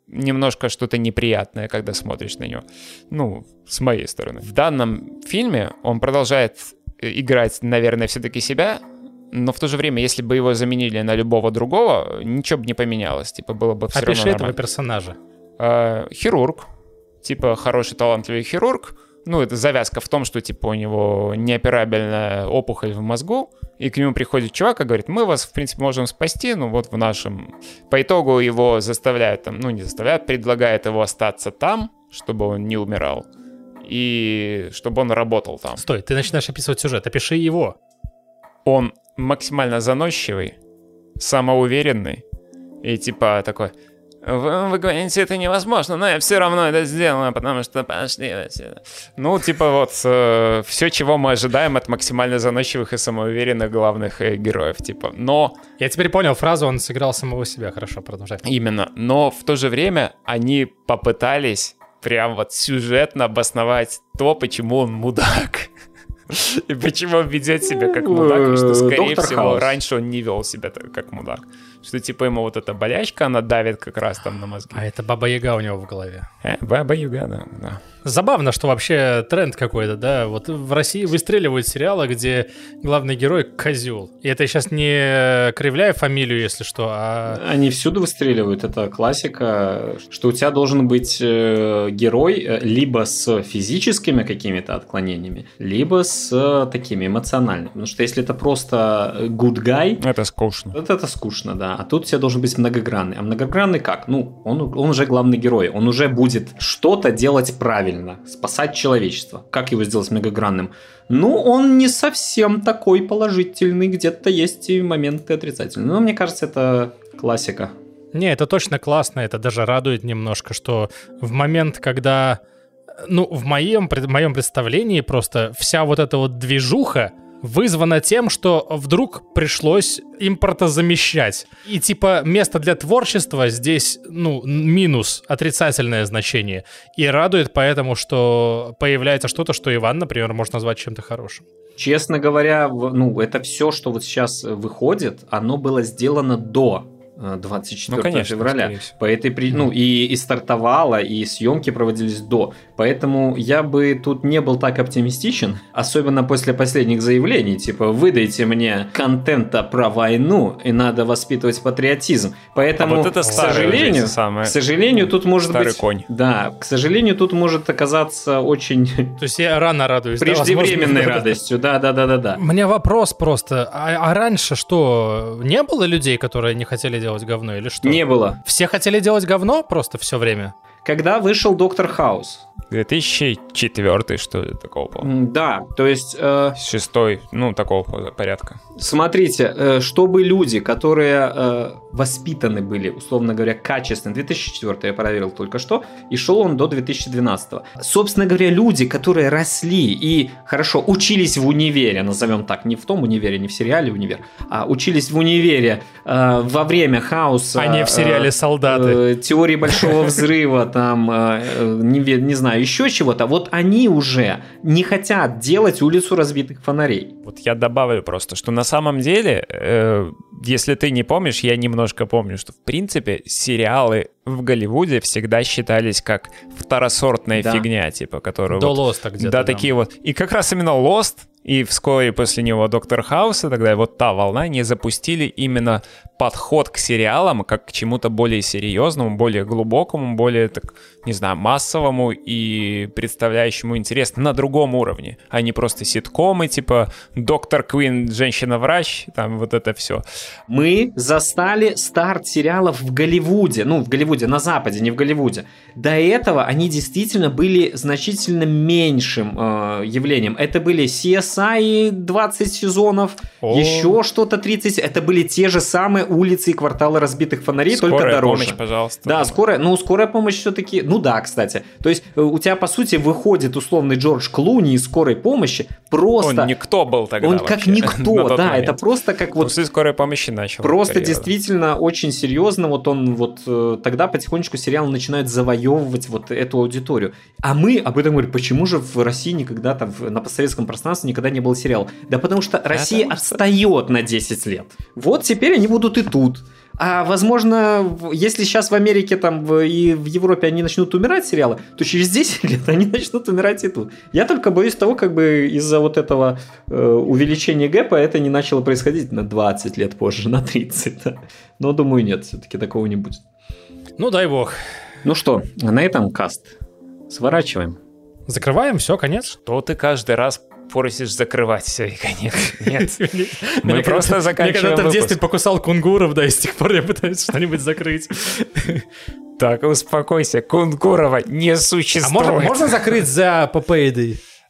Speaker 2: немножко что-то неприятное, когда смотришь на него. Ну, с моей стороны. В данном фильме он продолжает э, играть, наверное, все-таки себя, но в то же время, если бы его заменили на любого другого, ничего бы не поменялось. Типа, было бы все
Speaker 3: Опиши
Speaker 2: равно
Speaker 3: этого
Speaker 2: нормально.
Speaker 3: персонажа.
Speaker 2: Э, хирург, типа хороший талантливый хирург. Ну, это завязка в том, что типа у него неоперабельная опухоль в мозгу, и к нему приходит чувак и говорит, мы вас, в принципе, можем спасти, ну вот в нашем... По итогу его заставляют там, ну не заставляют, предлагают его остаться там, чтобы он не умирал, и чтобы он работал там.
Speaker 3: Стой, ты начинаешь описывать сюжет, опиши его.
Speaker 2: Он максимально заносчивый, самоуверенный, и типа такой... Вы, вы говорите, это невозможно, но я все равно это сделаю, потому что пошли отсюда». Ну, типа вот все, чего мы ожидаем от максимально заносчивых и самоуверенных главных э, героев, типа. Но
Speaker 3: Я теперь понял фразу, он сыграл самого себя. Хорошо, продолжай.
Speaker 2: Именно. Но в то же время они попытались прям вот сюжетно обосновать то, почему он мудак. И почему он ведет себя как мудак, и что, скорее
Speaker 1: Доктор
Speaker 2: всего,
Speaker 1: Хаус.
Speaker 2: раньше он не вел себя так, как мудак. Что, типа, ему вот эта болячка, она давит как раз там на мозги.
Speaker 3: А это Баба Яга у него в голове.
Speaker 2: Э, Баба Юга, да, да.
Speaker 3: Забавно, что вообще тренд какой-то, да? Вот в России выстреливают сериалы, где главный герой козел. И это сейчас не кривляя фамилию, если что, а...
Speaker 1: Они всюду выстреливают, это классика, что у тебя должен быть э, герой э, либо с физическими какими-то отклонениями, либо с э, такими эмоциональными. Потому что если это просто good guy,
Speaker 2: Это скучно.
Speaker 1: вот это скучно, да. А тут у тебя должен быть многогранный. А многогранный как? Ну, он, он уже главный герой. Он уже будет что-то делать правильно, спасать человечество. Как его сделать многогранным? Ну, он не совсем такой положительный. Где-то есть и моменты отрицательные. Но мне кажется, это классика.
Speaker 3: Не, это точно классно, это даже радует немножко, что в момент, когда, ну, в моем, пред- моем представлении просто вся вот эта вот движуха вызвана тем, что вдруг пришлось импортозамещать. И типа место для творчества здесь, ну, минус, отрицательное значение. И радует поэтому, что появляется что-то, что Иван, например, может назвать чем-то хорошим.
Speaker 1: Честно говоря, ну, это все, что вот сейчас э, выходит, оно было сделано до э, 24
Speaker 2: Ну, конечно,
Speaker 1: февраля. По этой при... Ну, и, и стартовало, и съемки проводились до. Поэтому я бы тут не был так оптимистичен, особенно после последних заявлений, типа, выдайте мне контента про войну, и надо воспитывать патриотизм. Поэтому,
Speaker 2: А вот это
Speaker 1: к сожалению,
Speaker 2: самое.
Speaker 1: к сожалению, тут может
Speaker 2: Старый
Speaker 1: быть...
Speaker 2: конь.
Speaker 1: Да, к сожалению, тут может оказаться очень
Speaker 3: То есть я рано радуюсь.
Speaker 1: преждевременной радостью. Да, да, да, да, да.
Speaker 3: У меня вопрос просто. А, а раньше что, не было людей, которые не хотели делать говно или что?
Speaker 1: Не было.
Speaker 3: Все хотели делать говно просто все время?
Speaker 1: Когда вышел Доктор Хаус?
Speaker 2: 2004 что ли, такого было.
Speaker 1: Да, то есть, э,
Speaker 2: Шестой, ну, такого порядка.
Speaker 1: смотрите, э, чтобы люди, которые э, воспитаны были, условно говоря, качественно, 2004 я проверил только что, и шел он до 2012. Собственно говоря, люди, которые росли и, хорошо, учились в универе, назовем так, не в том универе, не в сериале «Универ», а учились в универе э, во время хаоса.
Speaker 3: А не в сериале
Speaker 1: э,
Speaker 3: «Солдаты».
Speaker 1: э, теории большого взрыва, там, э, э, не знаю, еще чего-то, вот они уже не хотят делать улицу разбитых фонарей.
Speaker 2: Вот я добавлю просто, что на самом деле, э, если ты не помнишь, я немножко помню, что в принципе сериалы в Голливуде всегда считались как второсортная
Speaker 1: Да.
Speaker 2: фигня, типа, которую
Speaker 3: До
Speaker 2: вот-
Speaker 3: Лоста где-то.
Speaker 2: да, такие вот. И как раз именно Lost и вскоре после него Доктор Хауса, тогда вот та волна, не запустили именно подход к сериалам как к чему-то более серьезному, более глубокому, более, так, не знаю, массовому и представляющему интерес на другом уровне, а не просто ситкомы, типа Доктор Квин, женщина-врач, там вот это все.
Speaker 1: Мы застали старт сериалов в Голливуде, ну, в Голливуде, на Западе, не в Голливуде. До этого они действительно были значительно меньшим э, явлением. Это были CSI, Версаи 20 сезонов,
Speaker 3: О.
Speaker 1: еще что-то 30. Это были те же самые улицы и кварталы разбитых фонарей, только
Speaker 2: Скорая
Speaker 1: дороже.
Speaker 2: помощь, пожалуйста.
Speaker 1: Да, скорая, ну, скорая помощь все-таки, ну да, кстати. То есть э, у тебя, по сути, выходит условный Джордж Клуни из скорой помощи, просто...
Speaker 2: Он никто был тогда
Speaker 1: он как
Speaker 2: вообще,
Speaker 1: никто, да,
Speaker 2: момент.
Speaker 1: это просто как вот
Speaker 2: После скорой помощи начал.
Speaker 1: Просто
Speaker 2: карьеру.
Speaker 1: действительно очень серьезно, вот он вот э, тогда потихонечку сериал начинает завоевывать вот эту аудиторию. А мы об этом говорим, почему же в России никогда там на постсоветском пространстве никогда не было сериала? Да потому что Россия
Speaker 2: Потому что-
Speaker 1: отстает на 10 лет. Вот теперь они будут и тут. А возможно, если сейчас в Америке там и в Европе они начнут умирать сериалы, то через 10 лет они начнут умирать и тут. Я только боюсь того, как бы из-за вот этого э, увеличения гэпа это не начало происходить на 20 лет позже, на 30. да. Но думаю, нет, все-таки такого не будет.
Speaker 3: Ну, дай бог.
Speaker 1: Ну что, на этом каст. Сворачиваем.
Speaker 3: Закрываем, все, конец.
Speaker 2: Что ты каждый раз просишь закрывать все и конец? Нет. Мы просто заканчиваем
Speaker 3: Меня когда-то в детстве покусал кунгуров, да, и с тех пор я пытаюсь что-нибудь закрыть.
Speaker 2: Так, успокойся, Кунгурова не
Speaker 3: А
Speaker 2: существует.
Speaker 3: можно, можно закрыть за ПП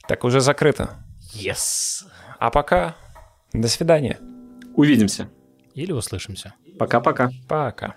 Speaker 2: Так уже закрыто.
Speaker 3: Yes.
Speaker 2: А пока до свидания.
Speaker 1: Увидимся.
Speaker 3: Или услышимся.
Speaker 1: Пока-пока.
Speaker 2: Пока.